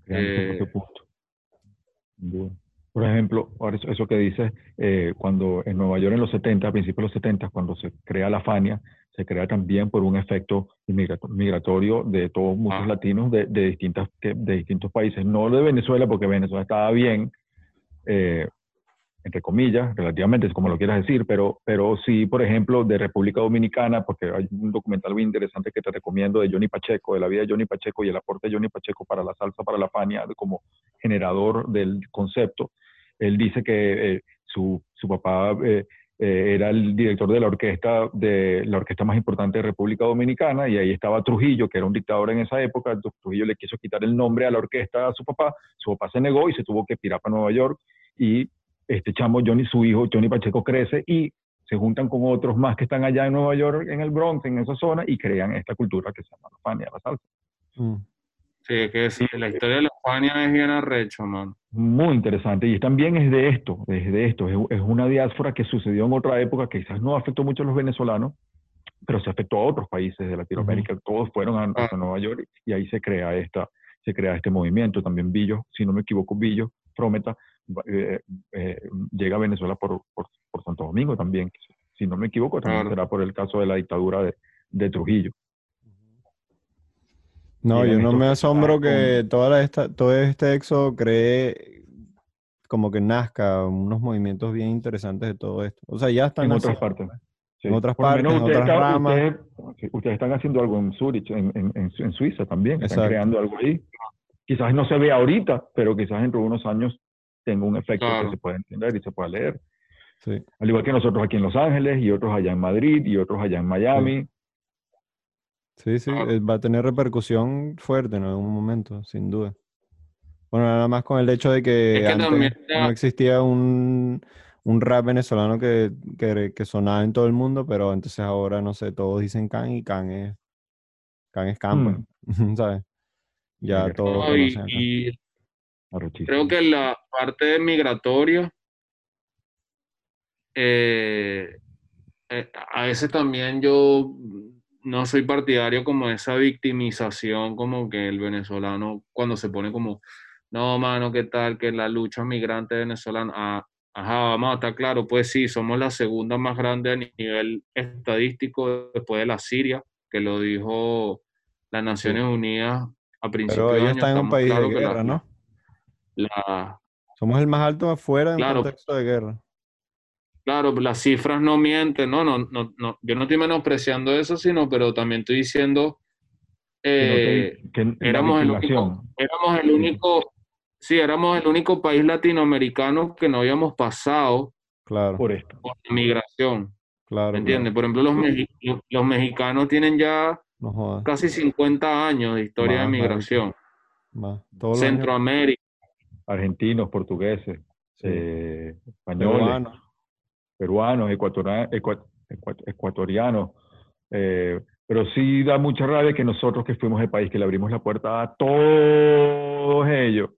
Eh, punto. Por ejemplo, eso, que dices, eh, cuando en Nueva York en los 70, a principios de los 70, cuando se crea la Fania, se crea también por un efecto migratorio de todos muchos Ah. latinos de, de, distintas, de distintos países, no de Venezuela, porque Venezuela estaba bien, eh, entre comillas, relativamente, como lo quieras decir, pero, pero sí, por ejemplo, de República Dominicana, porque hay un documental muy interesante que te recomiendo de Johnny Pacheco, de la vida de Johnny Pacheco y el aporte de Johnny Pacheco para la salsa, para la Fania, como generador del concepto. Él dice que eh, su, su papá eh, eh, era el director de la orquesta, de la orquesta más importante de República Dominicana, y ahí estaba Trujillo, que era un dictador en esa época. Trujillo le quiso quitar el nombre a la orquesta a su papá, su papá se negó y se tuvo que pirar para Nueva York, y este chamo, Johnny, su hijo, Johnny Pacheco, crece y se juntan con otros más que están allá en Nueva York, en el Bronx, en esa zona, y crean esta cultura que se llama la Fania, la salsa. Mm. Sí, es que sí, la historia de la España es bien arrecho, man. Muy interesante. Y también es de esto, es de esto. Es, es una diáspora que sucedió en otra época que quizás no afectó mucho a los venezolanos, pero se afectó a otros países de Latinoamérica. Todos fueron a, a Nueva York y ahí se crea esta, se crea este movimiento. También Billo, si no me equivoco, Billo, Frometa, eh, eh, llega a Venezuela por, por, por, Santo Domingo también. Si no me equivoco, también Claro. será por el caso de la dictadura de, de Trujillo. No, yo no me asombro que toda esta, todo este éxodo cree como que nazca unos movimientos bien interesantes de todo esto. O sea, ya están en otras partes. Sí. En otras partes, menos en ustedes otras están- ramas. Ustedes, están haciendo algo en Zurich, en, en, en, en Suiza también, están Exacto. creando algo ahí. Quizás no se vea ahorita, pero quizás dentro de unos años tenga un efecto Claro. que se pueda entender y se pueda leer. Sí. Al igual que nosotros aquí en Los Ángeles y otros allá en Madrid y otros allá en Miami. Sí, sí, Claro. eh, va a tener repercusión fuerte en algún momento, sin duda. Bueno, nada más con el hecho de que, Es que antes no existía un, un rap venezolano que, que, que sonaba en todo el mundo, pero entonces ahora, no sé, todos dicen Can y Can es Can, es Can, pues, ¿sabes? Ya todos No, y, y Creo que la parte migratoria, eh, eh, a veces también yo no soy partidario como de esa victimización, como que el venezolano cuando se pone como, no, mano, ¿qué tal? Que la lucha migrante venezolana, ah, ajá, vamos a estar claro, pues sí, somos la segunda más grande a nivel estadístico después de la Siria, que lo dijo las Naciones Unidas a principios Pero de ellos año. están en un país de claros que la- guerra, ¿no? La, Somos el más alto afuera en Claro. contexto de guerra. Claro, las cifras no mienten, no, no, no, no, yo no estoy menospreciando eso, sino, pero también estoy diciendo, Que eh, que éramos el único, éramos el único, sí, éramos el único país latinoamericano que no habíamos pasado Claro, por esto. por la migración, claro. ¿me entiendes? Por ejemplo, los, los- mexicanos tienen ya No casi 50 años de historia de migración, Más. Centroamérica, Argentinos, portugueses, Sí. eh, españoles. peruanos. ecuatorianos. eh, pero sí da mucha rabia que nosotros que fuimos el país que le abrimos la puerta a todos ellos,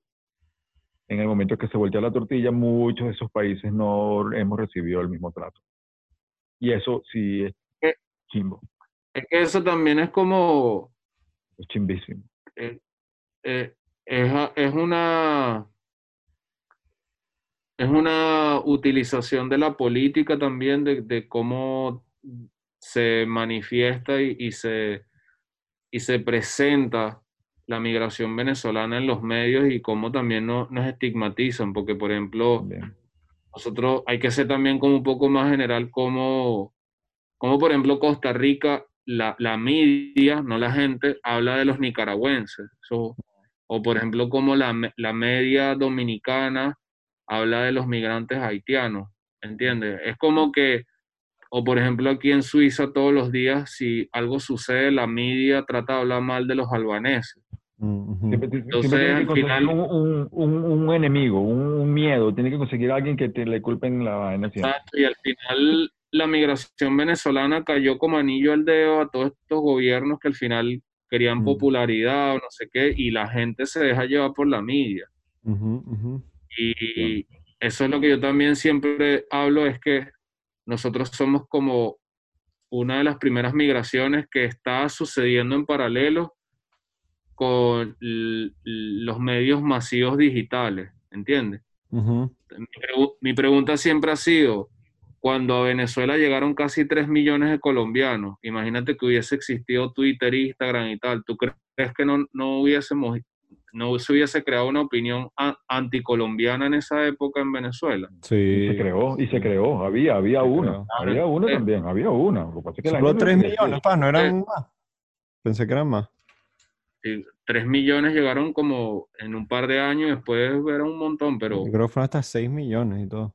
en el momento que se voltea la tortilla, muchos de esos países no hemos recibido el mismo trato. Y eso sí es Eh. chimbo, es que eso también es como, es chimbísimo. eh, es, es una es una utilización de la política también de, de cómo se manifiesta y, y se y se presenta la migración venezolana en los medios y cómo también no- nos estigmatizan, porque por ejemplo, nosotros hay que ser también como un poco más general como, como por ejemplo Costa Rica, la, la media, no la gente, habla de los nicaragüenses. So, o por ejemplo como la, la media dominicana habla de los migrantes haitianos, ¿entiendes? Es como que, o por ejemplo aquí en Suiza todos los días, si algo sucede, la media trata de hablar mal de los albaneses. Entonces, tiene al final- un, un- enemigo, un, un miedo, tiene que conseguir a alguien que te le culpen la vaina. Exacto, y al final la migración venezolana cayó como anillo al dedo a todos estos gobiernos que al final querían popularidad o no sé qué, y la gente se deja llevar por la media. Y eso es lo que yo también siempre hablo, es que nosotros somos como una de las primeras migraciones que está sucediendo en paralelo con los medios masivos digitales, ¿entiendes? Ujú. Mi, pregu- mi pregunta siempre ha sido, cuando a Venezuela llegaron casi 3 millones de colombianos, imagínate que hubiese existido Twitter, Instagram y tal, ¿tú crees que no, no hubiésemos, no se hubiese creado una opinión a- anticolombiana en esa época en Venezuela? Sí. Se creó, y se creó, había, había Se una, creó. había una Eh. también, había una. Lo que pasa es que la Solo gente 3 no- millones, pa, no eran más. Pensé que eran más. Y 3 millones llegaron como en un par de años, después era un montón, pero... Yo creo que fueron hasta 6 millones y todo.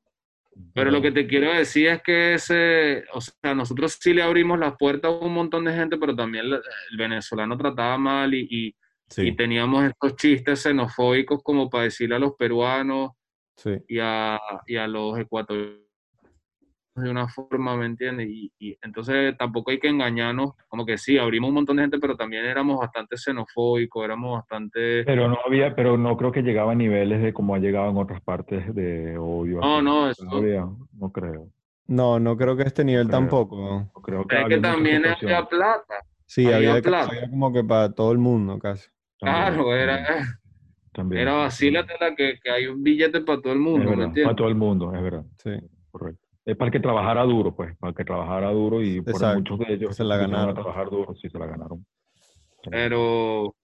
Pero lo que te quiero decir es que ese, o sea, nosotros sí le abrimos las puertas a un montón de gente, pero también el venezolano trataba mal y, y, Sí, y teníamos estos chistes xenofóbicos como para decirle a los peruanos sí. y a, y a los ecuatorianos de una forma, ¿me entiendes? Y, y entonces tampoco hay que engañarnos, como que sí, abrimos un montón de gente, pero también éramos bastante xenofóbicos, éramos bastante... Pero no había, pero no creo que llegaba a niveles de como ha llegado en otras partes de odio. No, no, eso- No había, no creo. No, no creo que a este nivel Creo. tampoco. No creo que Es también había plata. Sí, Había había, plata. había como que para todo el mundo casi. Claro, era, también, era vacílatela que, que hay un billete para todo el mundo, ¿me verdad, entiendes? para todo el mundo, es verdad, Sí. correcto. Es para el que trabajara duro, pues, para el que trabajara duro y por Exacto, muchos de ellos se la ganaron. a trabajar duro, sí se la ganaron. Pero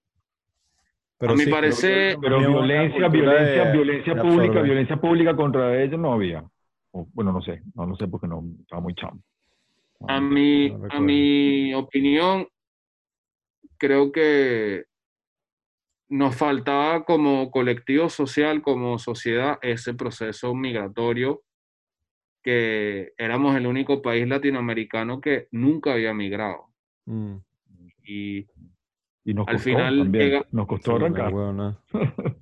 Pero A mi sí, parecer- Pero violencia, violencia, de- violencia de pública, violencia pública contra ellos no había. O, bueno, no sé, no, no sé porque no estaba muy chamo. a mi, no a mi opinión, creo que nos faltaba como colectivo social, como sociedad, ese proceso migratorio, que éramos el único país latinoamericano que nunca había migrado. Mm, Y Y nos Al costó final también, llega- nos costó arrancar.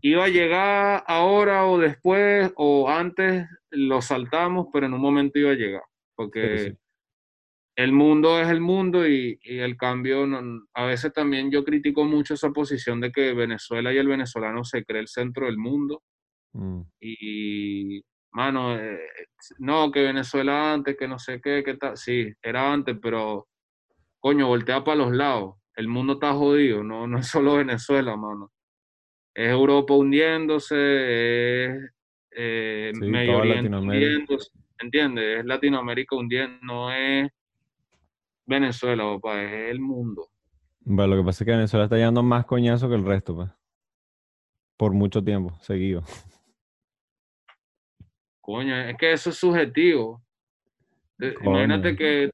iba a llegar ahora o después o antes, lo saltamos, pero en un momento iba a llegar, porque Sí, sí. El mundo es el mundo y, y el cambio, no- a veces también yo critico mucho esa posición de que Venezuela y el venezolano se cree el centro del mundo Mm, y, mano, eh, no, que Venezuela antes, que no sé qué, que tal, sí, era antes, pero, coño, voltea para los lados, el mundo está jodido, no, no es solo Venezuela, mano. Es Europa hundiéndose, es eh, Sí, Medio Oriente hundiéndose, ¿entiendes? Es Latinoamérica hundiendo, no es Venezuela, papá, es el mundo. Bueno, lo que pasa es que Venezuela está llevando más coñazo que el resto, pues. Por mucho tiempo, seguido. Coño, es que eso es subjetivo. Coño. Imagínate que,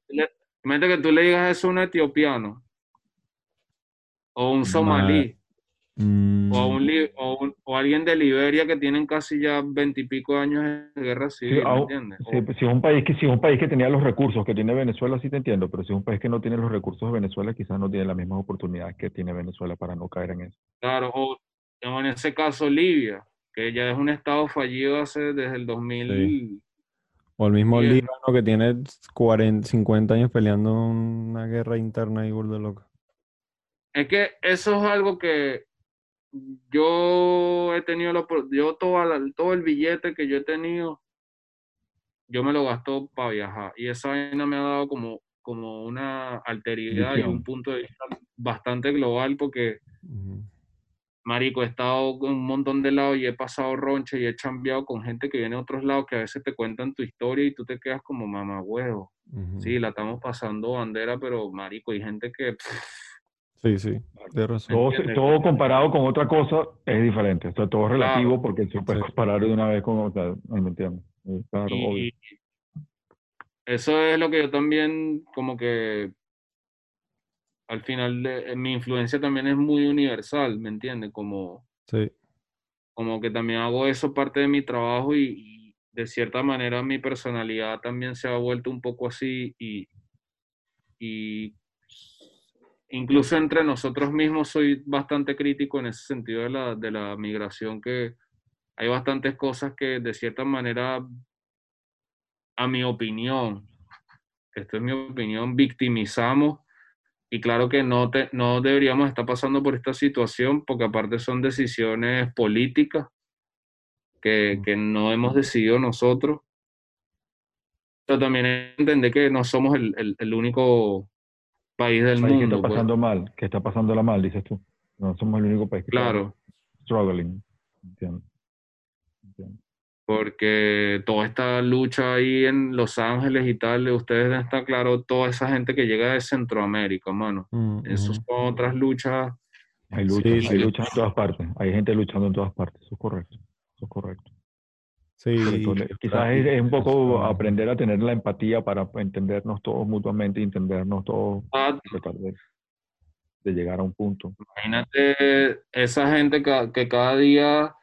imagínate que tú le digas eso a un etiopiano, o un somalí, Mm, o a, un, li- o, un- o alguien de Liberia que tienen casi ya veintipico años de guerra civil, ¿me aún- entiendes? Sí, O- pues, si es un país que si es un país que tenía los recursos que tiene Venezuela, sí te entiendo, pero si es un país que no tiene los recursos de Venezuela, quizás no tiene las mismas oportunidades que tiene Venezuela para no caer en eso. Claro, o en ese caso Libia, que ya es un estado fallido hace desde el 2000. O el mismo. Líbano que tiene 40, 50 años peleando una guerra interna y burda loca. Es que eso es algo que yo he tenido, la, yo toda la- todo el billete que yo he tenido, yo me lo gasto para viajar. Y esa vaina me ha dado como, como una alteridad y un punto de vista bastante global porque, marico, he estado en un montón de lados y he pasado roncha y he chambeado con gente que viene de otros lados que a veces te cuentan tu historia y tú te quedas como mamá huevo. Sí, la estamos pasando bandera, pero marico, hay gente que... pff, Sí, sí, razón. Todo, comparado con otra cosa es diferente. O sea, todo es relativo Claro. porque se puede Sí. comparar de una vez con otra. ¿Me entiendes? Claro, y- obvio. eso es lo que yo también, como que al final de, eh, mi influencia también es muy universal, ¿me entiendes? Como, Sí, como que también hago eso parte de mi trabajo y, y de cierta manera mi personalidad también se ha vuelto un poco así y, y incluso entre nosotros mismos soy bastante crítico en ese sentido de la, de la migración, que hay bastantes cosas que de cierta manera, a mi opinión, esto es mi opinión, victimizamos y claro que no, te, no deberíamos estar pasando por esta situación porque aparte son decisiones políticas que, que no hemos decidido nosotros. Pero también entender que no somos el, el- el único país del País que mundo. está pues. pasando mal, que está pasándola mal, dices tú. No somos el único país que Claro. está struggling. Entiendo. Entiendo. porque toda esta lucha ahí en Los Ángeles y tal, ustedes está claro, toda esa gente que llega de Centroamérica, mano. Mm, Esas ujú. son otras luchas. Hay luchas, Sí, hay sí. luchas en todas partes. Hay gente luchando en todas partes. Eso es correcto. Eso es correcto. Sí, Quizás es, es un poco aprender a tener la empatía para entendernos todos mutuamente y entendernos todos, Ah, tratar de, de llegar a un punto. Imagínate esa gente que, que cada día,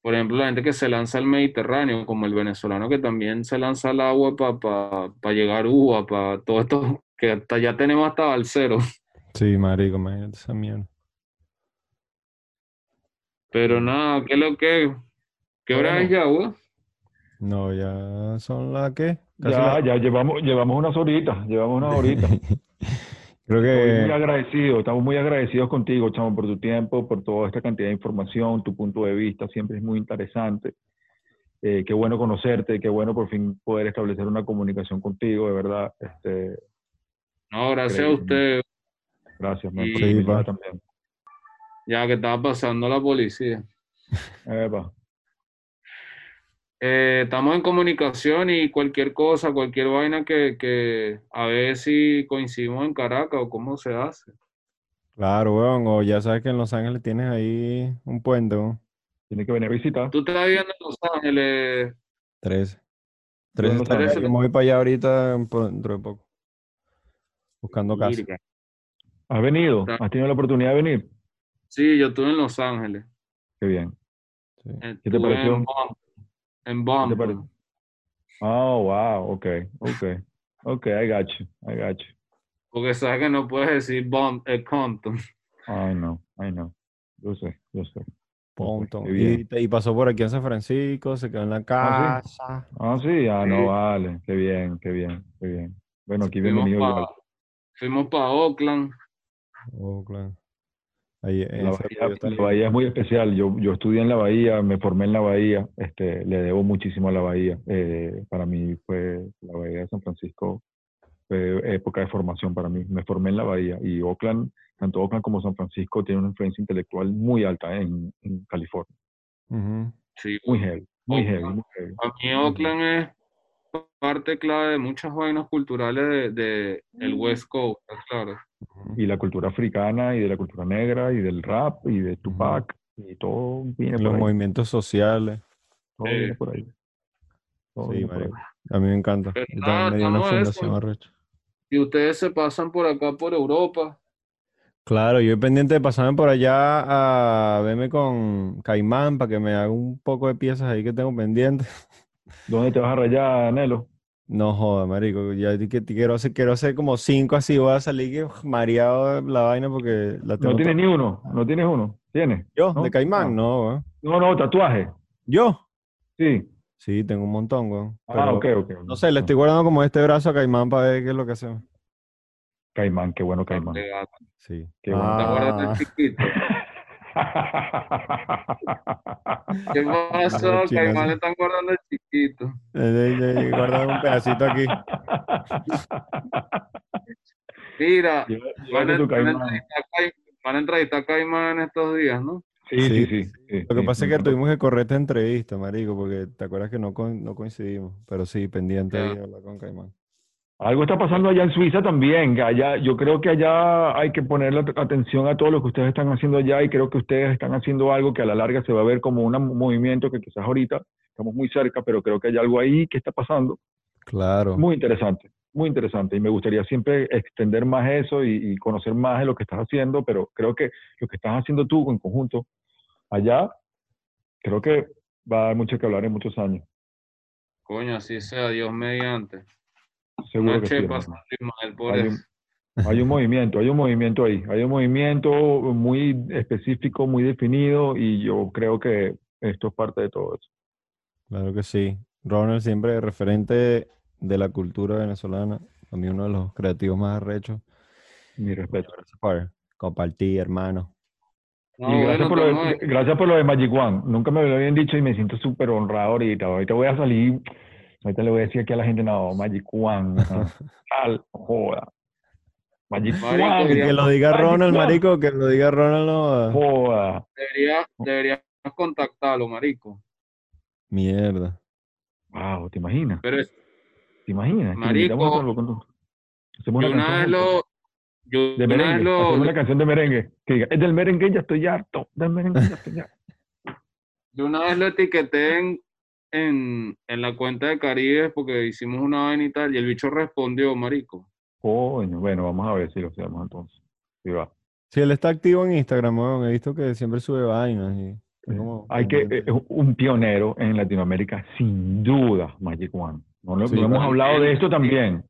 por ejemplo, la gente que se lanza al Mediterráneo, como el venezolano que también se lanza al agua para llegar a uva, para todo esto, que hasta ya tenemos hasta Balsero. Sí, marico, imagínate esa mierda. Pero nada, ¿qué es lo que? ¿Qué hora Bueno. es ya, güey? No, ya son las que Ya, ya llevamos, llevamos unas horitas, llevamos unas horitas. Creo Estoy muy agradecido, estamos muy agradecidos contigo, chamo, por tu tiempo, por toda esta cantidad de información, tu punto de vista siempre es muy interesante. Eh, qué bueno conocerte, qué bueno por fin poder establecer una comunicación contigo, de verdad. Este, No, gracias a usted, gracias, man, por Sí, también. ya que estaba pasando la policía. Epa. Eh, estamos en comunicación y cualquier cosa, cualquier vaina que, que a ver si coincidimos en Caracas o cómo se hace. Claro, weón, o ya sabes que en Los Ángeles tienes ahí un puente, weón. Tiene que venir a visitar. Tú estás viviendo en Los Ángeles, 13. Yo 13 en Los está Ángeles- acá, Yo me voy para allá ahorita por dentro de poco. Buscando casa. ¿Has venido? ¿Has tenido la oportunidad de venir? Sí, yo estuve en Los Ángeles. Qué bien. Sí. Estuve pareció? En En ¿Qué te Bump. pareció? Oh, wow, ok, ok. Ok, I got you, I got you. Porque sabes que no puedes decir Bump, es Compton. I know, I know. Yo sé, yo sé. Y, pasó por aquí en San Francisco, se quedó en la Ah, casa. Ah, sí, ah, Sí. no, vale. Qué bien, qué bien, qué bien. Bueno, aquí Fuimos bienvenido para fuimos pa Oakland. Oakland. Ahí, en La bahía, la es muy especial. Yo, yo estudié en la bahía, me formé en la bahía. Este, le debo muchísimo a la bahía. Eh, para mí fue la bahía de San Francisco, fue época de formación para mí. Me formé en la bahía y Oakland, tanto Oakland como San Francisco, tiene una influencia intelectual muy alta en, en California. Sí, Muy heavy, muy Oakland. heavy, muy heavy. Mí Oakland es parte clave de muchas vainas culturales de, de el West Coast, ¿estás claro. Y la cultura africana y de la cultura negra y del rap y de Tupac y todo viene Los por ahí. movimientos sociales. Todo Sí. viene por ahí. Todo Sí, viene por ahí. A mí me encanta. Nada, me una fundación. Y ustedes se pasan por acá, por Europa. Claro, yo estoy pendiente de pasarme por allá a verme con Caimán para que me haga un poco de piezas ahí que tengo pendientes. ¿Dónde te vas a rayar, Nelo? No joda, marico. Ya que quiero hacer, quiero hacer como cinco así. Voy a salir que, mareado la vaina porque la tengo. No tienes ni uno, no tienes uno. ¿Tienes? ¿Yo? ¿no? ¿De Caimán? Ah. No, weón. No, no, tatuaje. ¿Yo? Sí. Sí, tengo un montón, weón. Ah, Pero, ok, ok. No sé, le estoy guardando como este brazo a Caimán para ver qué es lo que hacemos. Caimán, qué bueno Caimán. ¿Te Sí. Qué bueno. Ah? ¿Qué pasó? Caimán le están guardando el chiquito. guardado un pedacito aquí. Mira, van a, van a Caimán. a Caim- van a entrevistar a Caimán estos días, ¿no? Sí, sí, Sí, sí. sí, Lo que sí, pasa es que tuvimos que correr esta entrevista, marico, porque te acuerdas que no, co- no coincidimos. Pero sí, pendiente de hablar con Caimán. Algo está pasando allá en Suiza también. Allá, yo creo que allá hay que ponerle at- atención a todo lo que ustedes están haciendo allá y creo que ustedes están haciendo algo que a la larga se va a ver como un movimiento que quizás ahorita estamos muy cerca, pero creo que hay algo ahí que está pasando Claro. muy interesante, muy interesante. Y me gustaría siempre extender más eso y, y conocer más de lo que estás haciendo, pero creo que lo que estás haciendo tú en conjunto allá, creo que va a dar mucho que hablar en muchos años. Coño, así sea, Dios mediante. Seguro que sí. por Hay un- eso. Hay un movimiento, hay un movimiento ahí, hay un movimiento muy específico, muy definido y yo creo que esto es parte de todo eso. Claro que sí. Ronald siempre referente de la cultura venezolana. A mí uno de los creativos más arrechos. Mi respeto. Gracias por compartir, hermano. No, y gracias, bueno, por lo estamos de, gracias por lo de Magic One. Nunca me lo habían dicho y me siento súper honrado ahorita. Ahorita voy a salir, ahorita le voy a decir aquí a la gente, no, Magic One, no, tal, joda. Magic Marico, One. Que, que lo diga Magic Ronald, One, marico, que lo diga Ronald. no, Joda. Debería, deberías contactarlo, marico. Mierda. Wow, ¿te imaginas? Pero es- ¿Te imaginas? Marico. Hacemos yo una vez lo. Yo de una vez merengue. lo. Hacemos una canción de merengue. Que diga, es del merengue, ya estoy harto. Del merengue, ya estoy harto. Yo una vez lo etiqueté en, en, en la cuenta de Caribe porque hicimos una vaina y tal, y el bicho respondió, marico. Coño, bueno, vamos a ver si lo hacemos entonces. Sí, va. Sí, él está activo en Instagram, weón. He visto que siempre sube vainas y como- Hay que, es un pionero en Latinoamérica, sin duda, Magic One. No, lo- Sí, no hemos hablado de esto también.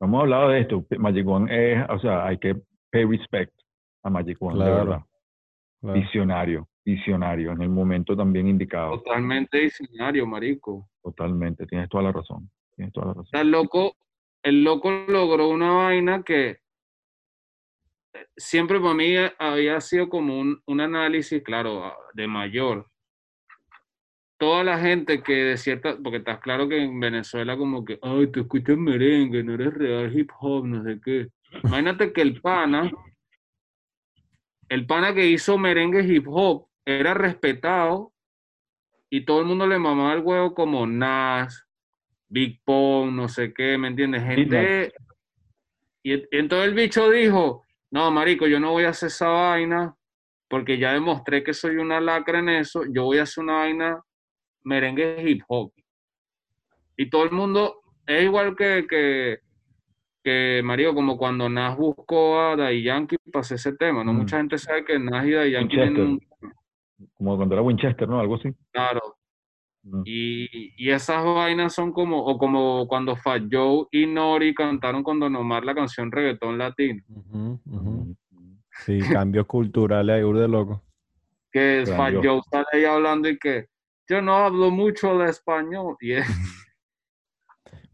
No hemos hablado de esto. Magic One es, o sea, hay que pay respect a Magic One, de verdad. Claro. Visionario, visionario, en el momento también indicado. Totalmente visionario, marico. Totalmente, tienes toda la razón. Tienes toda la razón. el loco, el loco logró una vaina que siempre para mí había sido como un, un análisis, claro, de mayor. Toda la gente que de cierta, porque estás claro que en Venezuela como que, ay, tú escuchas merengue, no eres real hip hop, no sé qué. Imagínate que el pana, el pana que hizo merengue hip hop era respetado y todo el mundo le mamaba el huevo como Nas, Big Pong, no sé qué, ¿me entiendes? Gente. Y, y entonces el bicho dijo: No, marico, yo no voy a hacer esa vaina porque ya demostré que soy una lacra en eso. Yo voy a hacer una vaina merengue hip hop. Y todo el mundo es igual que, que, que marico, como cuando Nas buscó a Daddy Yankee para hacer ese tema. No Mm. mucha gente sabe que Nas y Daddy Yankee tienen un. Como cuando era Winchester, ¿no? Algo así. Claro, Mm. Y, y esas vainas son como, o como cuando Fat Joe y Nori cantaron con Don Omar la canción Reggaetón Latino. Sí, cambios culturales ahí, de loco. Que Fat. Joe sale ahí hablando y que yo no hablo mucho de español. Y es-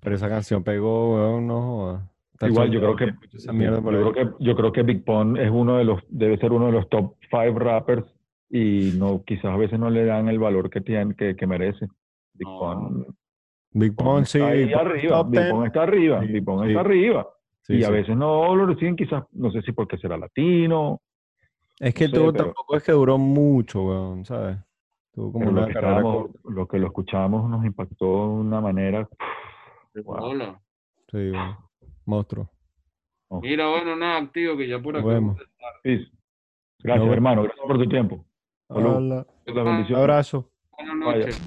Pero esa canción pegó, weón, no jodas. Está Igual yo creo que, por yo creo que yo creo que Big Pun es uno de los debe ser uno de los top five rappers y no quizás a veces no le dan el valor que tiene que, que merece. Big No. Pun Big Pun, sí. está ahí Big arriba, Big 10. Pun está arriba, Sí, Big sí. está arriba Sí, y a veces no lo reciben quizás no sé si porque será latino, Es que no sé, tú pero- tampoco es que duró mucho, weón, ¿sabes? Tuvo como pero lo una que, lo que lo escuchamos nos impactó de una manera Wow. Hola. Sí, weón. Monstruo. Mira, bueno, nada, activo, que ya por Nos acá. vemos. Gracias, No, hermano, gracias por tu tiempo. Hola. Bendiciones. Abrazo. Buenas Vaya. noches.